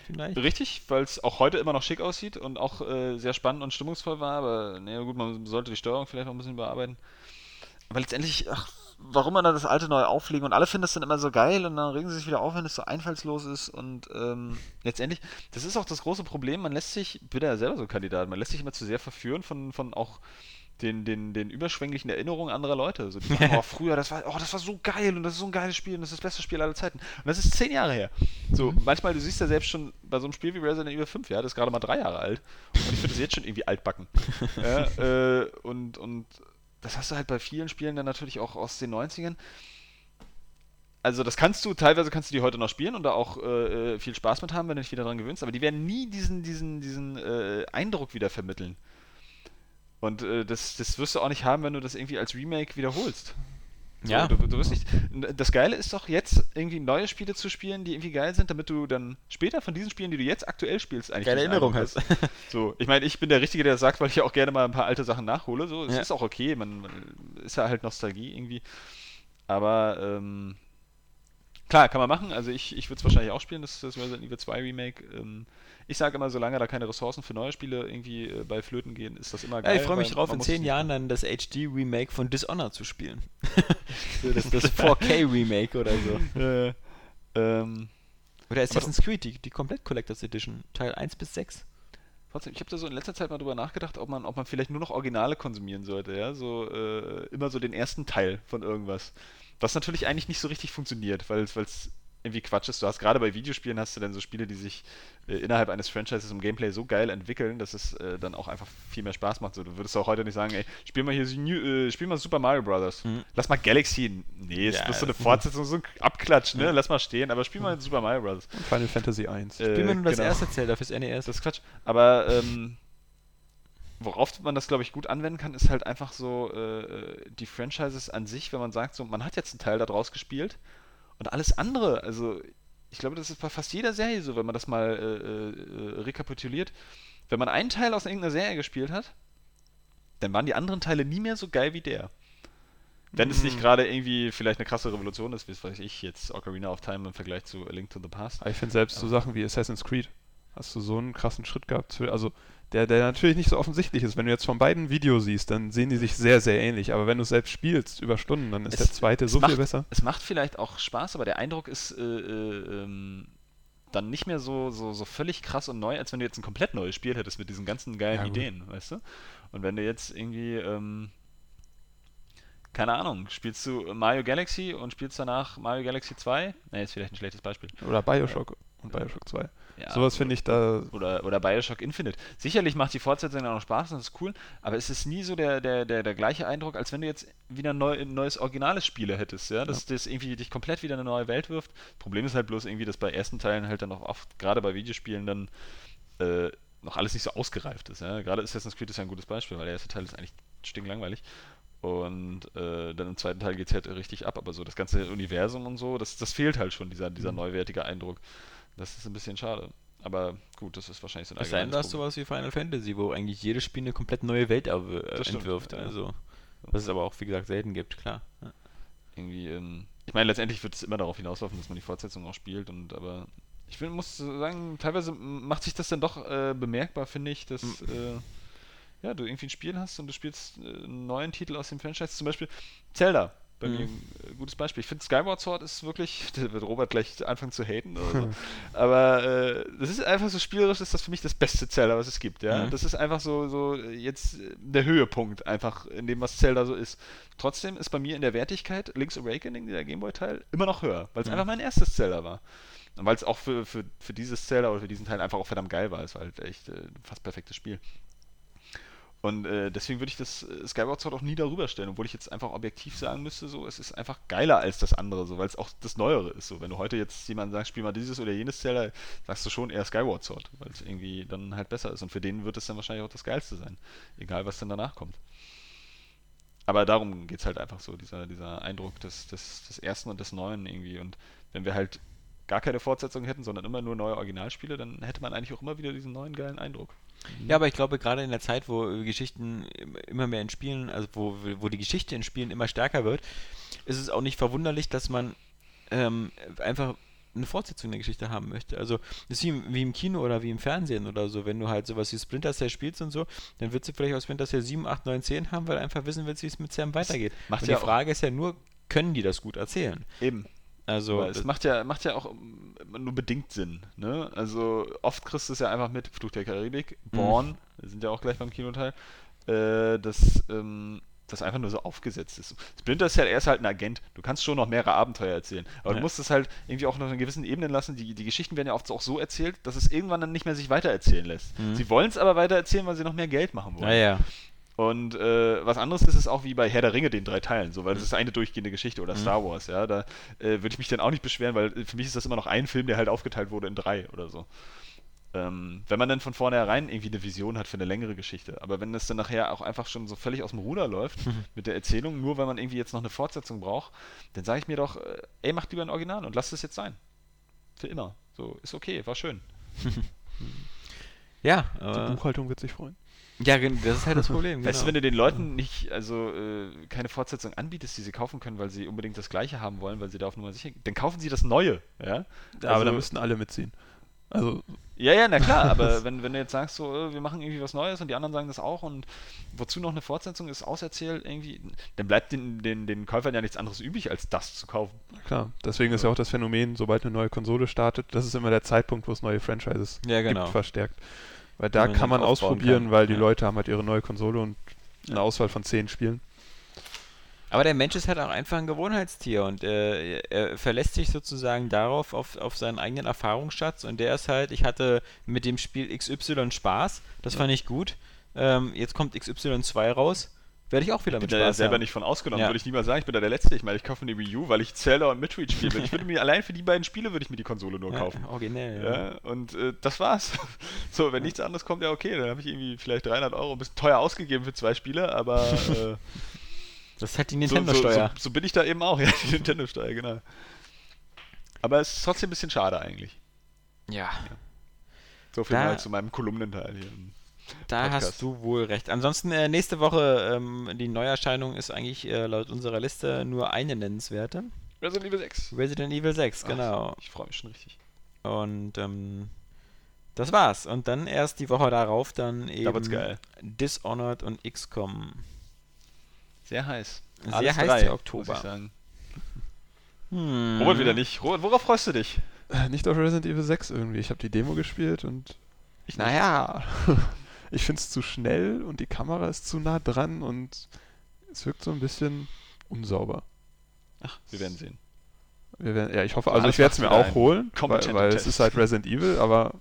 vielleicht. Richtig, weil es auch heute immer noch schick aussieht und auch äh, sehr spannend und stimmungsvoll war, aber naja gut, man sollte die Steuerung vielleicht noch ein bisschen überarbeiten. Aber letztendlich, ach, warum man da das alte neu auflegen und alle finden das dann immer so geil und dann regen sie sich wieder auf, wenn es so einfallslos ist und ähm, letztendlich, das ist auch das große Problem, man lässt sich, ich bin ja selber so ein Kandidat, man lässt sich immer zu sehr verführen von, von auch den, den, den überschwänglichen Erinnerungen anderer Leute. So, die sagen, oh, früher, das war, oh, das war so geil und das ist so ein geiles Spiel und das ist das beste Spiel aller Zeiten. Und das ist zehn Jahre her. So, manchmal, du siehst ja selbst schon bei so einem Spiel wie Resident Evil 5, ja, das ist gerade mal drei Jahre alt. Und ich finde das jetzt schon irgendwie altbacken. ja, äh, und, und das hast du halt bei vielen Spielen dann natürlich auch aus den 90ern. Also das kannst du, teilweise kannst du die heute noch spielen und da auch äh, äh, viel Spaß mit haben, wenn du dich wieder dran gewöhnst, aber die werden nie diesen, diesen, diesen äh, Eindruck wieder vermitteln. Und äh, das, das wirst du auch nicht haben, wenn du das irgendwie als Remake wiederholst. So, Ja. Du, du wirst nicht. Das Geile ist doch jetzt irgendwie neue Spiele zu spielen, die irgendwie geil sind, damit du dann später von diesen Spielen, die du jetzt aktuell spielst, eigentlich Geile diesen Erinnerung hast. So, ich meine, ich bin der Richtige, der das sagt, weil ich ja auch gerne mal ein paar alte Sachen nachhole. So, es Ja. ist auch okay, man, man ist ja halt Nostalgie irgendwie. Aber ähm, klar, kann man machen. Also ich, ich würde es wahrscheinlich auch spielen, das, das Resident Evil 2 Remake. Ähm, ich sage immer, solange da keine Ressourcen für neue Spiele irgendwie äh, bei Flöten gehen, ist das immer Ja, geil. ich freue mich drauf, in zehn Jahren dann das HD-Remake von Dishonored zu spielen. das, das 4K-Remake oder so. Äh, ähm, Oder Assassin's Creed, die, die komplett Collectors Edition, Teil 1 bis 6. Trotzdem, ich habe da so in letzter Zeit mal drüber nachgedacht, ob man, ob man vielleicht nur noch Originale konsumieren sollte, ja, so äh, immer so den ersten Teil von irgendwas. Was natürlich eigentlich nicht so richtig funktioniert, weil es irgendwie Quatsch ist. Du hast gerade bei Videospielen hast du dann so Spiele, die sich äh, innerhalb eines Franchises im Gameplay so geil entwickeln, dass es äh, dann auch einfach viel mehr Spaß macht. So, du würdest auch heute nicht sagen, ey, spiel mal hier äh, spiel mal Super Mario Bros. Mhm. Lass mal Galaxy. Nee, es Ja, ist so eine Fortsetzung, so ein Abklatsch, ne? Lass mal stehen, aber spiel mal Super Mario Bros. Und Final Fantasy 1. Äh, Spielen wir nur das genau. erste Zelda fürs NES. Das ist Quatsch. Aber ähm, worauf man das, glaube ich, gut anwenden kann, ist halt einfach so äh, die Franchises an sich, wenn man sagt, so, man hat jetzt einen Teil da draus gespielt und alles andere, also ich glaube, das ist bei fast jeder Serie so, wenn man das mal äh, äh, rekapituliert. Wenn man einen Teil aus irgendeiner Serie gespielt hat, dann waren die anderen Teile nie mehr so geil wie der. Wenn es nicht Mm. gerade irgendwie vielleicht eine krasse Revolution ist, wie es weiß ich jetzt Ocarina of Time im Vergleich zu A Link to the Past. Ich finde selbst so. Sachen wie Assassin's Creed, hast du so einen krassen Schritt gehabt. Für, also der, der natürlich nicht so offensichtlich ist. Wenn du jetzt von beiden Video siehst, dann sehen die sich sehr, sehr ähnlich. Aber wenn du es selbst spielst über Stunden, dann ist Es- der zweite so viel macht- besser. Es macht vielleicht auch Spaß, aber der Eindruck ist äh, äh, ähm, dann nicht mehr so, so, so völlig krass und neu, als wenn du jetzt ein komplett neues Spiel hättest mit diesen ganzen geilen Ja. Ideen, weißt du? Und wenn du jetzt irgendwie, ähm, keine Ahnung, spielst du Mario Galaxy und spielst danach Mario Galaxy 2? Ne, ist vielleicht ein schlechtes Beispiel. Oder Bioshock und Bioshock 2. Ja, Sowas finde ich da. oder, oder Bioshock Infinite. Sicherlich macht die Fortsetzung auch noch Spaß und das ist cool, aber es ist nie so der, der, der, der gleiche Eindruck, als wenn du jetzt wieder ein, neu, ein neues originales Spiele hättest, ja, dass das irgendwie dich komplett wieder in eine neue Welt wirft. Problem ist halt bloß irgendwie, dass bei ersten Teilen halt dann auch oft, gerade bei Videospielen, dann äh, noch alles nicht so ausgereift ist. Ja. Gerade Assassin's Creed ist ja ein gutes Beispiel, weil der erste Teil ist eigentlich stinklangweilig. Und äh, dann im zweiten Teil geht es halt richtig ab, aber so das ganze Universum und so, das, das fehlt halt schon, dieser, dieser Mhm. neuwertige Eindruck. Das ist ein bisschen schade. Aber gut, das ist wahrscheinlich so ein Es sei denn, du hast allgemeines sowas wie Final Fantasy, wo eigentlich jedes Spiel eine komplett neue Welt äh, Das stimmt, entwirft. ja. Also, was es aber auch, wie gesagt, selten gibt, klar. Ja. irgendwie, ähm, ich meine, letztendlich wird es immer darauf hinauslaufen, dass man die Fortsetzung auch spielt und aber ich find, muss sagen, teilweise macht sich das dann doch äh, bemerkbar, finde ich, dass äh, ja, du irgendwie ein Spiel hast und du spielst äh, einen neuen Titel aus dem Franchise, zum Beispiel Zelda. Bei Mhm. mir ein äh, gutes Beispiel. Ich finde Skyward Sword ist wirklich, da wird Robert gleich anfangen zu haten oder so. Aber äh, das ist einfach so spielerisch, ist das für mich das beste Zelda, was es gibt, ja. Mhm. Das ist einfach so, so jetzt der Höhepunkt einfach in dem, was Zelda so ist. Trotzdem ist bei mir in der Wertigkeit Link's Awakening, der Gameboy-Teil, immer noch höher, weil es Mhm. einfach mein erstes Zelda war. Und weil es auch für, für, für dieses Zelda oder für diesen Teil einfach auch verdammt geil war. Es war halt echt äh, ein fast perfektes Spiel. Und äh, deswegen würde ich das äh, Skyward Sword auch nie darüber stellen, obwohl ich jetzt einfach objektiv sagen müsste, so, es ist einfach geiler als das andere, so, weil es auch das Neuere ist. So, wenn du heute jetzt jemandem sagst, spiel mal dieses oder jenes Zelda, sagst du schon eher Skyward Sword, weil es irgendwie dann halt besser ist. Und für den wird es dann wahrscheinlich auch das Geilste sein. Egal, was dann danach kommt. Aber darum geht es halt einfach so, dieser, dieser Eindruck des, des, des Ersten und des Neuen irgendwie. Und wenn wir halt gar keine Fortsetzung hätten, sondern immer nur neue Originalspiele, dann hätte man eigentlich auch immer wieder diesen neuen geilen Eindruck. Ja, aber ich glaube, gerade in der Zeit, wo Geschichten im- immer mehr in Spielen, also wo, wo die Geschichte in Spielen immer stärker wird, ist es auch nicht verwunderlich, dass man ähm, einfach eine Fortsetzung der Geschichte haben möchte. Also, das ist wie im, wie im Kino oder wie im Fernsehen oder so. Wenn du halt sowas wie Splinter Cell spielst und so, dann willst du vielleicht aus Splinter Cell 7, 8, 9, 10 haben, weil du einfach wissen willst, wie es mit Sam weitergeht. macht und ja die Frage ist ja nur, können die das gut erzählen? Eben. Also, Aber es macht ja, macht ja auch ähm, nur bedingt Sinn. Ne? Also oft kriegst du es ja einfach mit Fluch der Karibik, Mhm. Born, wir sind ja auch gleich beim Kinoteil, äh, dass ähm, das einfach nur so aufgesetzt ist. Splinter Cell, er ist halt ein Agent. Du kannst schon noch mehrere Abenteuer erzählen. Aber Ja. du musst es halt irgendwie auch noch in gewissen Ebenen lassen. Die, die Geschichten werden ja oft auch so erzählt, dass es irgendwann dann nicht mehr sich weitererzählen lässt. Mhm. Sie wollen es aber weitererzählen, weil sie noch mehr Geld machen wollen. naja. Und äh, was anderes ist es auch wie bei Herr der Ringe, den drei Teilen, so, weil das ist eine durchgehende Geschichte oder Mhm. Star Wars, ja. Da äh, würde ich mich dann auch nicht beschweren, weil äh, für mich ist das immer noch ein Film, der halt aufgeteilt wurde in drei oder so. Ähm, wenn man dann von vornherein irgendwie eine Vision hat für eine längere Geschichte. Aber wenn das dann nachher auch einfach schon so völlig aus dem Ruder läuft mit der Erzählung, nur weil man irgendwie jetzt noch eine Fortsetzung braucht, dann sage ich mir doch, äh, ey, macht lieber ein Original und lasst es jetzt sein. Für immer. So, ist okay, war schön. Ja, Die aber, Buchhaltung wird sich freuen. Ja, das ist halt das Problem. Weißt du, genau. wenn du den Leuten nicht, also äh, keine Fortsetzung anbietest, die sie kaufen können, weil sie unbedingt das Gleiche haben wollen, weil sie da auf Nummer sicher dann kaufen sie das Neue, ja? aber Also- da müssten alle mitziehen. Also, Ja, ja, na klar, aber wenn, wenn du jetzt sagst, so, äh, wir machen irgendwie was Neues und die anderen sagen das auch und wozu noch eine Fortsetzung ist auserzählt, irgendwie, dann bleibt den, den, den Käufern ja nichts anderes übrig, als das zu kaufen. klar. Deswegen ist ja auch das Phänomen, sobald eine neue Konsole startet, das ist immer der Zeitpunkt, wo es neue Franchises Ja, genau. gibt, verstärkt. Weil da man kann man ausprobieren, kann. weil die Ja. Leute haben halt ihre neue Konsole und eine Ja. Auswahl von zehn Spielen. Aber der Mensch ist halt auch einfach ein Gewohnheitstier und äh, er verlässt sich sozusagen darauf, auf, auf seinen eigenen Erfahrungsschatz und der ist halt, ich hatte mit dem Spiel XY Spaß, das fand ich gut. Ähm, jetzt kommt XY2 raus, werde ich auch wieder Ich bin mit da ja Spaß selber haben. nicht von ausgenommen, Ja. würde ich niemals sagen, ich bin da der Letzte. Ich meine, ich kaufe eine Wii U, weil ich Zelda und Metroid spiele. Ich würde mir allein für die beiden Spiele würde ich mir die Konsole nur kaufen. Ja, originell, ja. Ja, und äh, das war's. So, wenn nichts anderes kommt, ja okay, dann habe ich irgendwie vielleicht 300 Euro, ein bisschen teuer ausgegeben für zwei Spiele, aber äh, Das ist halt die so, so, Nintendo-Steuer. so, so bin ich da eben auch, ja, die Nintendo-Steuer, genau. Aber es ist trotzdem ein bisschen schade eigentlich. ja. So viel Da- mal zu meinem Kolumnenteil hier. Da Podcast. hast du wohl recht. Ansonsten äh, nächste Woche, ähm, die Neuerscheinung ist eigentlich äh, laut unserer Liste nur eine nennenswerte. Resident Evil 6. Resident Evil 6, genau. Ach, ich freue mich schon richtig. Und ähm, das war's. Und dann erst die Woche darauf dann eben geil. Dishonored und XCOM. Sehr heiß. Sehr Alles heiß drei, der Oktober. Muss ich sagen. Hm. Robert wieder nicht. Robert, worauf freust du dich? Äh, Nicht auf Resident Evil 6 irgendwie. Ich habe die Demo gespielt und Ich naja, ich finde es zu schnell und die Kamera ist zu nah dran und es wirkt so ein bisschen unsauber. Ach, wir werden sehen. Wir werden, ja, ich hoffe, also Alles ich werde es mir auch holen, weil, weil es ist halt Resident Evil, aber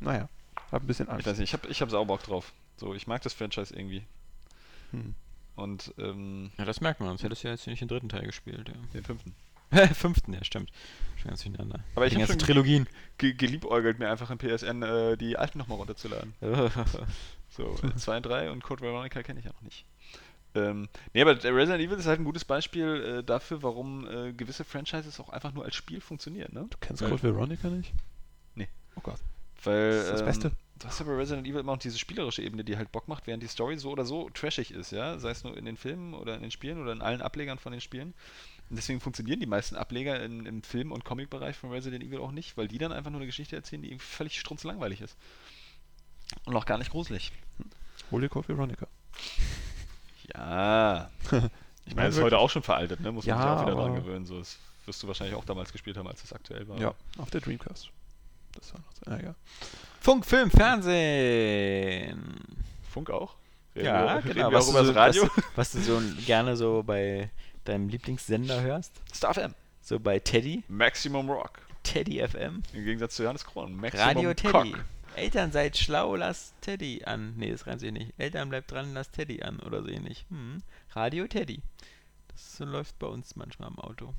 naja, hab ein bisschen Ich Angst. weiß nicht, ich habe ich hab sau Bock drauf. So, ich mag das Franchise irgendwie. Hm. Und ähm, Ja, das merkt man, sonst hättest du ja jetzt nicht den dritten Teil gespielt. den fünften. Fünften, ja, stimmt. Schon ganz durcheinander. Aber ich die hab ganzen schon- Trilogien. Ge geliebäugelt mir einfach im PSN äh, die alten nochmal runterzuladen. So, 2 und 3 und Code Veronica kenne ich ja noch nicht. Ähm, nee, aber Resident Evil ist halt ein gutes Beispiel äh, dafür, warum äh, gewisse Franchises auch einfach nur als Spiel funktionieren, ne? Du kennst Ja. Code Veronica nicht? Nee. Oh Gott. Weil Das ist das ähm, Beste. du hast ja bei Resident Evil immer auch diese spielerische Ebene, die halt Bock macht, während die Story so oder so trashig ist, ja, sei es nur in den Filmen oder in den Spielen oder in allen Ablegern von den Spielen. Und deswegen funktionieren die meisten Ableger in, im Film- und Comic-Bereich von Resident Evil auch nicht, weil die dann einfach nur eine Geschichte erzählen, die irgendwie völlig strunzlangweilig ist. Und auch gar nicht gruselig. Hol dir Code Veronica. Ja. Ich meine, es ist heute auch schon veraltet, ne? Muss man Ja, sich auch wieder dran gewöhnen. So, das wirst du wahrscheinlich auch damals gespielt haben, als es aktuell war. Ja, auf der Dreamcast. Das war noch so, ja, egal. Funk, Film, Fernsehen. Funk auch? Reden Ja, wir, genau. Reden wir auch du über so, das Radio? Was, was du so gerne so bei deinem Lieblingssender hörst. Star FM. So bei Teddy. Maximum Rock. Teddy FM. Im Gegensatz zu Johannes Kron. Maximum Radio Teddy. Cock. Eltern seid schlau, lasst Teddy an. Nee, das reimt sich nicht. Eltern bleibt dran, lasst Teddy an oder so ähnlich. Hm. Radio Teddy. Das so läuft bei uns manchmal im Auto.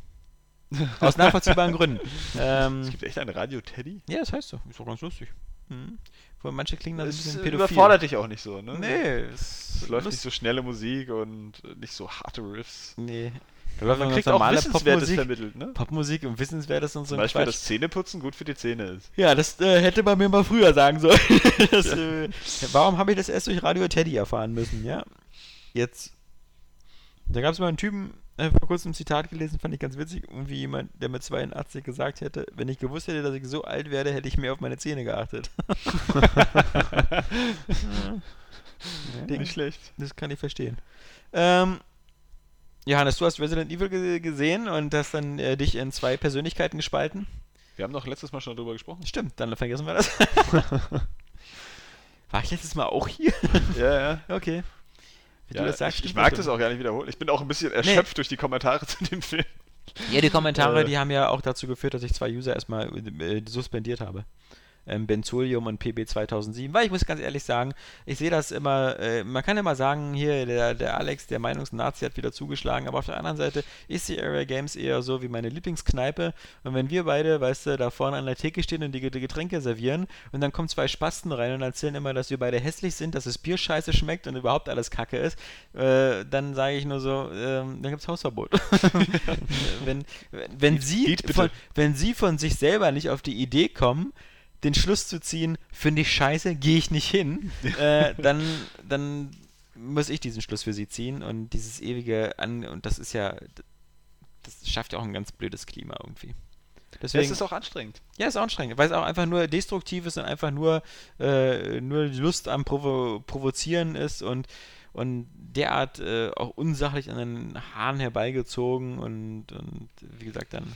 Aus nachvollziehbaren Gründen. Ähm, Es gibt echt ein Radio Teddy? ja, das heißt so. Ist doch ganz lustig. Hm. Vor manche klingen da so ein Das bisschen pädophil. überfordert dich auch nicht so, ne? Nee, es Es läuft nicht so schnelle Musik und nicht so harte Riffs. Nee. Da läuft Man kriegt auch normale Wissenswertes Popmusik. vermittelt, ne? Popmusik und Wissenswertes und so Zum ein Beispiel, Quatsch. dass Zähneputzen gut für die Zähne ist. Ja, das äh, hätte man mir mal früher sagen sollen. das, äh, warum habe ich das erst durch Radio Teddy erfahren müssen, ja? Jetzt. Da gab es mal einen Typen, äh, vor kurzem ein Zitat gelesen, fand ich ganz witzig. Irgendwie jemand, der mit 82 gesagt hätte, wenn ich gewusst hätte, dass ich so alt werde, hätte ich mehr auf meine Zähne geachtet. ja, Nicht schlecht. das kann ich verstehen. Ähm, Johannes, du hast Resident Evil ge gesehen und hast dann äh, dich in zwei Persönlichkeiten gespalten. Wir haben doch letztes Mal schon darüber gesprochen. Stimmt, dann vergessen wir das. War ich letztes Mal auch hier? Ja, ja. Okay. Wie ja du das sagst, ich, ich mag das auch gar nicht wiederholen. Ich bin auch ein bisschen erschöpft durch die Kommentare zu dem Film. Ja, die Kommentare, Äh. die haben ja auch dazu geführt, dass ich zwei User erstmal äh, suspendiert habe. Ähm, Benzolium und PB 2007, weil ich muss ganz ehrlich sagen, ich sehe das immer, äh, man kann immer sagen, hier, der, der Alex, der Meinungsnazi hat wieder zugeschlagen, aber auf der anderen Seite ist die Area Games eher so wie meine Lieblingskneipe und wenn wir beide, weißt du, da vorne an der Theke stehen und die, die Getränke servieren und dann kommen zwei Spasten rein und erzählen immer, dass wir beide hässlich sind, dass das Bier scheiße schmeckt und überhaupt alles kacke ist, äh, dann sage ich nur so, ähm, dann gibt's Hausverbot. wenn, wenn, sie geht bitte. von, wenn sie von sich selber nicht auf die Idee kommen, den Schluss zu ziehen, finde ich scheiße, gehe ich nicht hin, äh, dann, dann muss ich diesen Schluss für sie ziehen und dieses ewige An und das ist ja, das schafft ja auch ein ganz blödes Klima irgendwie. Deswegen, Das ist auch anstrengend. ja, ist auch anstrengend, weil es auch einfach nur destruktiv ist und einfach nur, äh, nur Lust am Provo Provozieren ist und, und derart äh, auch unsachlich an den Haaren herbeigezogen und, und wie gesagt, dann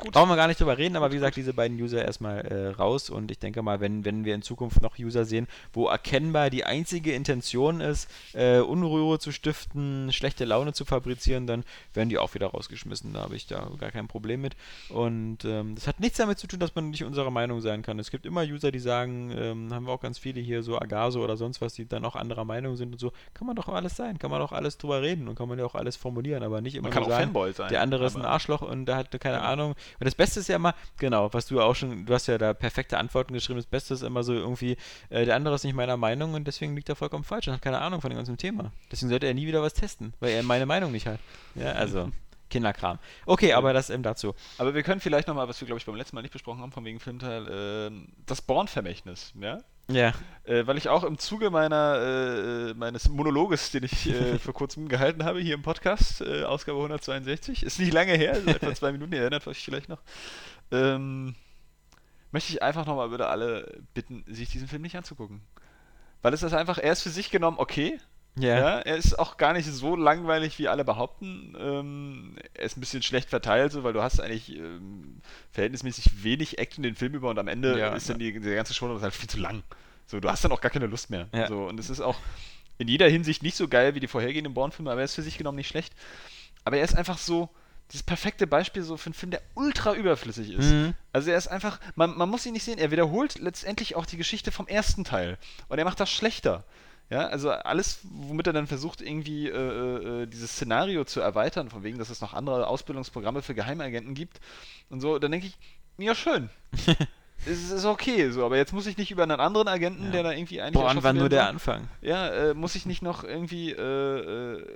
Gut. brauchen wir gar nicht drüber reden, aber wie gesagt, diese beiden User erstmal äh, raus und ich denke mal, wenn, wenn wir in Zukunft noch User sehen, wo erkennbar die einzige Intention ist, äh, Unruhe zu stiften, schlechte Laune zu fabrizieren, dann werden die auch wieder rausgeschmissen. Da habe ich da gar kein Problem mit. Und ähm, das hat nichts damit zu tun, dass man nicht unserer Meinung sein kann. Es gibt immer User, die sagen, ähm, haben wir auch ganz viele hier, so Agaso oder sonst was, die dann auch anderer Meinung sind und so. Kann man doch alles sein, kann man doch alles drüber reden und kann man ja auch alles formulieren, aber nicht immer Man kann nur auch sagen, Fanboy sein. der andere ist ein Arschloch und der hat keine. Ahnung. Und das Beste ist ja immer, genau, was du auch schon, du hast ja da perfekte Antworten geschrieben, das Beste ist immer so irgendwie, äh, der andere ist nicht meiner Meinung und deswegen liegt er vollkommen falsch und hat keine Ahnung von dem ganzen Thema. Deswegen sollte er nie wieder was testen, weil er meine Meinung nicht hat. Ja, also, Kinderkram. Okay, aber das eben dazu. Aber wir können vielleicht nochmal, was wir, glaube ich, beim letzten Mal nicht besprochen haben, von wegen Filmteil, ähm, das Born-Vermächtnis, ja? Ja. Äh, weil ich auch im Zuge meiner, äh, meines Monologes, den ich äh, vor kurzem gehalten habe, hier im Podcast, äh, Ausgabe 162, ist nicht lange her, also etwa zwei Minuten, ihr erinnert euch vielleicht noch, ähm, möchte ich einfach nochmal bitte alle bitten, sich diesen Film nicht anzugucken. Weil es ist einfach, er ist für sich genommen okay, Ja. ja, er ist auch gar nicht so langweilig, wie alle behaupten. Ähm, er ist ein bisschen schlecht verteilt, so, weil du hast eigentlich ähm, verhältnismäßig wenig Action den Film über und am Ende Ja, ist dann ja. die, der ganze Show halt viel zu lang. So, du hast dann auch gar keine Lust mehr. Ja. So, und es ist auch in jeder Hinsicht nicht so geil wie die vorhergehenden Bourne-Filme, aber er ist für sich genommen nicht schlecht. Aber er ist einfach so dieses perfekte Beispiel so für einen Film, der ultra überflüssig ist. Mhm. Also er ist einfach, man, man muss ihn nicht sehen, er wiederholt letztendlich auch die Geschichte vom ersten Teil. Und er macht das schlechter. Ja, also alles, womit er dann versucht, irgendwie äh, äh, dieses Szenario zu erweitern, von wegen, dass es noch andere Ausbildungsprogramme für Geheimagenten gibt und so, dann denke ich, ja schön. es ist okay, so, aber jetzt muss ich nicht über einen anderen Agenten, Ja. der da irgendwie eigentlich Boah, war nur der Anfang. ja, äh, muss ich nicht noch irgendwie äh, äh,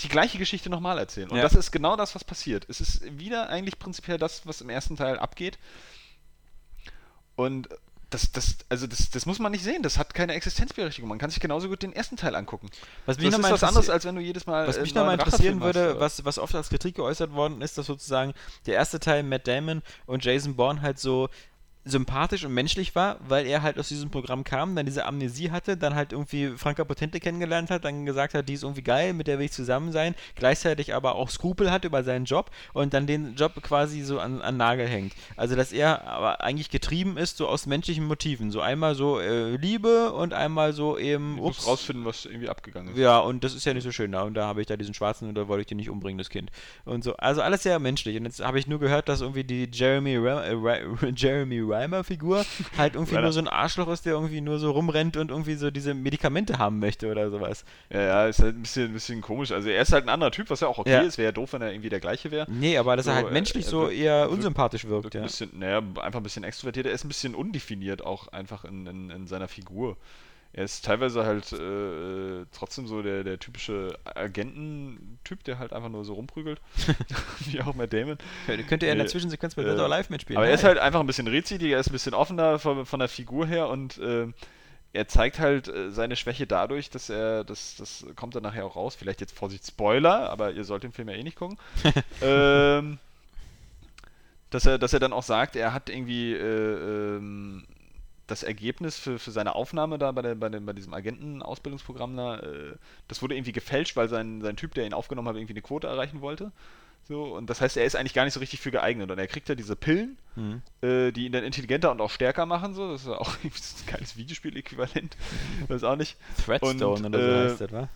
die gleiche Geschichte nochmal erzählen. Und Ja. das ist genau das, was passiert. Es ist wieder eigentlich prinzipiell das, was im ersten Teil abgeht. Und das, das, also das, das muss man nicht sehen. Das hat keine Existenzberechtigung. Man kann sich genauso gut den ersten Teil angucken. Was Das ist was anderes, als wenn du jedes Mal. Was mich nochmal interessieren würde, was, was oft als Kritik geäußert worden ist, dass sozusagen der erste Teil Matt Damon und Jason Bourne halt so sympathisch und menschlich war, weil er halt aus diesem Programm kam, dann diese Amnesie hatte, dann halt irgendwie Franka Potente kennengelernt hat, dann gesagt hat, die ist irgendwie geil, mit der will ich zusammen sein, gleichzeitig aber auch Skrupel hat über seinen Job und dann den Job quasi so an, an Nagel hängt. Also dass er aber eigentlich getrieben ist so aus menschlichen Motiven, so einmal so äh, Liebe und einmal so eben Du musst rausfinden, was irgendwie abgegangen ist. ja, und das ist ja nicht so schön da. Und da habe ich da diesen Schwarzen und da wollte ich den nicht umbringen, das Kind. Und so. Also alles sehr menschlich. Und jetzt habe ich nur gehört, dass irgendwie die Jeremy, Ra äh, Jeremy Reimer-Figur halt irgendwie nur so ein Arschloch ist, der irgendwie nur so rumrennt und irgendwie so diese Medikamente haben möchte oder sowas. Ja, ja, ist halt ein bisschen, ein bisschen komisch. Also er ist halt ein anderer Typ, was ja auch okay Ja. ist. Wäre ja doof, wenn er irgendwie der gleiche wäre. Nee, aber dass er So, halt äh, menschlich er so eher wirkt- unsympathisch wirkt, Wirkt ja. ein bisschen, naja, einfach ein bisschen extrovertiert. Er ist ein bisschen undefiniert auch einfach in, in, in seiner Figur. Er ist teilweise halt äh, trotzdem so der, der typische Agententyp, der halt einfach nur so rumprügelt. Wie auch Matt Damon. Könnte er in der Äh, Zwischensequenz bei äh, Dead or Alive mitspielen. Aber er ist halt einfach ein bisschen redseliger, er ist ein bisschen offener von, von der Figur her und äh, er zeigt halt äh, seine Schwäche dadurch, dass er, das, das kommt dann nachher auch raus, vielleicht jetzt Vorsicht Spoiler, aber ihr sollt den Film ja eh nicht gucken, ähm, dass, er, dass er dann auch sagt, er hat irgendwie äh, ähm, das Ergebnis für, für seine Aufnahme da bei, der, bei, dem, bei diesem Agentenausbildungsprogramm da, äh, das wurde irgendwie gefälscht, weil sein, sein Typ, der ihn aufgenommen hat, irgendwie eine Quote erreichen wollte. So, und das heißt, er ist eigentlich gar nicht so richtig für geeignet. Und er kriegt ja diese Pillen, Mhm. äh, die ihn dann intelligenter und auch stärker machen. So. Das ist ja auch ein geiles Videospiel-Äquivalent. Weiß auch nicht. Threadstone und, oder so äh, heißt das, wa?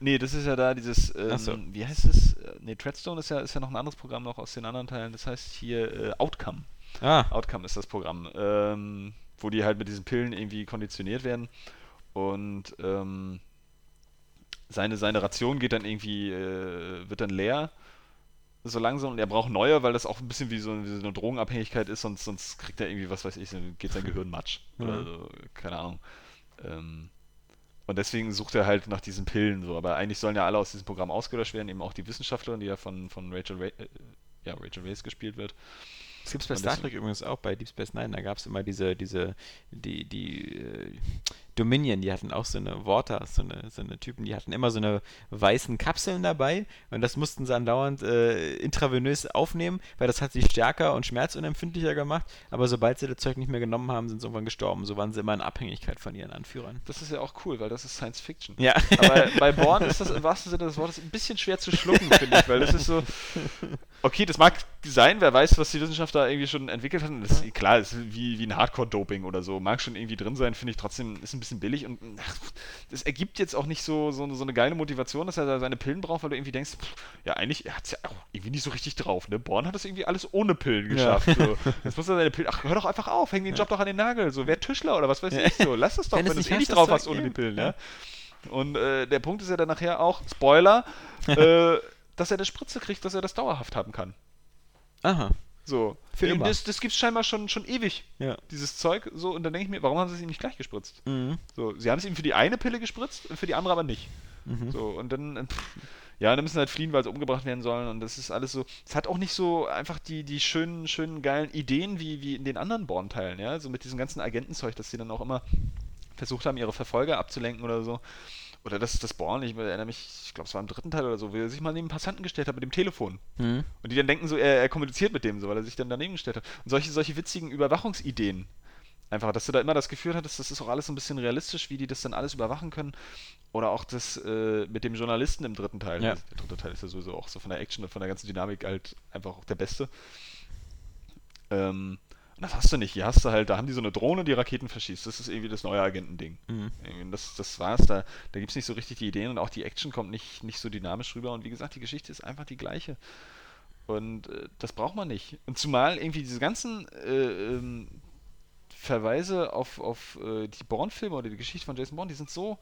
Nee, das ist ja da dieses, ähm, so. wie heißt es? Äh, Nee, Treadstone ist ja, ist ja noch ein anderes Programm noch aus den anderen Teilen. Das heißt hier äh, Outcome. Ah, Outcome ist das Programm, ähm, wo die halt mit diesen Pillen irgendwie konditioniert werden. Und ähm, seine, seine Ration geht dann irgendwie, äh, wird dann leer, so langsam. Und er braucht neue, weil das auch ein bisschen wie so, wie so eine Drogenabhängigkeit ist, sonst, sonst kriegt er irgendwie, was weiß ich, geht sein Gehirn matsch. Oder Mhm. so, keine Ahnung. Ähm, und deswegen sucht er halt nach diesen Pillen so. Aber eigentlich sollen ja alle aus diesem Programm ausgelöscht werden, eben auch die Wissenschaftlerin, die ja von, von Rachel, Ra äh, ja, Rachel Weisz gespielt wird. Das gibt es bei Star Trek übrigens auch, bei Deep Space Nine. Da gab es immer diese, diese, die, die äh, Dominion, die hatten auch so eine Waters, so eine, so eine Typen, die hatten immer so eine weißen Kapseln dabei und das mussten sie andauernd äh, intravenös aufnehmen, weil das hat sie stärker und schmerzunempfindlicher gemacht. Aber sobald sie das Zeug nicht mehr genommen haben, sind sie irgendwann gestorben. So waren sie immer in Abhängigkeit von ihren Anführern. Das ist ja auch cool, weil das ist Science Fiction. Ja. Aber bei Born ist das im wahrsten Sinne des Wortes ein bisschen schwer zu schlucken, finde ich, weil das ist so. Okay, das mag sein, wer weiß, was die Wissenschaft da irgendwie schon entwickelt hat. Das, klar, ist wie, wie ein Hardcore-Doping oder so. Mag schon irgendwie drin sein, finde ich trotzdem, ist ein bisschen billig und ach, das ergibt jetzt auch nicht so, so, so eine geile Motivation, dass er da seine Pillen braucht, weil du irgendwie denkst, pff, ja, eigentlich, er hat es ja auch irgendwie nicht so richtig drauf. Ne? Born hat das irgendwie alles ohne Pillen Ja. geschafft. So. Jetzt muss er seine Pillen, ach, hör doch einfach auf, häng den Job doch an den Nagel. So, wer Tischler oder was weiß ich. So, lass es doch, Wenn wenn, du es nicht eh nicht drauf hast ohne ja. die Pillen. Ja. Ja? Und äh, der Punkt ist ja dann nachher auch, Spoiler, äh, dass er eine Spritze kriegt, dass er das dauerhaft haben kann. Aha. So. Für immer. Das, das gibt's scheinbar schon, schon ewig, Ja. dieses Zeug. So, und dann denke ich mir, warum haben sie es ihm nicht gleich gespritzt? Mhm. So, sie haben es ihm für die eine Pille gespritzt, für die andere aber nicht. Mhm. So, und dann, äh, pff, ja, dann müssen sie halt fliehen, weil sie umgebracht werden sollen. Und das ist alles so. Es hat auch nicht so einfach die, die schönen, schönen, geilen Ideen wie, wie in den anderen Born-Teilen, ja. So mit diesem ganzen Agentenzeug, dass sie dann auch immer versucht haben, ihre Verfolger abzulenken oder so. Oder das, das Born, ich erinnere mich, ich glaube, es war im dritten Teil oder so, wie er sich mal neben einen Passanten gestellt hat mit dem Telefon. Mhm. Und die dann denken so, er, er kommuniziert mit dem so, weil er sich dann daneben gestellt hat. Und solche, solche witzigen Überwachungsideen. Einfach, dass du da immer das Gefühl hattest, das ist auch alles so ein bisschen realistisch, wie die das dann alles überwachen können. Oder auch das äh, mit dem Journalisten im dritten Teil. Ja. Der dritte Teil ist ja sowieso auch so von der Action und von der ganzen Dynamik halt einfach auch der beste. Ähm, das hast du nicht. Hier hast du halt, da haben die so eine Drohne, die Raketen verschießt. Das ist irgendwie das neue Agentending. Mhm. Das, das war's. Da, da gibt es nicht so richtig die Ideen und auch die Action kommt nicht, nicht so dynamisch rüber. Und wie gesagt, die Geschichte ist einfach die gleiche. Und äh, das braucht man nicht. Und zumal irgendwie diese ganzen äh, ähm, Verweise auf, auf äh, die Bourne-Filme oder die Geschichte von Jason Bourne, die sind so.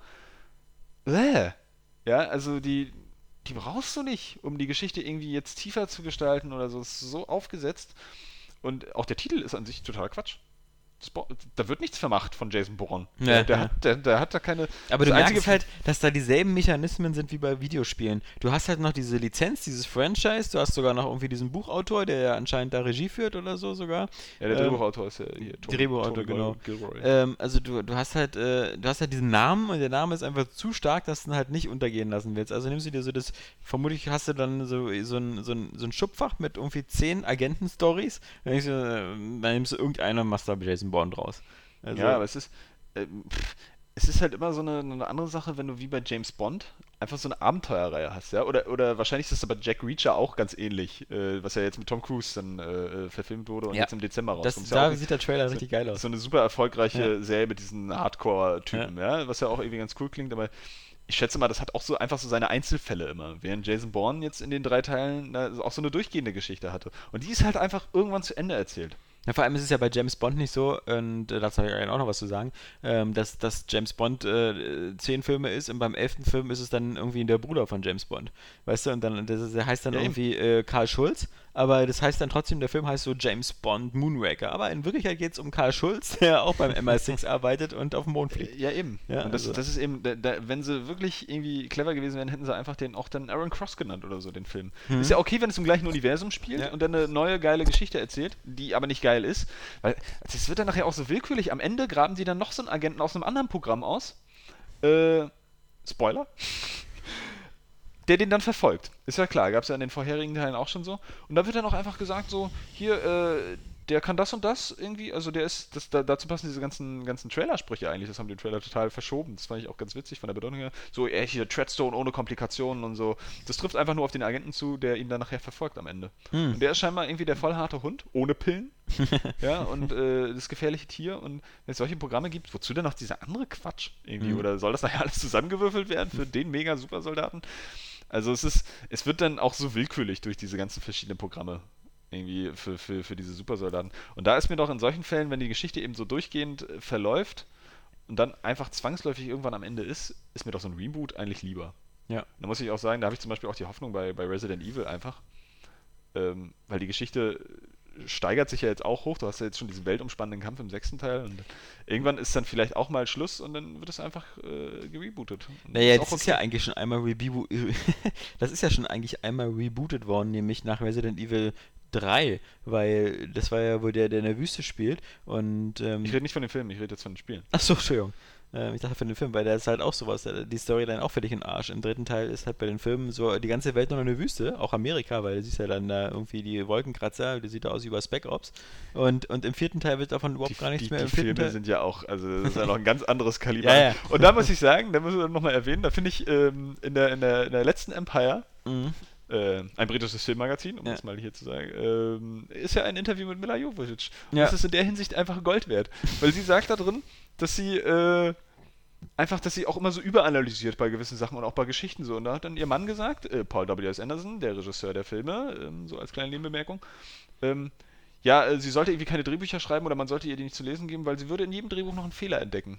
Äh, ja, also die, die brauchst du nicht, um die Geschichte irgendwie jetzt tiefer zu gestalten oder so. Es ist so aufgesetzt. Und auch der Titel ist an sich total Quatsch. Da wird nichts vermacht von Jason Bourne. Ja, der, der, ja. Hat, der, der hat da keine. Aber du merkst halt, dass da dieselben Mechanismen sind wie bei Videospielen. Du hast halt noch diese Lizenz, dieses Franchise, du hast sogar noch irgendwie diesen Buchautor, der ja anscheinend da Regie führt oder so sogar. Ja, der Ähm, Drehbuchautor ist ja hier. Tony- Drehbuchautor, Tony genau. Gilroy. Ähm, also du, du hast halt, äh, du hast halt diesen Namen und der Name ist einfach zu stark, dass du ihn halt nicht untergehen lassen willst. Also nimmst du dir so das, vermutlich hast du dann so, so, ein, so, ein, so ein Schubfach mit irgendwie zehn Agenten-Stories, dann, denkst du, äh, dann nimmst du irgendeine und machst da Jason Bourne draus. Also, ja, aber es ist. pff, es ist halt immer so eine, eine andere Sache, wenn du wie bei James Bond einfach so eine Abenteuerreihe hast, ja? Oder, oder wahrscheinlich ist das bei Jack Reacher auch ganz ähnlich, äh, was ja jetzt mit Tom Cruise dann äh, äh, verfilmt wurde und Ja. jetzt im Dezember das, rauskommt. Ja da sieht der Trailer so- richtig geil aus. so eine super erfolgreiche Ja. Serie mit diesen Hardcore-Typen, ja. Was ja auch irgendwie ganz cool klingt, aber ich schätze mal, das hat auch so einfach so seine Einzelfälle immer. Während Jason Bourne jetzt in den drei Teilen na, auch so eine durchgehende Geschichte hatte. Und die ist halt einfach irgendwann zu Ende erzählt. Ja, vor allem ist es ja bei James Bond nicht so, und äh, dazu habe ich auch noch was zu sagen, ähm, dass, dass James Bond äh, zehn Filme ist und beim elften Film ist es dann irgendwie der Bruder von James Bond. Weißt du, und dann das ist, der heißt dann Ja, irgendwie äh, Karl Schulz, aber das heißt dann trotzdem, der Film heißt so James Bond Moonraker. Aber in Wirklichkeit geht es um Karl Schulz, der auch beim MI6 arbeitet und auf dem Mond fliegt. Ja, eben. Ja, und das, also- das ist eben, da, da, wenn sie wirklich irgendwie clever gewesen wären, hätten sie einfach den auch dann Aaron Cross genannt oder so, den Film. Mhm. Ist ja okay, wenn es im gleichen Universum spielt Ja. und dann eine neue geile Geschichte erzählt, die aber nicht geil ist. Weil das wird dann nachher auch so willkürlich. Am Ende graben sie dann noch so einen Agenten aus einem anderen Programm aus. Äh, Spoiler. Der den dann verfolgt. Ist ja klar, gab es ja in den vorherigen Teilen auch schon so. Und da wird dann auch einfach gesagt, so, hier, äh, der kann das und das irgendwie, also der ist, das, da, dazu passen diese ganzen, ganzen Trailersprüche eigentlich, das haben die Trailer total verschoben, das fand ich auch ganz witzig von der Bedeutung her. So, ey, hier Treadstone ohne Komplikationen und so. Das trifft einfach nur auf den Agenten zu, der ihn dann nachher verfolgt am Ende. Hm. Und der ist scheinbar irgendwie der vollharte Hund, ohne Pillen. ja, und äh, das gefährliche Tier. Und wenn es solche Programme gibt, wozu denn noch dieser andere Quatsch irgendwie? Mhm. Oder soll das nachher alles zusammengewürfelt werden für den mega Supersoldaten? Also es ist, es wird dann auch so willkürlich durch diese ganzen verschiedenen Programme irgendwie für, für, für diese Supersoldaten. Und da ist mir doch in solchen Fällen, wenn die Geschichte eben so durchgehend äh, verläuft und dann einfach zwangsläufig irgendwann am Ende ist, ist mir doch so ein Reboot eigentlich lieber. Ja. Da muss ich auch sagen, da habe ich zum Beispiel auch die Hoffnung bei, bei Resident Evil einfach, ähm, weil die Geschichte steigert sich ja jetzt auch hoch. Du hast ja jetzt schon diesen weltumspannenden Kampf im sechsten Teil und irgendwann ist dann vielleicht auch mal Schluss und dann wird es einfach äh, gerebootet. Und Naja, das ist okay. ja eigentlich schon einmal rebo das ist ja schon eigentlich einmal rebootet worden, nämlich nach Resident Evil 3, weil das war ja wohl der, der in der Wüste spielt und ähm, Ich rede nicht von den Filmen, ich rede jetzt von den Spielen. Achso, Entschuldigung. Ähm, ich dachte für den Film, weil der ist halt auch sowas. Die Storyline auch für dich in Arsch. Im dritten Teil ist halt bei den Filmen so die ganze Welt nur noch eine Wüste, auch Amerika, weil du siehst ja dann da irgendwie die Wolkenkratzer, das sieht da aus wie bei Spec Ops. Und, und im vierten Teil wird davon überhaupt die, gar nichts die, mehr. Die Filme Teil, sind ja auch, also das ist ja noch ein ganz anderes Kaliber. Ja, ja. Und da muss ich sagen, da müssen wir nochmal erwähnen, da finde ich ähm, in, der, in, der, in der letzten Empire, Mhm. Äh, ein britisches Filmmagazin, um Ja. das mal hier zu sagen, ähm, ist ja ein Interview mit Mila Jovovich. Und Ja. Das ist in der Hinsicht einfach Gold wert. Weil sie sagt da drin, dass sie äh, einfach, dass sie auch immer so überanalysiert bei gewissen Sachen und auch bei Geschichten so. Und da hat dann ihr Mann gesagt, äh, Paul W.S. Anderson, der Regisseur der Filme, ähm, so als kleine Nebenbemerkung, ähm, ja, äh, sie sollte irgendwie keine Drehbücher schreiben oder man sollte ihr die nicht zu lesen geben, weil sie würde in jedem Drehbuch noch einen Fehler entdecken.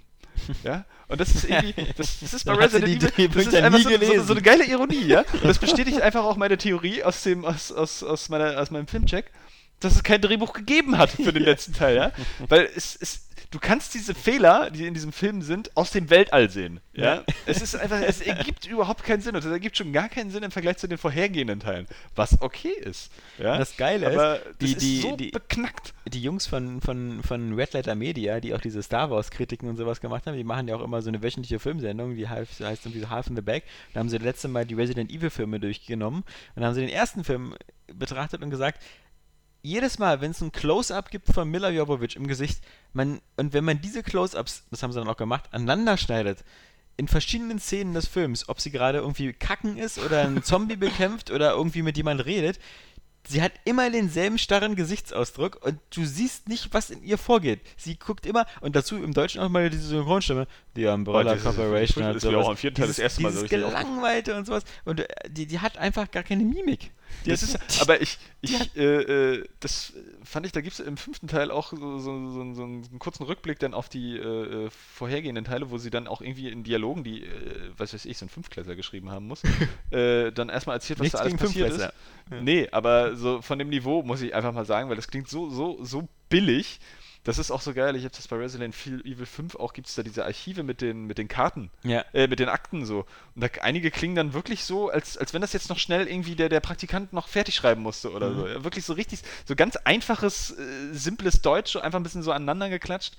Ja? Und das ist irgendwie, das, das ist bei Resident die Evil, das ist einfach so, so, so eine geile Ironie, ja? Und das bestätigt einfach auch meine Theorie aus dem, aus, aus, aus, meiner, aus meinem Filmcheck, dass es kein Drehbuch gegeben hat für den letzten Teil, ja? Weil es, es, du kannst diese Fehler, die in diesem Film sind, aus dem Weltall sehen, ja? Ja. Es ist einfach, es ergibt überhaupt keinen Sinn und es ergibt schon gar keinen Sinn im Vergleich zu den vorhergehenden Teilen, was okay ist, ja? Das Geile Aber ist, das die, ist die, so die, beknackt. die Jungs von, von, von Red Letter Media, die auch diese Star Wars Kritiken und sowas gemacht haben, die machen ja auch immer so eine wöchentliche Filmsendung, die heißt irgendwie so Half in the Bag. Da haben sie das letzte Mal die Resident Evil Filme durchgenommen und dann haben sie den ersten Film betrachtet und gesagt, jedes Mal, wenn es ein Close-Up gibt von Mila Jovovich im Gesicht, man, und wenn man diese Close-Ups, das haben sie dann auch gemacht, aneinander schneidet, in verschiedenen Szenen des Films, ob sie gerade irgendwie kacken ist oder einen Zombie bekämpft oder irgendwie mit jemand redet, sie hat immer denselben starren Gesichtsausdruck und du siehst nicht, was in ihr vorgeht. Sie guckt immer, und dazu im Deutschen auch mal diese Synchronstimme, die Umbrella Corporation das hat ist mir sowas. auch im vierten Teil das erste Mal so dieses richtig Gelangweilte und sowas. Und äh, die, die hat einfach gar keine Mimik. Das ist, aber ich, ich äh, äh, das fand ich, da gibt es im fünften Teil auch so, so, so, einen- so einen kurzen Rückblick dann auf die äh, äh, vorhergehenden Teile, wo sie dann auch irgendwie in Dialogen, die, äh, was weiß ich, so ein Fünftklässler geschrieben haben muss, äh, dann erstmal erzählt, was Nichts da alles passiert ist. Ja. Nee, aber so von dem Niveau muss ich einfach mal sagen, weil das klingt so, so, so billig. Das ist auch so geil. Ich habe das bei Resident Evil 5 auch, gibt es da diese Archive mit den, mit den Karten Ja. äh, mit den Akten so. Und da, einige klingen dann wirklich so, als, als wenn das jetzt noch schnell irgendwie der, der Praktikant noch fertig schreiben musste oder Mhm. so. Ja, wirklich so richtig, so ganz einfaches, äh, simples Deutsch, so einfach ein bisschen so aneinander geklatscht.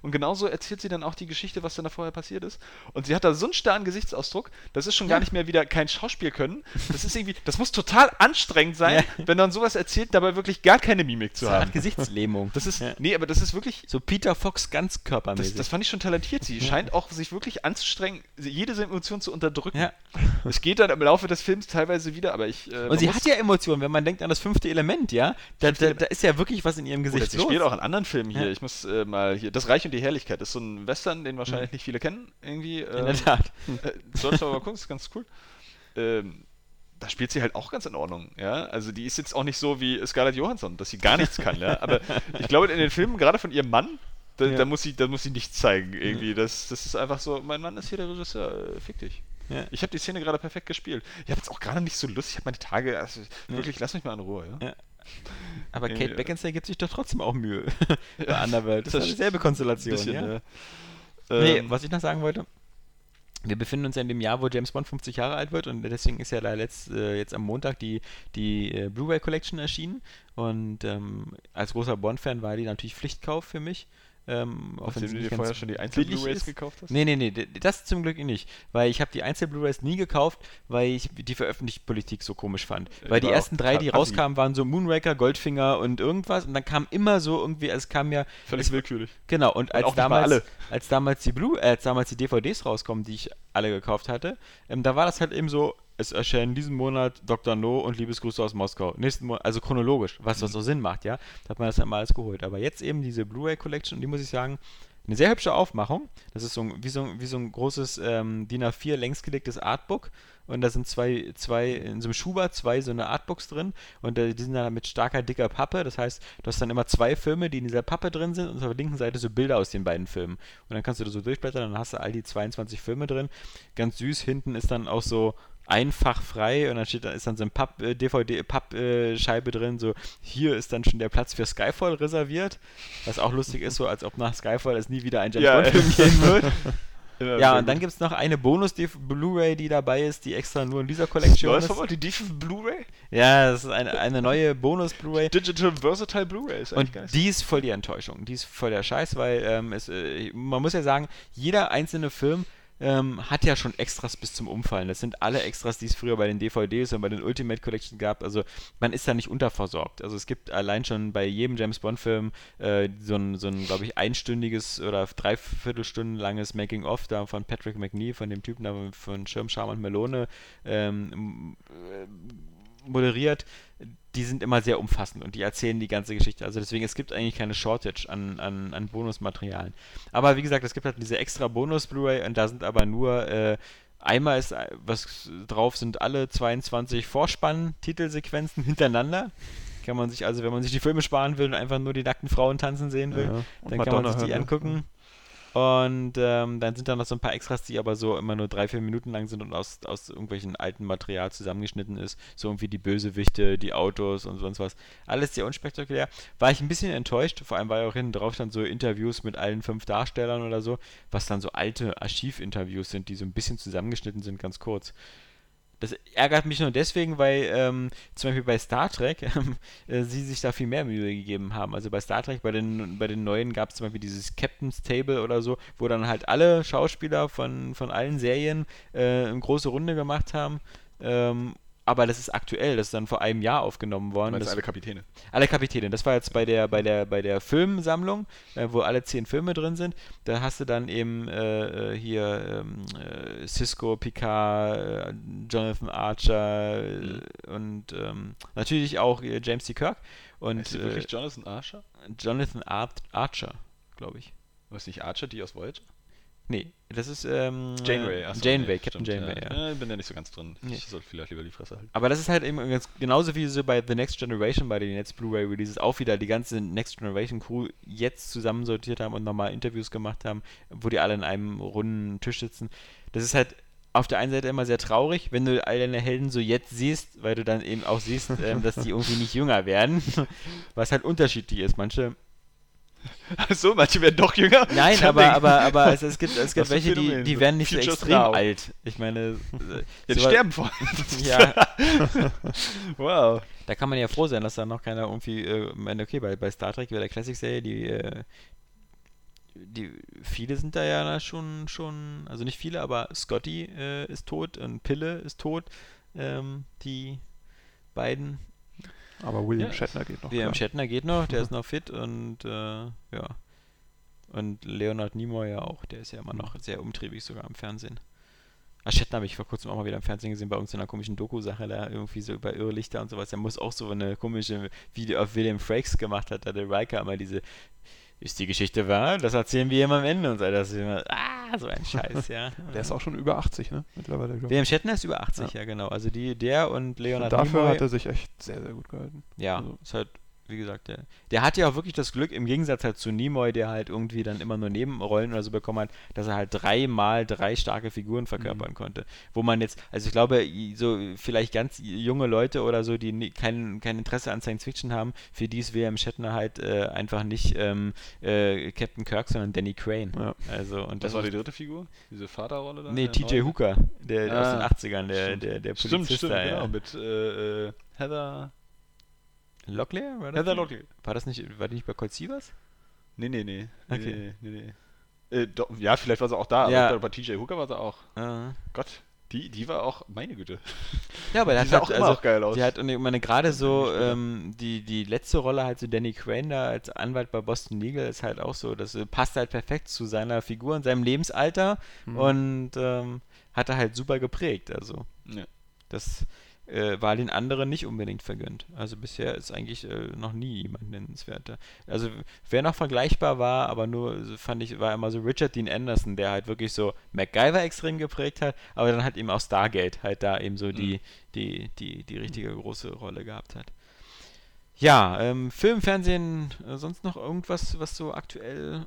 Und genauso erzählt sie dann auch die Geschichte, was dann da vorher passiert ist. Und sie hat da so einen starren Gesichtsausdruck, das ist schon gar nicht mehr wieder kein Schauspiel können. Das ist irgendwie, das muss total anstrengend sein, Ja. wenn man sowas erzählt, dabei wirklich gar keine Mimik zu So haben. eine Gesichtslähmung. Das ist, Ja. nee, aber das ist wirklich, So Peter Fox ganz das, körpermäßig. das fand ich schon talentiert. Sie scheint auch sich wirklich anzustrengen, jede Emotion zu unterdrücken. Ja. Es geht dann im Laufe des Films teilweise wieder, aber ich. Äh, Und sie hat ja Emotionen, wenn man denkt an das fünfte Element, ja? Da, da, da ist ja wirklich was in ihrem Oder Gesicht sie los. spielt auch in anderen Filmen hier. Ja. Ich muss äh, mal hier. Das Reich und die Herrlichkeit ist so ein Western, den wahrscheinlich nicht viele kennen. Irgendwie. in der Tat. Äh, sollst du aber gucken, ist ganz cool. Ähm, da spielt sie halt auch ganz in Ordnung, ja. Also die ist jetzt auch nicht so wie Scarlett Johansson, dass sie gar nichts kann, ja. Aber ich glaube, in den Filmen, gerade von ihrem Mann, da, Ja. da muss sie, da muss sie nichts zeigen, irgendwie. Das, das ist einfach so, mein Mann ist hier der Regisseur, äh, fick dich. Ja. Ich habe die Szene gerade perfekt gespielt. Ich habe jetzt auch gerade nicht so Lust, ich habe meine Tage, also wirklich, lass mich mal in Ruhe, ja. Aber Kate ja. Beckinsale gibt sich doch trotzdem auch Mühe. Bei Underworld. Das, Das ist dieselbe Konstellation, Bisschen, ja? ja. Nee, Ähm, was ich noch sagen wollte, wir befinden uns ja in dem Jahr, wo James Bond 50 Jahre alt wird und deswegen ist ja da letzt, äh, jetzt am Montag die, die äh, Blu-ray Collection erschienen und ähm, als großer Bond-Fan war die natürlich Pflichtkauf für mich. Ähm, auch Nachdem du dir vorher schon die Einzel-Blu-Rays gekauft hast? Nee, nee, nee, das zum Glück nicht. Weil ich habe die Einzel-Blu-Rays nie gekauft, weil ich die veröffentlichte Politik so komisch fand. Äh, Weil die ersten drei, die rauskamen, waren so Moonraker, Goldfinger und irgendwas und dann kam immer so irgendwie, es kam ja Völlig es, willkürlich. Genau, und als nicht mal damals, als damals die Blue, äh, als damals die DVDs rauskommen, die ich alle gekauft hatte, ähm, da war das halt eben so, es erscheinen diesen Monat Dr. No und Liebesgrüße aus Moskau. Nächsten Monat, also chronologisch, was was so Sinn macht, ja. Da hat man das dann mal alles geholt. Aber jetzt eben diese Blu-ray Collection, die muss ich sagen, eine sehr hübsche Aufmachung. Das ist so ein, wie, so, ein- wie so ein großes ähm, DIN A4 längsgelegtes Artbook. Und da sind zwei, zwei, in so einem Schuber zwei so eine Artbooks drin. Und äh, die sind dann mit starker, dicker Pappe. Das heißt, du hast dann immer zwei Filme, die in dieser Pappe drin sind. Und auf der linken Seite so Bilder aus den beiden Filmen. Und dann kannst du da so durchblättern. Dann hast du all die 22 Filme drin. Ganz süß. Hinten ist dann auch so einfach frei und dann steht da ist dann so ein Papp äh, DVD Pappscheibe äh, drin so hier ist dann schon der Platz für Skyfall reserviert. Was auch lustig ist so als ob nach Skyfall es nie wieder ein James Ja, Bond Film gehen wird. Ja sehr und dann gibt es noch eine Bonus Blu-ray die dabei ist die extra nur in dieser Kollektion Neues ist. Format, die Dief Blu-ray? ja das ist eine, eine neue Bonus Blu-ray Digital Versatile Blu-ray ist und nicht die ist voll die Enttäuschung. Die ist voll der Scheiß, weil ähm, es, äh, man muss ja sagen, jeder einzelne Film ähm, hat ja schon Extras bis zum Umfallen. Das sind alle Extras, die es früher bei den DVDs und bei den Ultimate Collection gab. Also man ist da nicht unterversorgt. Also es gibt allein schon bei jedem James Bond-Film äh, so ein, so ein glaube ich, einstündiges oder dreiviertelstunden langes Making-of da von Patrick McNee, von dem Typen da von Schirm, Charme und Melone ähm, äh, moderiert, die sind immer sehr umfassend und die erzählen die ganze Geschichte. Also deswegen, es gibt eigentlich keine Shortage an, an, an Bonusmaterialien. Aber wie gesagt, es gibt halt diese extra Bonus-Blu-ray und da sind aber nur, äh, einmal ist was drauf, sind alle 22 Vorspann-Titelsequenzen hintereinander. Kann man sich, also wenn man sich die Filme sparen will und einfach nur die nackten Frauen tanzen sehen will, Ja, dann kann man sich die ne? angucken. Und ähm, dann sind da noch so ein paar Extras, die aber so immer nur drei, vier Minuten lang sind und aus, aus irgendwelchen alten Material zusammengeschnitten ist. So irgendwie die Bösewichte, die Autos und sonst was. Alles sehr unspektakulär. War ich ein bisschen enttäuscht, vor allem war ja auch hinten drauf dann so Interviews mit allen fünf Darstellern oder so, was dann so alte Archivinterviews sind, die so ein bisschen zusammengeschnitten sind, ganz kurz. Das ärgert mich nur deswegen, weil ähm, zum Beispiel bei Star Trek ähm, äh, sie sich da viel mehr Mühe gegeben haben. Also bei Star Trek, bei den, bei den neuen gab es zum Beispiel dieses Captain's Table oder so, wo dann halt alle Schauspieler von, von allen Serien äh, eine große Runde gemacht haben. Ähm, aber das ist aktuell, das ist dann vor einem Jahr aufgenommen worden. Das, alle Kapitäne. alle Kapitäne. Das war jetzt bei der, bei der, bei der Filmsammlung, äh, wo alle zehn Filme drin sind. Da hast du dann eben äh, äh, hier ähm, äh, Cisco, Picard, äh, Jonathan Archer äh, und ähm, natürlich auch äh, James T. Kirk und Ist wirklich Jonathan Archer? Jonathan Ar Archer, glaube ich. Was nicht Archer, die aus Voyager? Nee, das ist ähm, Janeway. achso, Janeway, nee, Captain stimmt, Janeway, ja. ja. Ich bin da nicht so ganz drin. Nee. Ich sollte vielleicht lieber die Fresse halten. Aber das ist halt eben ganz, genauso wie sie bei The Next Generation, bei den jetzt Blu-ray Releases, auch wieder die ganze Next Generation Crew jetzt zusammensortiert haben und nochmal Interviews gemacht haben, wo die alle an einem runden Tisch sitzen. Das ist halt auf der einen Seite immer sehr traurig, wenn du all deine Helden so jetzt siehst, weil du dann eben auch siehst, ähm, dass die irgendwie nicht jünger werden, was halt unterschiedlich ist. Manche so, manche werden doch jünger. Nein, aber, aber, aber es, es gibt, es gibt welche, die, die werden nicht so extrem now. alt. Ich meine, äh, Ja, die sterben vor. Ja, wow. da kann man ja froh sein, dass da noch keiner irgendwie, äh, meine, okay, bei, bei Star Trek, bei der Classic-Serie, die, äh, die, viele sind da ja schon, schon, also nicht viele, aber Scotty äh, ist tot und Pille ist tot, ähm, die beiden. Aber William Ja. Shatner geht noch. William klar. Shatner geht noch, der Mhm. ist noch fit und, äh, ja. Und Leonard Nimoy ja auch, der ist ja immer noch sehr umtriebig sogar im Fernsehen. Ah, Shatner habe ich vor kurzem auch mal wieder im Fernsehen gesehen, bei uns in einer komischen Doku-Sache, da irgendwie so über Irrlichter und sowas. Der muss auch so eine komische Video auf William Frakes gemacht hat, da der Riker immer diese, ist die Geschichte wahr? Das erzählen wir ihm am Ende und so. Das ist immer, ah, so ein Scheiß, ja. Der ist auch schon über 80, ne? Mittlerweile. glaub ich. William Shatner ist über 80, ja, genau. Also die, der und Und Leonard dafür Nimoy. hat er sich echt sehr, sehr gut gehalten. Ja, Also- ist halt, wie gesagt, der, der hat ja auch wirklich das Glück, im Gegensatz halt zu Nimoy, der halt irgendwie dann immer nur Nebenrollen oder so bekommen hat, dass er halt dreimal drei starke Figuren verkörpern konnte. Wo man jetzt, also ich glaube, so vielleicht ganz junge Leute oder so, die nie, kein, kein Interesse an Science Fiction haben, für die ist William Shatner halt äh, einfach nicht ähm, äh, Captain Kirk, sondern Danny Crane. Ja. Also, und Das das war die dritte Figur? Diese Vaterrolle da? Nee, Der TJ? Hooker, der aus Ah, den 80ern, der, stimmt. der, der Stimmt, Polizist stimmt, da, genau. ja. Mit äh, äh, Heather. Locklear? War das Heather die? Locklear. War das nicht, war die nicht bei Colt Sievers? Nee, nee, nee. Okay. Nee, nee, nee. Äh, doch, ja, vielleicht war sie auch da, Ja. aber bei TJ Hooker war sie auch. Ah. Gott, die, die war auch, meine Güte. Ja, aber Die hat sah halt, auch immer also, auch geil aus. Die hat, und ich meine, gerade so, ähm, die, die letzte Rolle halt so Danny Crane da als Anwalt bei Boston Legal ist halt auch so, das äh, passt halt perfekt zu seiner Figur und seinem Lebensalter Mhm. und ähm, hat er halt super geprägt, also Ja. das äh, war den anderen nicht unbedingt vergönnt. Also bisher ist eigentlich äh, noch nie jemand nennenswerter. Also wer noch vergleichbar war, aber nur so fand ich, war immer so Richard Dean Anderson, der halt wirklich so MacGyver extrem geprägt hat, aber dann hat eben auch Stargate halt da eben so die, die, die, die richtige große Rolle gehabt hat. Ja, ähm, Film, Fernsehen, äh, sonst noch irgendwas, was so aktuell,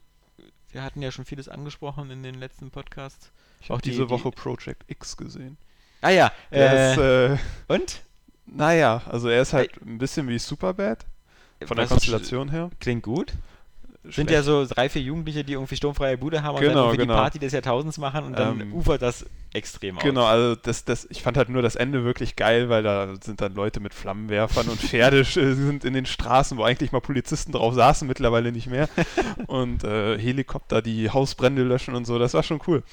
wir hatten ja schon vieles angesprochen in den letzten Podcasts. Ich Auch habe die- diese die- Woche Project X gesehen. Ah ja, äh, ist, äh, und? naja, also er ist halt ein bisschen wie Superbad, von der Konstellation her. Klingt gut. Sind Schlecht. ja so drei, vier Jugendliche, die irgendwie sturmfreie Bude haben und Genau, dann irgendwie genau. die Party des Jahrtausends machen und dann Ähm, ufert das extrem aus. Genau, also das, das, ich fand halt nur das Ende wirklich geil, weil da sind dann Leute mit Flammenwerfern und Pferde sch- sind in den Straßen, wo eigentlich mal Polizisten drauf saßen, mittlerweile nicht mehr. und äh, Helikopter, die Hausbrände löschen und so, das war schon cool.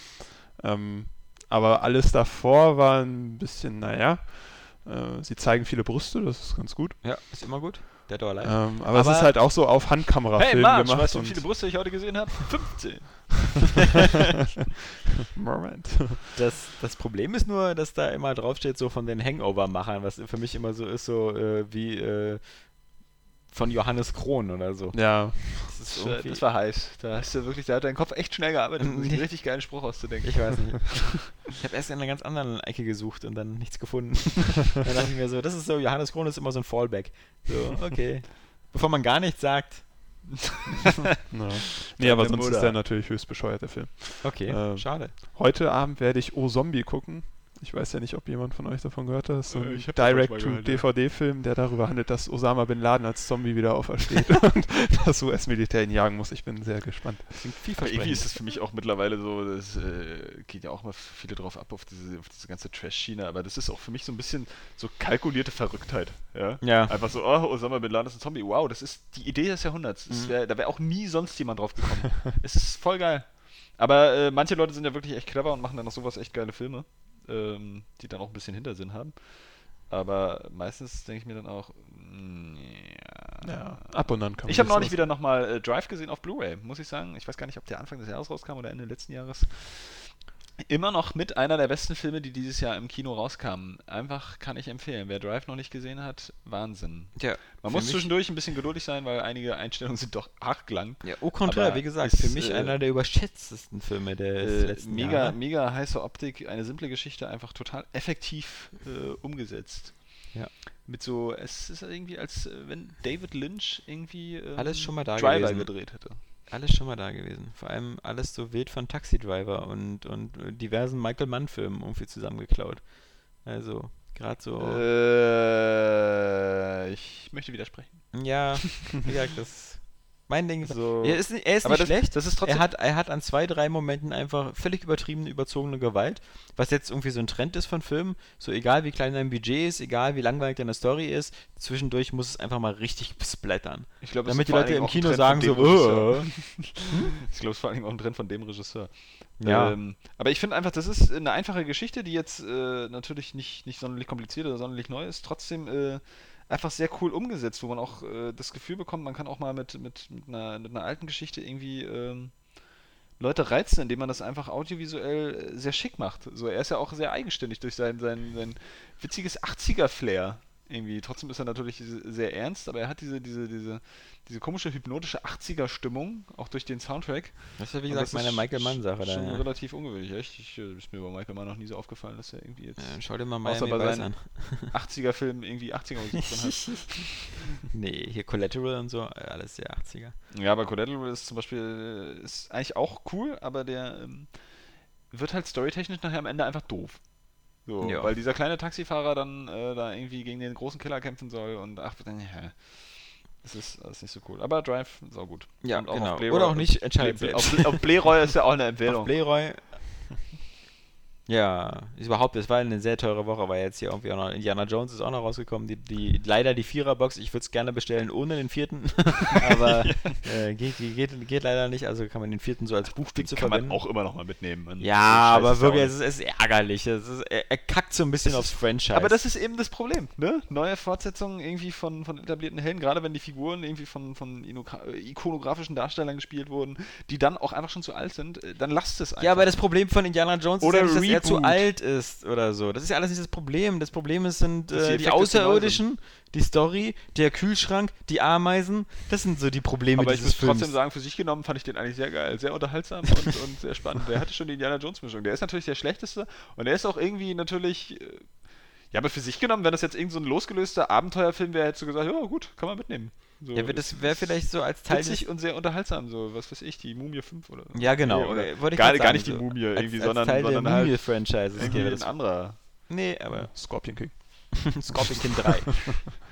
Ähm, aber alles davor war ein bisschen, naja, äh, sie zeigen viele Brüste, das ist ganz gut. Ja, ist immer gut. Dead or Alive. Ähm, aber, es Aber- ist halt auch so auf Handkamera Hey, Marge, gemacht. weißt du, wie viele Brüste ich heute gesehen habe? 15. Moment. Das, das Problem ist nur, dass da immer draufsteht, so von den Hangover-Machern, was für mich immer so ist, so äh, wie äh, von Johannes Krohn oder so. ja, Das ist Das, war- irgendwie- das war heiß. Da hast du wirklich, da hat dein Kopf echt schnell gearbeitet, um sich einen richtig geilen Spruch auszudenken. Ich weiß nicht. Ich habe erst in einer ganz anderen Ecke gesucht und dann nichts gefunden. dann dachte ich mir so, das ist so, Johannes Krohn ist immer so ein Fallback. So, okay. Bevor man gar nichts sagt, Ja. Nee, aber sonst ist Mutter. der natürlich höchst bescheuert, der Film. Okay, Ähm, schade. Heute Abend werde ich O Zombie gucken. Ich weiß ja nicht, ob jemand von euch davon gehört hat. Das ist so Äh, ein ja. Direct-to-DVD-Film, der darüber handelt, dass Osama Bin Laden als Zombie wieder aufersteht und das US-Militär ihn jagen muss. Ich bin sehr gespannt. Klingt Aber irgendwie vielversprechend. ist es für mich auch mittlerweile so, das äh, geht ja auch mal viele drauf ab auf diese, auf diese ganze Trash-Schiene, aber das ist auch für mich so ein bisschen so kalkulierte Verrücktheit. Ja? Ja. Einfach so, oh, Osama Bin Laden ist ein Zombie. Wow, das ist die Idee des Jahrhunderts. Es Mhm. wär, da wäre auch nie sonst jemand drauf gekommen. es ist voll geil. Aber äh, manche Leute sind ja wirklich echt clever und machen dann noch sowas echt geile Filme, ähm, die dann auch ein bisschen Hintersinn haben. Aber meistens denke ich mir dann auch, mm, ja. Ja, ab und an kann man Ich habe neulich wieder nochmal äh, Drive gesehen auf Blu-ray, muss ich sagen. Ich weiß gar nicht, ob der Anfang des Jahres rauskam oder Ende letzten Jahres. Immer noch mit einer der besten Filme, die dieses Jahr im Kino rauskamen. Einfach kann ich empfehlen. Wer Drive noch nicht gesehen hat, Wahnsinn. Ja, Man muss zwischendurch ein bisschen geduldig sein, weil einige Einstellungen sind doch arg lang. Ja, au contraire, wie gesagt, ist, für mich äh, einer der überschätztesten Filme des Äh, letzten mega, Jahres. mega heiße Optik, eine simple Geschichte, einfach total effektiv äh, umgesetzt. Ja. Mit so, es ist irgendwie, als äh, wenn David Lynch irgendwie ähm, Alles schon mal da Driver gewesen. gedreht hätte. Alles schon mal da gewesen. Vor allem alles so wild von Taxi Driver und, und diversen Michael Mann-Filmen irgendwie zusammengeklaut. Also, gerade so. Äh, ich möchte widersprechen. Ja, wie gesagt, das. Mein Ding ist. So. Er ist, nicht- er ist nicht das, schlecht. das ist trotzdem. Er hat, er hat an zwei, drei Momenten einfach völlig übertriebene, überzogene Gewalt, was jetzt irgendwie so ein Trend ist von Filmen. So egal wie klein dein Budget ist, egal wie langweilig deine Story ist, zwischendurch muss es einfach mal richtig splattern. ich glaube, es Damit die Leute im Kino sagen so, Regisseur. "Äh." Ich glaube, es ist vor Dingen auch ein Trend von dem Regisseur. Ja. Ähm, aber ich finde einfach, das ist eine einfache Geschichte, die jetzt äh, natürlich nicht, nicht sonderlich kompliziert oder sonderlich neu ist, trotzdem äh, einfach sehr cool umgesetzt, wo man auch äh, das Gefühl bekommt, man kann auch mal mit, mit, mit, einer, mit einer alten Geschichte irgendwie ähm, Leute reizen, indem man das einfach audiovisuell äh, sehr schick macht. So, er ist ja auch sehr eigenständig durch sein, sein, sein witziges 80er-Flair. Irgendwie. Trotzdem ist er natürlich diese- sehr ernst, aber er hat diese, diese, diese, diese komische hypnotische 80er-Stimmung, auch durch den Soundtrack. Das ist ja wie Und gesagt meine Michael Mann-Sache da. Schon Ja. relativ ungewöhnlich, echt. Ich, äh, ist mir bei Michael Mann noch nie so aufgefallen, dass er irgendwie jetzt Ja, schau dir mal Außer Miami bei Vice seinen an. 80er-Film irgendwie 80er-Musik drin hat. nee, hier Collateral und so, äh, alles sehr 80er. Ja, aber Collateral ist zum Beispiel äh, ist eigentlich auch cool, aber der ähm, wird halt storytechnisch nachher am Ende einfach doof. So, Ja. weil dieser kleine Taxifahrer dann äh, da irgendwie gegen den großen Killer kämpfen soll und ach, dann, ja. Das ist alles nicht so cool. Aber Drive, sau gut. Ja, Und auch genau. auf Oder auch nicht, entscheidet. Auf, auf Blu-ray ist ja auch eine Auf Empfehlung. Playroy. Ja, ist überhaupt, es war eine sehr teure Woche, weil jetzt hier irgendwie auch noch Indiana Jones ist auch noch rausgekommen. Die, die, leider die Viererbox, ich würde es gerne bestellen ohne den vierten, aber äh, geht, geht, geht leider nicht, also kann man den vierten so als Buchspitze kann man verwenden. auch immer noch mal mitnehmen. Man- ja, aber wirklich, es ist, es ist ärgerlich. Es ist, er, er kackt so ein bisschen aufs Franchise. Aber das ist eben das Problem, ne? Neue Fortsetzungen irgendwie von, von etablierten Helden, gerade wenn die Figuren irgendwie von, von ikonografischen Darstellern gespielt wurden, die dann auch einfach schon zu alt sind, äh, dann lasst es einfach. Ja, aber das Problem von Indiana Jones Oder ist ja nicht, dass er zu alt ist oder so. Das ist ja alles nicht das Problem. Das Problem ist, sind die äh, die neu Außerirdischen, die Story, der Kühlschrank, die Ameisen. Das sind so die Probleme aber ich muss trotzdem sagen, für sich genommen fand ich den eigentlich sehr geil. Sehr unterhaltsam und, und sehr spannend. Der hatte schon die Indiana Jones-Mischung. Der ist natürlich der schlechteste und der ist auch irgendwie natürlich. Äh, ja, aber für sich genommen, wenn das jetzt irgend so ein losgelöster Abenteuerfilm wäre, hättest du gesagt, ja gut, kann man mitnehmen. So, ja, das wäre vielleicht so als Teil des, witzig und sehr unterhaltsam, so, was weiß ich, die Mumie 5 oder Ja, genau. Oder äh, wollte ich gar, grad gar sagen, nicht die so. Mumie als, irgendwie, als sondern, Teil sondern der halt Mumie-Franchise. irgendwie wäre ein anderer Nee, aber Scorpion King. Scorpion King 3.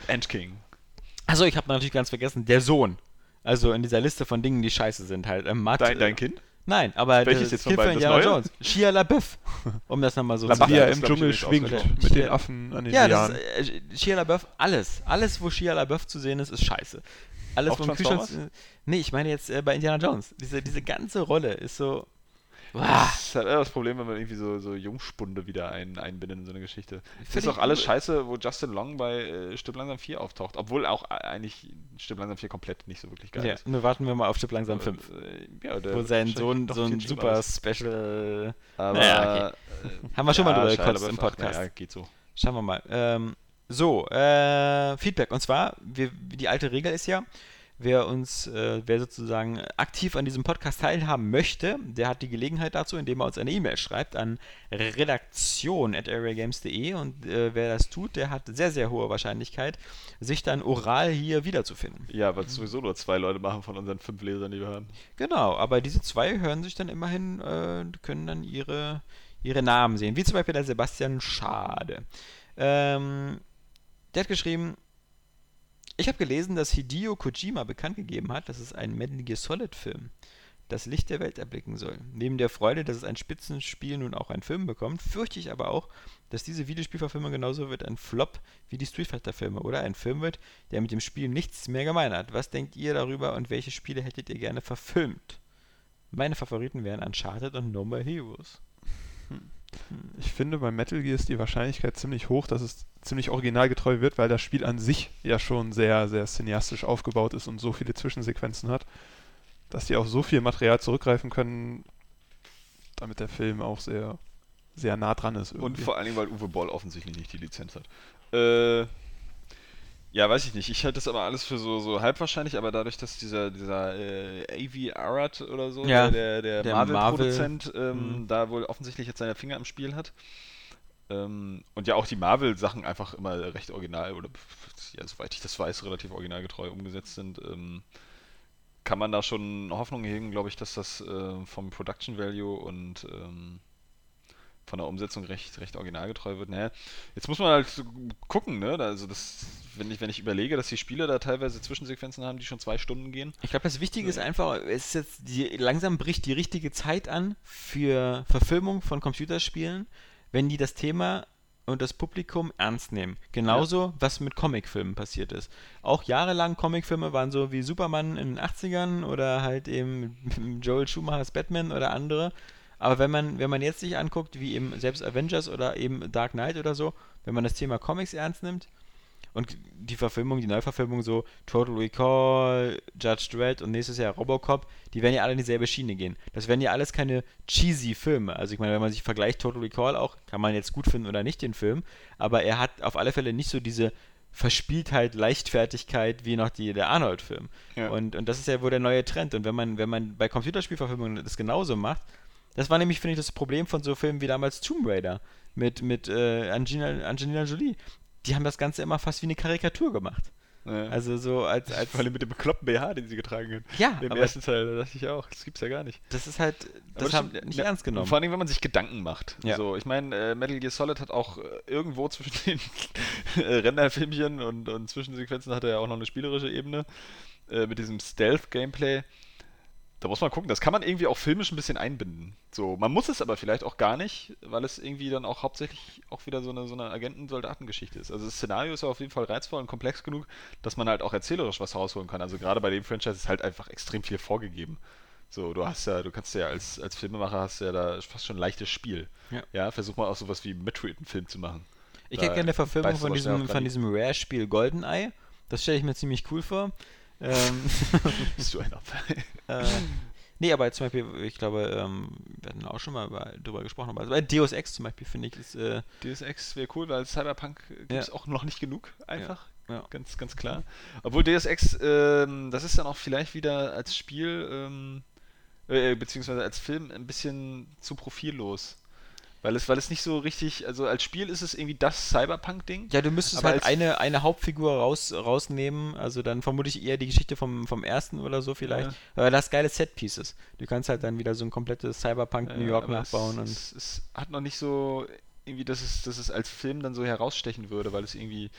Ant King. Achso, ich habe natürlich ganz vergessen, der Sohn. Also in dieser Liste von Dingen, die scheiße sind halt. Ähm, Matt, Dein, äh, dein Kind? Nein, aber Welches das jetzt beiden? von Das Indiana Neue? Jones. Shia LaBeouf. Um das nochmal so LaBeouf. zu Wie Ja, er das im Dschungel schwingt mit den. Affen an den Ja, das Lianen. ist, äh, Shia LaBeouf, alles. Alles, wo Shia LaBeouf zu sehen ist, ist scheiße. Alles, Auch wo im Kühlschrank... Transformers? Nee, ich meine jetzt äh, bei Indiana Jones. Diese, diese ganze Rolle ist so... Das ist halt das Problem, wenn man irgendwie so, so Jungspunde wieder ein, einbindet in so eine Geschichte. Das ist auch alles scheiße, wo Justin Long bei äh, Stück langsam 4 auftaucht. Obwohl auch eigentlich Stück langsam 4 komplett nicht so wirklich geil Ja, ist. nur warten wir mal auf Stück langsam 5. Äh, ja, Wo sein Sohn so ein super ist. Special... Aber, Naja, äh, Haben wir schon mal drüber gekotzt im Podcast. naja, geht so. Schauen wir mal. Ähm, so, äh, Feedback. Und zwar, wir, die alte Regel ist ja, Wer uns, äh, wer sozusagen aktiv an diesem Podcast teilhaben möchte, der hat die Gelegenheit dazu, indem er uns eine E-Mail schreibt an redaktion.areagames.de und äh, wer das tut, der hat sehr, sehr hohe Wahrscheinlichkeit, sich dann oral hier wiederzufinden. Ja, was sowieso nur zwei Leute machen von unseren fünf Lesern, die wir haben. Genau, aber diese zwei hören sich dann immerhin, äh, können dann ihre, ihre Namen sehen, wie zum Beispiel der Sebastian Schade. Ähm, der hat geschrieben, ich habe gelesen, dass Hideo Kojima bekannt gegeben hat, dass es einen Metal Gear Solid Film das Licht der Welt erblicken soll. Neben der Freude, dass es ein Spitzenspiel nun auch einen Film bekommt, fürchte ich aber auch, dass diese Videospielverfilmung genauso wird ein Flop wie die Street Fighter Filme oder ein Film wird, der mit dem Spiel nichts mehr gemein hat. Was denkt ihr darüber und welche Spiele hättet ihr gerne verfilmt? Meine Favoriten wären Uncharted und No More Heroes. Ich finde, bei Metal Gear ist die Wahrscheinlichkeit ziemlich hoch, dass es ziemlich originalgetreu wird, weil das Spiel an sich ja schon sehr, sehr cineastisch aufgebaut ist und so viele Zwischensequenzen hat, dass die auf so viel Material zurückgreifen können, damit der Film auch sehr, sehr nah dran ist. Und irgendwie. vor allen Dingen, weil Uwe Boll offensichtlich nicht die Lizenz hat. Äh, ja, weiß ich nicht. Ich halte das aber alles für so, so halb wahrscheinlich, aber dadurch, dass dieser, dieser äh, AV Arad oder so, Ja, der, der, der Marvel-Produzent, Marvel- ähm, Mhm. da wohl offensichtlich jetzt seine Finger im Spiel hat. Ähm, und ja auch die Marvel-Sachen einfach immer recht original oder ja, soweit ich das weiß, relativ originalgetreu umgesetzt sind. Ähm, kann man da schon Hoffnung hegen, glaube ich, dass das äh, vom Production Value und ähm, von der Umsetzung recht, recht originalgetreu wird. Naja, jetzt muss man halt gucken, ne? Also das, wenn ich, wenn ich überlege, dass die Spiele da teilweise Zwischensequenzen haben, die schon zwei Stunden gehen. Ich glaube, das Wichtige ist einfach, es ist jetzt die, langsam bricht die richtige Zeit an für Verfilmung von Computerspielen, wenn die das Thema und das Publikum ernst nehmen. Genauso, was mit Comicfilmen passiert ist. Auch jahrelang Comicfilme waren so wie Superman in den 80ern oder halt eben Joel Schumachers Batman oder andere. Aber wenn man, wenn man jetzt sich anguckt, wie eben selbst Avengers oder eben Dark Knight oder so, wenn man das Thema Comics ernst nimmt, und die Verfilmung, die Neuverfilmung so Total Recall, Judge Dredd und nächstes Jahr Robocop, die werden ja alle in dieselbe Schiene gehen. Das werden ja alles keine cheesy Filme. Also ich meine, wenn man sich vergleicht Total Recall auch, kann man jetzt gut finden oder nicht den Film, aber er hat auf alle Fälle nicht so diese Verspieltheit, Leichtfertigkeit wie noch die, der Arnold-Film. Ja. Und, und das ist ja wohl der neue Trend. Und wenn man, wenn man bei Computerspielverfilmungen das genauso macht, das war nämlich, finde ich, das Problem von so Filmen wie damals Tomb Raider mit, mit äh, Angelina, Angelina Jolie. Die haben das Ganze immer fast wie eine Karikatur gemacht. Ja. Also so als, als Vor allem mit dem bekloppten BH, den sie getragen hat. ja, Im ersten Teil, da dachte ich auch, das gibt's ja gar nicht. das ist halt, Aber das haben stimmt, nicht ja, ernst genommen. Vor allem, wenn man sich Gedanken macht. Ja. So, ich meine, äh, Metal Gear Solid hat auch äh, irgendwo zwischen den äh, Renderfilmchen und, und Zwischensequenzen hat er ja auch noch eine spielerische Ebene äh, mit diesem Stealth-Gameplay. Da muss man gucken, das kann man irgendwie auch filmisch ein bisschen einbinden. So, man muss es aber vielleicht auch gar nicht, weil es irgendwie dann auch hauptsächlich auch wieder so eine, so eine Agenten-Soldaten-Geschichte ist. Also das Szenario ist ja auf jeden Fall reizvoll und komplex genug, dass man halt auch erzählerisch was rausholen kann. Also gerade bei dem Franchise ist halt einfach extrem viel vorgegeben. So, du hast ja, du kannst ja als, als Filmemacher hast ja da fast schon ein leichtes Spiel. Ja. versuch mal auch sowas wie Metroid einen Film zu machen. ich hätte gerne eine Verfilmung von diesem, von diesem Rare-Spiel GoldenEye. Das stelle ich mir ziemlich cool vor. Ähm, Bist du ein Opfer? äh, nee, aber zum Beispiel, ich glaube, ähm, wir hatten auch schon mal über, drüber gesprochen, aber also bei Deus Ex zum Beispiel finde ich, ist, äh, Deus Ex wäre cool, weil Cyberpunk gibt es Ja. auch noch nicht genug, einfach. ja. Ganz, ganz klar. Obwohl Deus Ex, ähm, das ist dann auch vielleicht wieder als Spiel, ähm, äh, beziehungsweise als Film ein bisschen zu profillos. Weil es, weil es nicht so richtig, also als Spiel ist es irgendwie das Cyberpunk-Ding. Ja, du müsstest halt eine, eine Hauptfigur raus, rausnehmen, also dann vermute ich eher die Geschichte vom, vom ersten oder so vielleicht. Ja. Aber das geile Set-Pieces. Du kannst halt dann wieder so ein komplettes Cyberpunk New Äh, York aber nachbauen und. Es, es, es hat noch nicht so, irgendwie, dass es, dass es als Film dann so herausstechen würde, weil es irgendwie,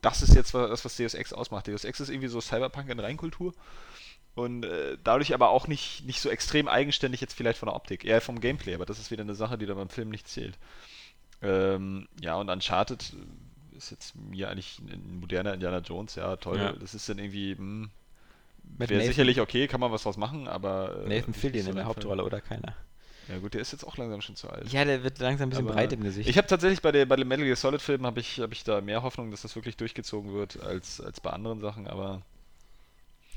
das ist jetzt das, was Deus Ex ausmacht. Deus Ex ist irgendwie so Cyberpunk in Reinkultur und äh, dadurch aber auch nicht, nicht so extrem eigenständig jetzt vielleicht von der Optik, eher vom Gameplay, aber das ist wieder eine Sache, die dann beim Film nicht zählt. Ähm, ja, und Uncharted äh, ist jetzt mir eigentlich ein moderner Indiana Jones, ja, toll. Ja. Das ist dann irgendwie, hm, wäre sicherlich okay, kann man was draus machen, aber. äh, Nathan Fillion so in der. Hauptrolle oder keiner. Ja gut, der ist jetzt auch langsam schon zu alt. Ja, der wird langsam ein bisschen Aber breit im Gesicht. Ich habe tatsächlich bei, der, bei dem Metal Gear Solid Film habe ich, hab ich da mehr Hoffnung, dass das wirklich durchgezogen wird als, als bei anderen Sachen, aber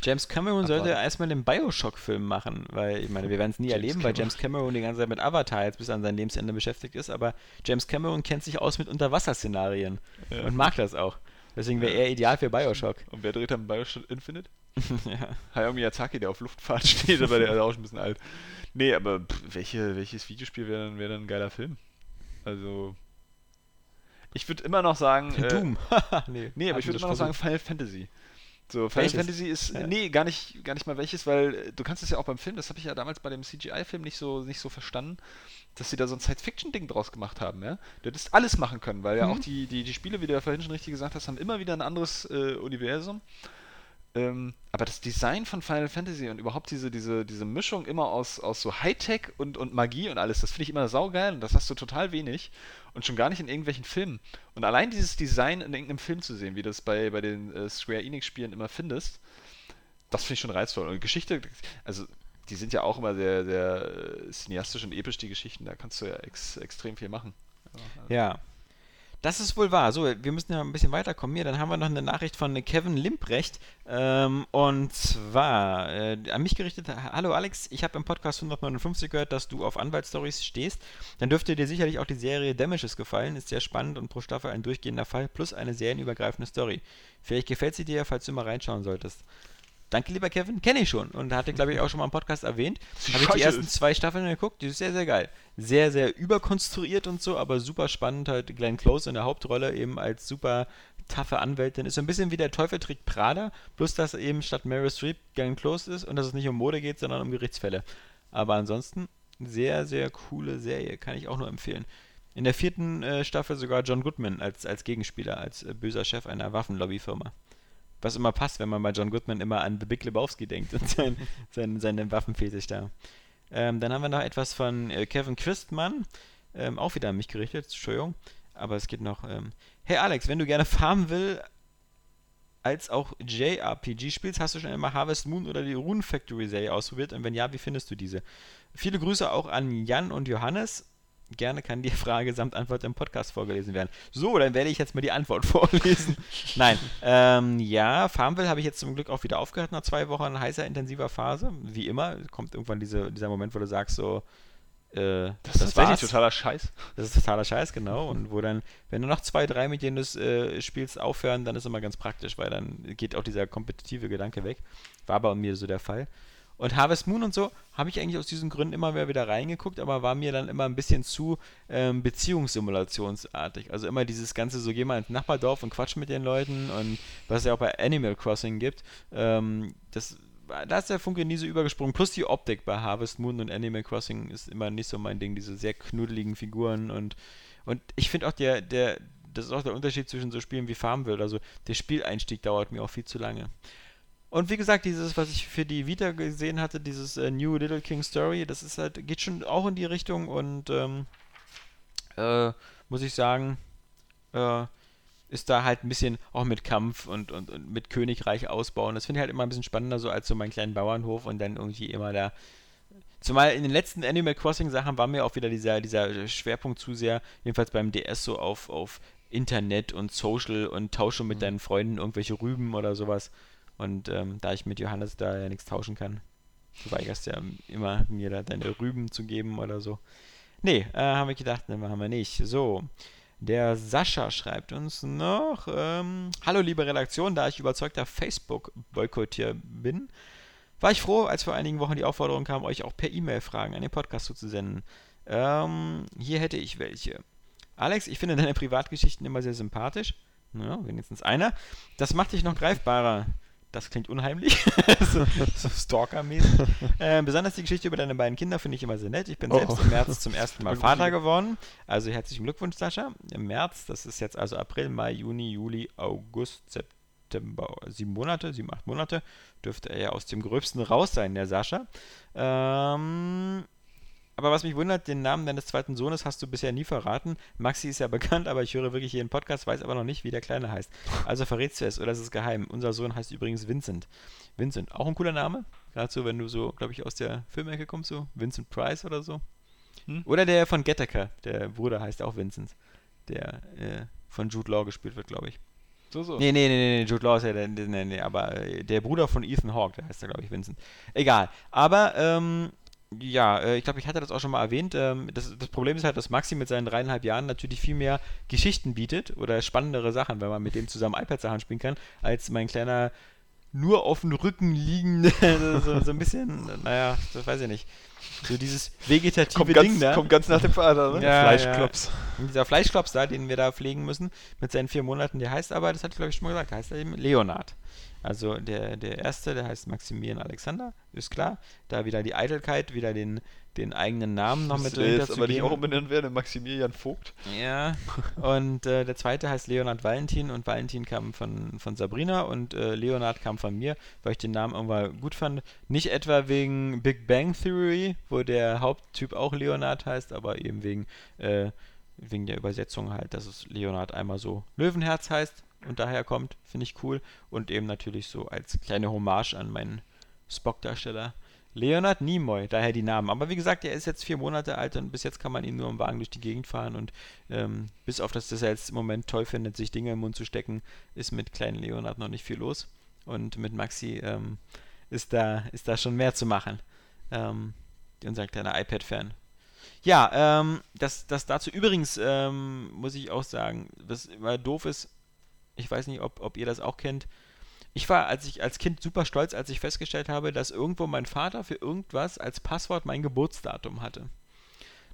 James Cameron sollte Abwarten. erstmal den Bioshock-Film machen, weil ich meine, wir werden es nie James erleben, weil Cameron. James Cameron die ganze Zeit mit Avatar jetzt bis an sein Lebensende beschäftigt ist, aber James Cameron kennt sich aus mit Unterwasserszenarien Ja. und mag das auch. Deswegen wäre er ideal für Bioshock. Und wer dreht dann Bioshock Infinite? ja. Hayao Miyazaki, der auf Luftfahrt steht, aber der ist auch schon ein bisschen alt. Nee, aber pff, welche, welches Videospiel wäre dann, wär dann ein geiler Film? Also. Ich würde immer noch sagen. äh, Doom. nee, Nee, aber ich würde immer noch sagen. Final Fantasy. So, Final Welches? Fantasy ist. Ja. Nee, gar nicht, gar nicht mal welches, weil äh, du kannst es ja auch beim Film, das habe ich ja damals bei dem CGI-Film nicht so, nicht so verstanden, dass sie da so ein Science-Fiction-Ding draus gemacht haben, ja. Du hättest alles machen können, weil ja Mhm. auch die, die, die Spiele, wie du ja vorhin schon richtig gesagt hast, haben immer wieder ein anderes äh, Universum. Ähm, aber das Design von Final Fantasy und überhaupt diese, diese, diese Mischung immer aus, aus so Hightech und, und Magie und alles, das finde ich immer saugeil und das hast du total wenig und schon gar nicht in irgendwelchen Filmen. Und allein dieses Design in irgendeinem Film zu sehen, wie du das bei, bei den äh, Square Enix-Spielen immer findest, das finde ich schon reizvoll. Und Geschichte, also die sind ja auch immer sehr, sehr äh, cineastisch und episch, die Geschichten, da kannst du ja ex, extrem viel machen. Ja, also- Ja. Das ist wohl wahr. So, wir müssen ja ein bisschen weiterkommen hier. Dann haben wir noch eine Nachricht von Kevin Limprecht. Ähm, und zwar äh, an mich gerichtet: Hallo Alex, ich habe im Podcast 159 gehört, dass du auf Anwaltsstories stehst. Dann dürfte dir sicherlich auch die Serie Damages gefallen. Ist sehr spannend und pro Staffel ein durchgehender Fall plus eine serienübergreifende Story. Vielleicht gefällt sie dir, falls du mal reinschauen solltest. Danke, lieber Kevin. Kenne ich schon und hatte, glaube ich, auch schon mal im Podcast erwähnt. Habe ich die ersten ist- zwei Staffeln geguckt. Die ist sehr, sehr geil. Sehr, sehr überkonstruiert und so, aber super spannend. Halt Glenn Close in der Hauptrolle eben als super taffe Anwältin. Ist so ein bisschen wie der Teufel trägt Prada, bloß dass eben statt Meryl Streep Glenn Close ist und dass es nicht um Mode geht, sondern um Gerichtsfälle. Aber ansonsten sehr, sehr coole Serie. Kann ich auch nur empfehlen. In der vierten äh, Staffel sogar John Goodman als, als Gegenspieler, als äh, böser Chef einer Waffenlobbyfirma. Was immer passt, wenn man bei John Goodman immer an The Big Lebowski denkt und sein, sein, seinen Waffenfetisch da. Ähm, dann haben wir noch etwas von äh, Kevin Christmann, ähm, auch wieder an mich gerichtet, Entschuldigung. Aber es geht noch. Ähm, hey Alex, wenn du gerne Farmville als auch JRPG spielst, hast du schon einmal Harvest Moon oder die Rune Factory Serie ausprobiert? Und wenn ja, wie findest du diese? Viele Grüße auch an Jan und Johannes. Gerne kann die Frage samt Antwort im Podcast vorgelesen werden. So, dann werde ich jetzt mal die Antwort vorlesen. Nein, ähm, ja, Farmville habe ich jetzt zum Glück auch wieder aufgehört nach zwei Wochen heißer, intensiver Phase. Wie immer, kommt irgendwann diese, dieser Moment, wo du sagst so, äh, Das ist tatsächlich war's. totaler Scheiß. Das ist totaler Scheiß, genau. Und wo dann, wenn du noch zwei, drei mit denen du äh, spielst, aufhören, dann ist immer ganz praktisch, weil dann geht auch dieser kompetitive Gedanke weg. War bei mir so der Fall. Und Harvest Moon und so habe ich eigentlich aus diesen Gründen immer mehr wieder reingeguckt, aber war mir dann immer ein bisschen zu ähm, beziehungssimulationsartig. Also immer dieses ganze, so geh mal ins Nachbardorf und quatsch mit den Leuten und was es ja auch bei Animal Crossing gibt. Ähm, das, da ist der Funke nie so übergesprungen. Plus die Optik bei Harvest Moon und Animal Crossing ist immer nicht so mein Ding, diese sehr knuddeligen Figuren und, und ich finde auch der, der, das ist auch der Unterschied zwischen so Spielen wie Farmville. Also der Spieleinstieg dauert mir auch viel zu lange. Und wie gesagt, dieses, was ich für die Vita gesehen hatte, dieses äh, New Little King Story, das ist halt, geht schon auch in die Richtung und ähm, äh, muss ich sagen, äh, ist da halt ein bisschen auch mit Kampf und, und, und mit Königreich ausbauen. Das finde ich halt immer ein bisschen spannender, so als so meinen kleinen Bauernhof und dann irgendwie immer da. Zumal in den letzten Animal Crossing Sachen war mir auch wieder dieser, dieser Schwerpunkt zu sehr, jedenfalls beim DS, so auf, auf Internet und Social und tausche mit Mhm. deinen Freunden irgendwelche Rüben oder sowas. Und ähm, da ich mit Johannes da ja nichts tauschen kann, du weigerst ja immer, mir da deine Rüben zu geben oder so. Nee, äh, haben wir gedacht, ne, machen wir nicht. So, der Sascha schreibt uns noch, ähm, Hallo liebe Redaktion, da ich überzeugter Facebook-Boykottier bin, war ich froh, als vor einigen Wochen die Aufforderung kam, euch auch per E-Mail Fragen an den Podcast zuzusenden. Ähm, hier hätte ich welche. Alex, ich finde deine Privatgeschichten immer sehr sympathisch. Ja, wenigstens einer. Das macht dich noch greifbarer. Das klingt unheimlich. so, so Stalker-mäßig. äh, besonders die Geschichte über deine beiden Kinder finde ich immer sehr nett. Ich bin Oh. selbst im März zum ersten Mal. Vater geworden. Also herzlichen Glückwunsch, Sascha. Im März, das ist jetzt also April, Mai, Juni, Juli, August, September, sieben Monate, sieben, acht Monate, dürfte er ja aus dem Gröbsten raus sein, der Sascha. Ähm, aber was mich wundert, den Namen deines zweiten Sohnes hast du bisher nie verraten. Maxi ist ja bekannt, aber ich höre wirklich jeden Podcast, weiß aber noch nicht, wie der Kleine heißt. Also verrätst du es oder ist es geheim? Unser Sohn heißt übrigens Vincent. Vincent, auch ein cooler Name. Gerade so, wenn du so, glaube ich, aus der Filmecke kommst, so Vincent Price oder so. Hm? Oder der von Gattaker, der Bruder heißt auch Vincent. Der äh, von Jude Law gespielt wird, glaube ich. So, so. Nee, nee, nee, nee, Jude Law ist ja der, nee, nee, aber äh, der Bruder von Ethan Hawke, der heißt da, glaube ich, Vincent. Egal. Aber, ähm, ja, äh, ich glaube, ich hatte das auch schon mal erwähnt. Ähm, das, das Problem ist halt, dass Maxi mit seinen dreieinhalb Jahren natürlich viel mehr Geschichten bietet oder spannendere Sachen, wenn man mit dem zusammen iPad-Sachen spielen kann, als mein kleiner nur auf dem Rücken liegende, so, so ein bisschen, naja, das weiß ich nicht. So dieses vegetative Kommt Ding ganz, da. kommt ganz nach dem Vater, ne? Ja, Fleischklops. Und dieser Fleischklops da, den wir da pflegen müssen, mit seinen vier Monaten, der heißt aber, das hatte ich glaube ich schon mal gesagt, der heißt eben Leonard. Also der, der erste, der heißt Maximilian Alexander, ist klar. Da wieder die Eitelkeit, wieder den, den eigenen Namen noch mit zu aber geben. auch umbenennen werden, Maximilian Vogt. Ja, und äh, der zweite heißt Leonard Valentin und Valentin kam von, von Sabrina und äh, Leonard kam von mir, weil ich den Namen irgendwann gut fand. Nicht etwa wegen Big Bang Theory, wo der Haupttyp auch Leonard heißt, aber eben wegen, äh, wegen der Übersetzung halt, dass es Leonard einmal so Löwenherz heißt und daher kommt, finde ich cool. Und eben natürlich so als kleine Hommage an meinen Spock-Darsteller. Leonard Nimoy, daher die Namen. Aber wie gesagt, er ist jetzt vier Monate alt und bis jetzt kann man ihn nur im Wagen durch die Gegend fahren. Und ähm, bis auf das, dass er jetzt im Moment toll findet, sich Dinge im Mund zu stecken, ist mit kleinen Leonard noch nicht viel los. Und mit Maxi ähm, ist, da, ist da schon mehr zu machen. Ähm, unser kleiner iPad-Fan. Ja, ähm, das, das dazu. Übrigens ähm, muss ich auch sagen, was immer doof ist, ich weiß nicht, ob, ob ihr das auch kennt. Ich war als ich als Kind super stolz, als ich festgestellt habe, dass irgendwo mein Vater für irgendwas als Passwort mein Geburtsdatum hatte.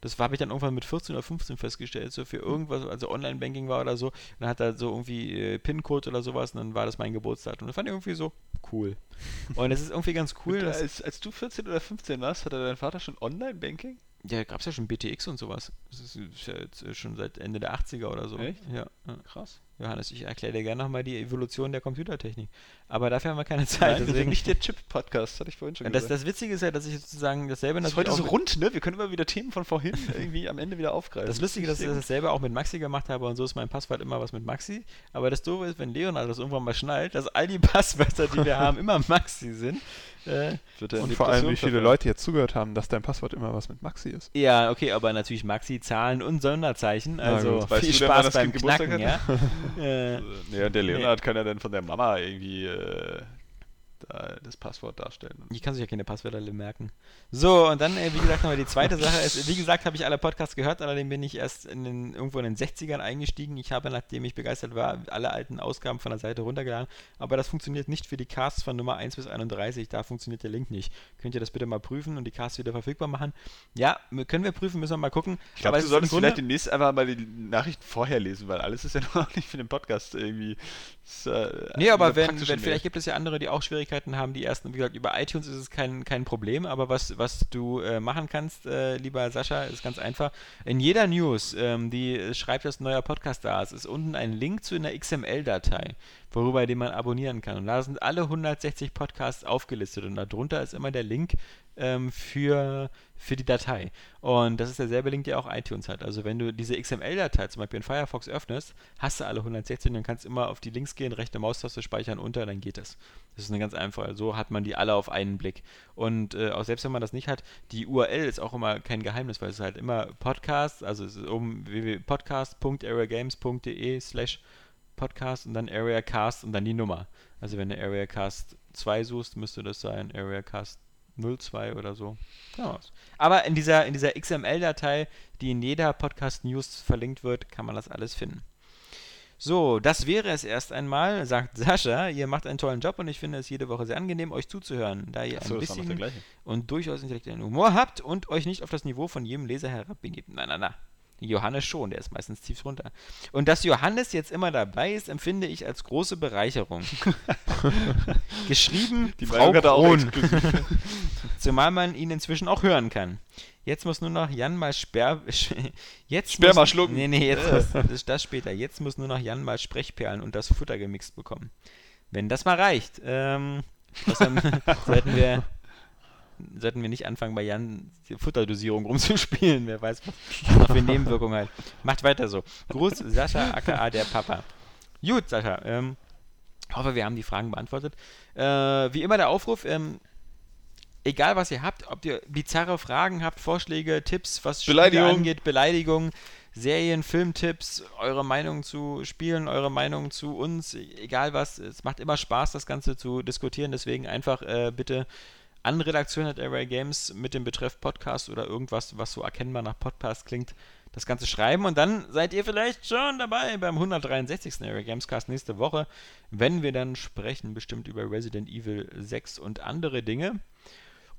Das habe ich dann irgendwann mit 14 oder 15 festgestellt, so für irgendwas, also Online-Banking war oder so. Dann hat er so irgendwie äh, PIN-Code oder sowas und dann war das mein Geburtsdatum. Das fand ich irgendwie so cool. Und es ist irgendwie ganz cool, dass, als, als du 14 oder 15 warst, hatte dein Vater schon Online-Banking? ja, gab es ja schon BTX und sowas. Das ist, ja jetzt schon seit Ende der 80er oder so. Echt? Ja. Krass. Johannes, ich erkläre dir gerne nochmal die Evolution der Computertechnik. Aber dafür haben wir keine Zeit. Nein, deswegen, nicht der Chip-Podcast, hatte ich vorhin schon das, gesagt. das Witzige ist ja, dass ich sozusagen dasselbe Das ist heute so rund, ne? Wir können immer wieder Themen von vorhin irgendwie am Ende wieder aufgreifen. Das Lustige ist, dass ich dasselbe auch mit Maxi gemacht habe und so ist mein Passwort immer was mit Maxi. Aber das Doofe ist, wenn Leonard das irgendwann mal schnallt, dass all die Passwörter, die wir haben, immer Maxi sind. Äh, Und vor allem, Depression wie viele. Leute jetzt zugehört haben, dass dein Passwort immer was mit Maxi ist. ja, okay, aber natürlich Maxi, Zahlen und Sonderzeichen. Also. Weißt viel du denn, wann Spaß das beim Kind Geburtstag Knacken, ja. äh, Ja, der Leonard kann ja dann von der Mama irgendwie äh, da das Passwort darstellen. Ich kann sich ja keine Passwörter alle merken. So, und dann, äh, wie gesagt, nochmal die zweite Sache ist, wie gesagt, habe ich alle Podcasts gehört, allerdings bin ich erst in den, irgendwo in den 60ern eingestiegen. Ich habe, nachdem ich begeistert war, alle alten Ausgaben von der Seite runtergeladen. Aber das funktioniert nicht für die Casts von Nummer 1 bis 31. Da funktioniert der Link nicht. Könnt ihr das bitte mal prüfen und die Casts wieder verfügbar machen? Ja, können wir prüfen, müssen wir mal gucken. Ich glaube, du solltest vielleicht demnächst einfach mal die Nachrichten vorher lesen, weil alles ist ja noch nicht für den Podcast irgendwie. Ist, äh, Nee, aber wenn, wenn vielleicht gibt es ja andere, die auch Schwierigkeiten haben, die ersten, wie gesagt, über iTunes ist es kein, kein Problem, aber was, was du äh, machen kannst, äh, lieber Sascha, ist ganz einfach. In jeder News, ähm, die schreibt, dass ein neuer Podcast da ist, ist unten ein Link zu einer XML-Datei, worüber den man abonnieren kann. Und da sind alle 160 Podcasts aufgelistet und darunter ist immer der Link ähm, für, für die Datei. Und das ist derselbe Link, der auch iTunes hat. Also wenn du diese XML-Datei zum Beispiel in Firefox öffnest, hast du alle 160 und dann kannst du immer auf die Links gehen, rechte Maustaste speichern unter, dann geht das. Das ist eine ganz einfache. So hat man die alle auf einen Blick. Und äh, auch selbst wenn man das nicht hat, die URL ist auch immer kein Geheimnis, weil es halt immer Podcast, also es ist um www.podcast.areagames.de slash Podcast und dann Areacast und dann die Nummer. Also wenn du Areacast 2 suchst, müsste das sein Areacast 02 oder so. Ja. Aber in dieser, in dieser XML-Datei, die in jeder Podcast-News verlinkt wird, kann man das alles finden. So, das wäre es erst einmal, sagt Sascha. Ihr macht einen tollen Job und ich finde es jede Woche sehr angenehm, euch zuzuhören, da ihr Achso, ein bisschen und durchaus intellektuellen Humor habt und euch nicht auf das Niveau von jedem Leser herabbegebt. Nein, nein, nein. Johannes schon, der ist meistens tief runter. Und dass Johannes jetzt immer dabei ist, empfinde ich als große Bereicherung. Geschrieben Die Frau er exklusiv. Zumal man ihn inzwischen auch hören kann. Jetzt muss nur noch Jan mal Sperr... Jetzt Sperma muss, schlucken. Nee, nee, jetzt muss, das ist das später. Jetzt muss nur noch Jan mal Sprechperlen und das Futter gemixt bekommen. Wenn das mal reicht. Ähm, außerdem sollten wir sollten wir nicht anfangen, bei Jan Futterdosierung rumzuspielen. Wer weiß, was noch für Nebenwirkungen hat. Macht weiter so. Gruß, Sascha, aka der Papa. Gut, Sascha. Ähm, hoffe, wir haben die Fragen beantwortet. Äh, wie immer der Aufruf, ähm, egal was ihr habt, ob ihr bizarre Fragen habt, Vorschläge, Tipps, was Spiele Beleidigung. angeht, Beleidigungen, Serien, Filmtipps, eure Meinung zu Spielen, eure Meinung zu uns, egal was, es macht immer Spaß, das Ganze zu diskutieren, deswegen einfach äh, bitte an Redaktion at Array Games mit dem Betreff Podcast oder irgendwas, was so erkennbar nach Podcast klingt, das Ganze schreiben und dann seid ihr vielleicht schon dabei beim 163. Area Gamescast nächste Woche, wenn wir dann sprechen, bestimmt über Resident Evil 6 und andere Dinge.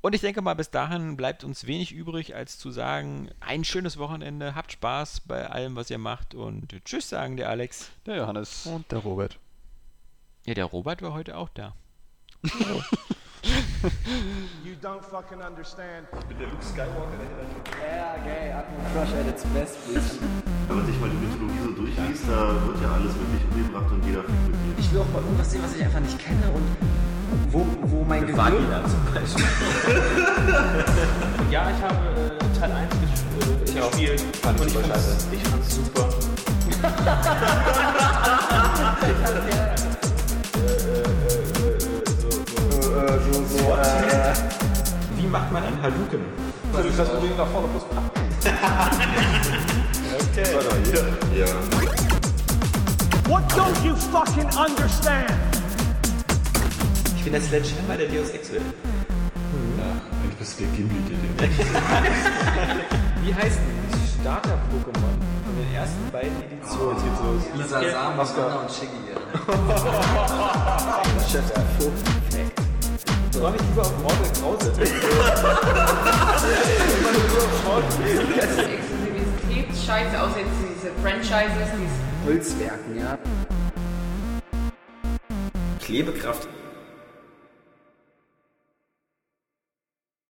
Und ich denke mal, bis dahin bleibt uns wenig übrig, als zu sagen, ein schönes Wochenende, habt Spaß bei allem, was ihr macht und tschüss sagen der Alex. Der Johannes. Und der Robert. Ja, der Robert war heute auch da. You don't fucking understand. Ja, geil, Atmo Crush at its best, please. Wenn man sich mal die Mythologie so durchliest, da wird ja alles wirklich umgebracht und jeder fickt mit jedem. Ich will auch mal irgendwas sehen, was ich einfach nicht kenne und wo, wo mein Gehirn... zum Beispiel. ja, ich habe äh, Teil 1 ges äh, gespielt. Fand ich und super fand's- scheiße. Ich fand's super. Wie macht man einen Hadouken? Ja. What don't you fucking understand? Ich bin der Sledgehammer der Deus Ex Welt. Eigentlich bist du der Gimli, der den Wie heißt die Starter-Pokémon von den ersten beiden Editionen? Jetzt geht's los. Lisa Sam, und Shiggy, ja. Freu mich lieber auf Mortal Krause. Das Exklusivitätsscheiße, außer jetzt diese Franchises, diese Holzwerken, ja. Klebekraft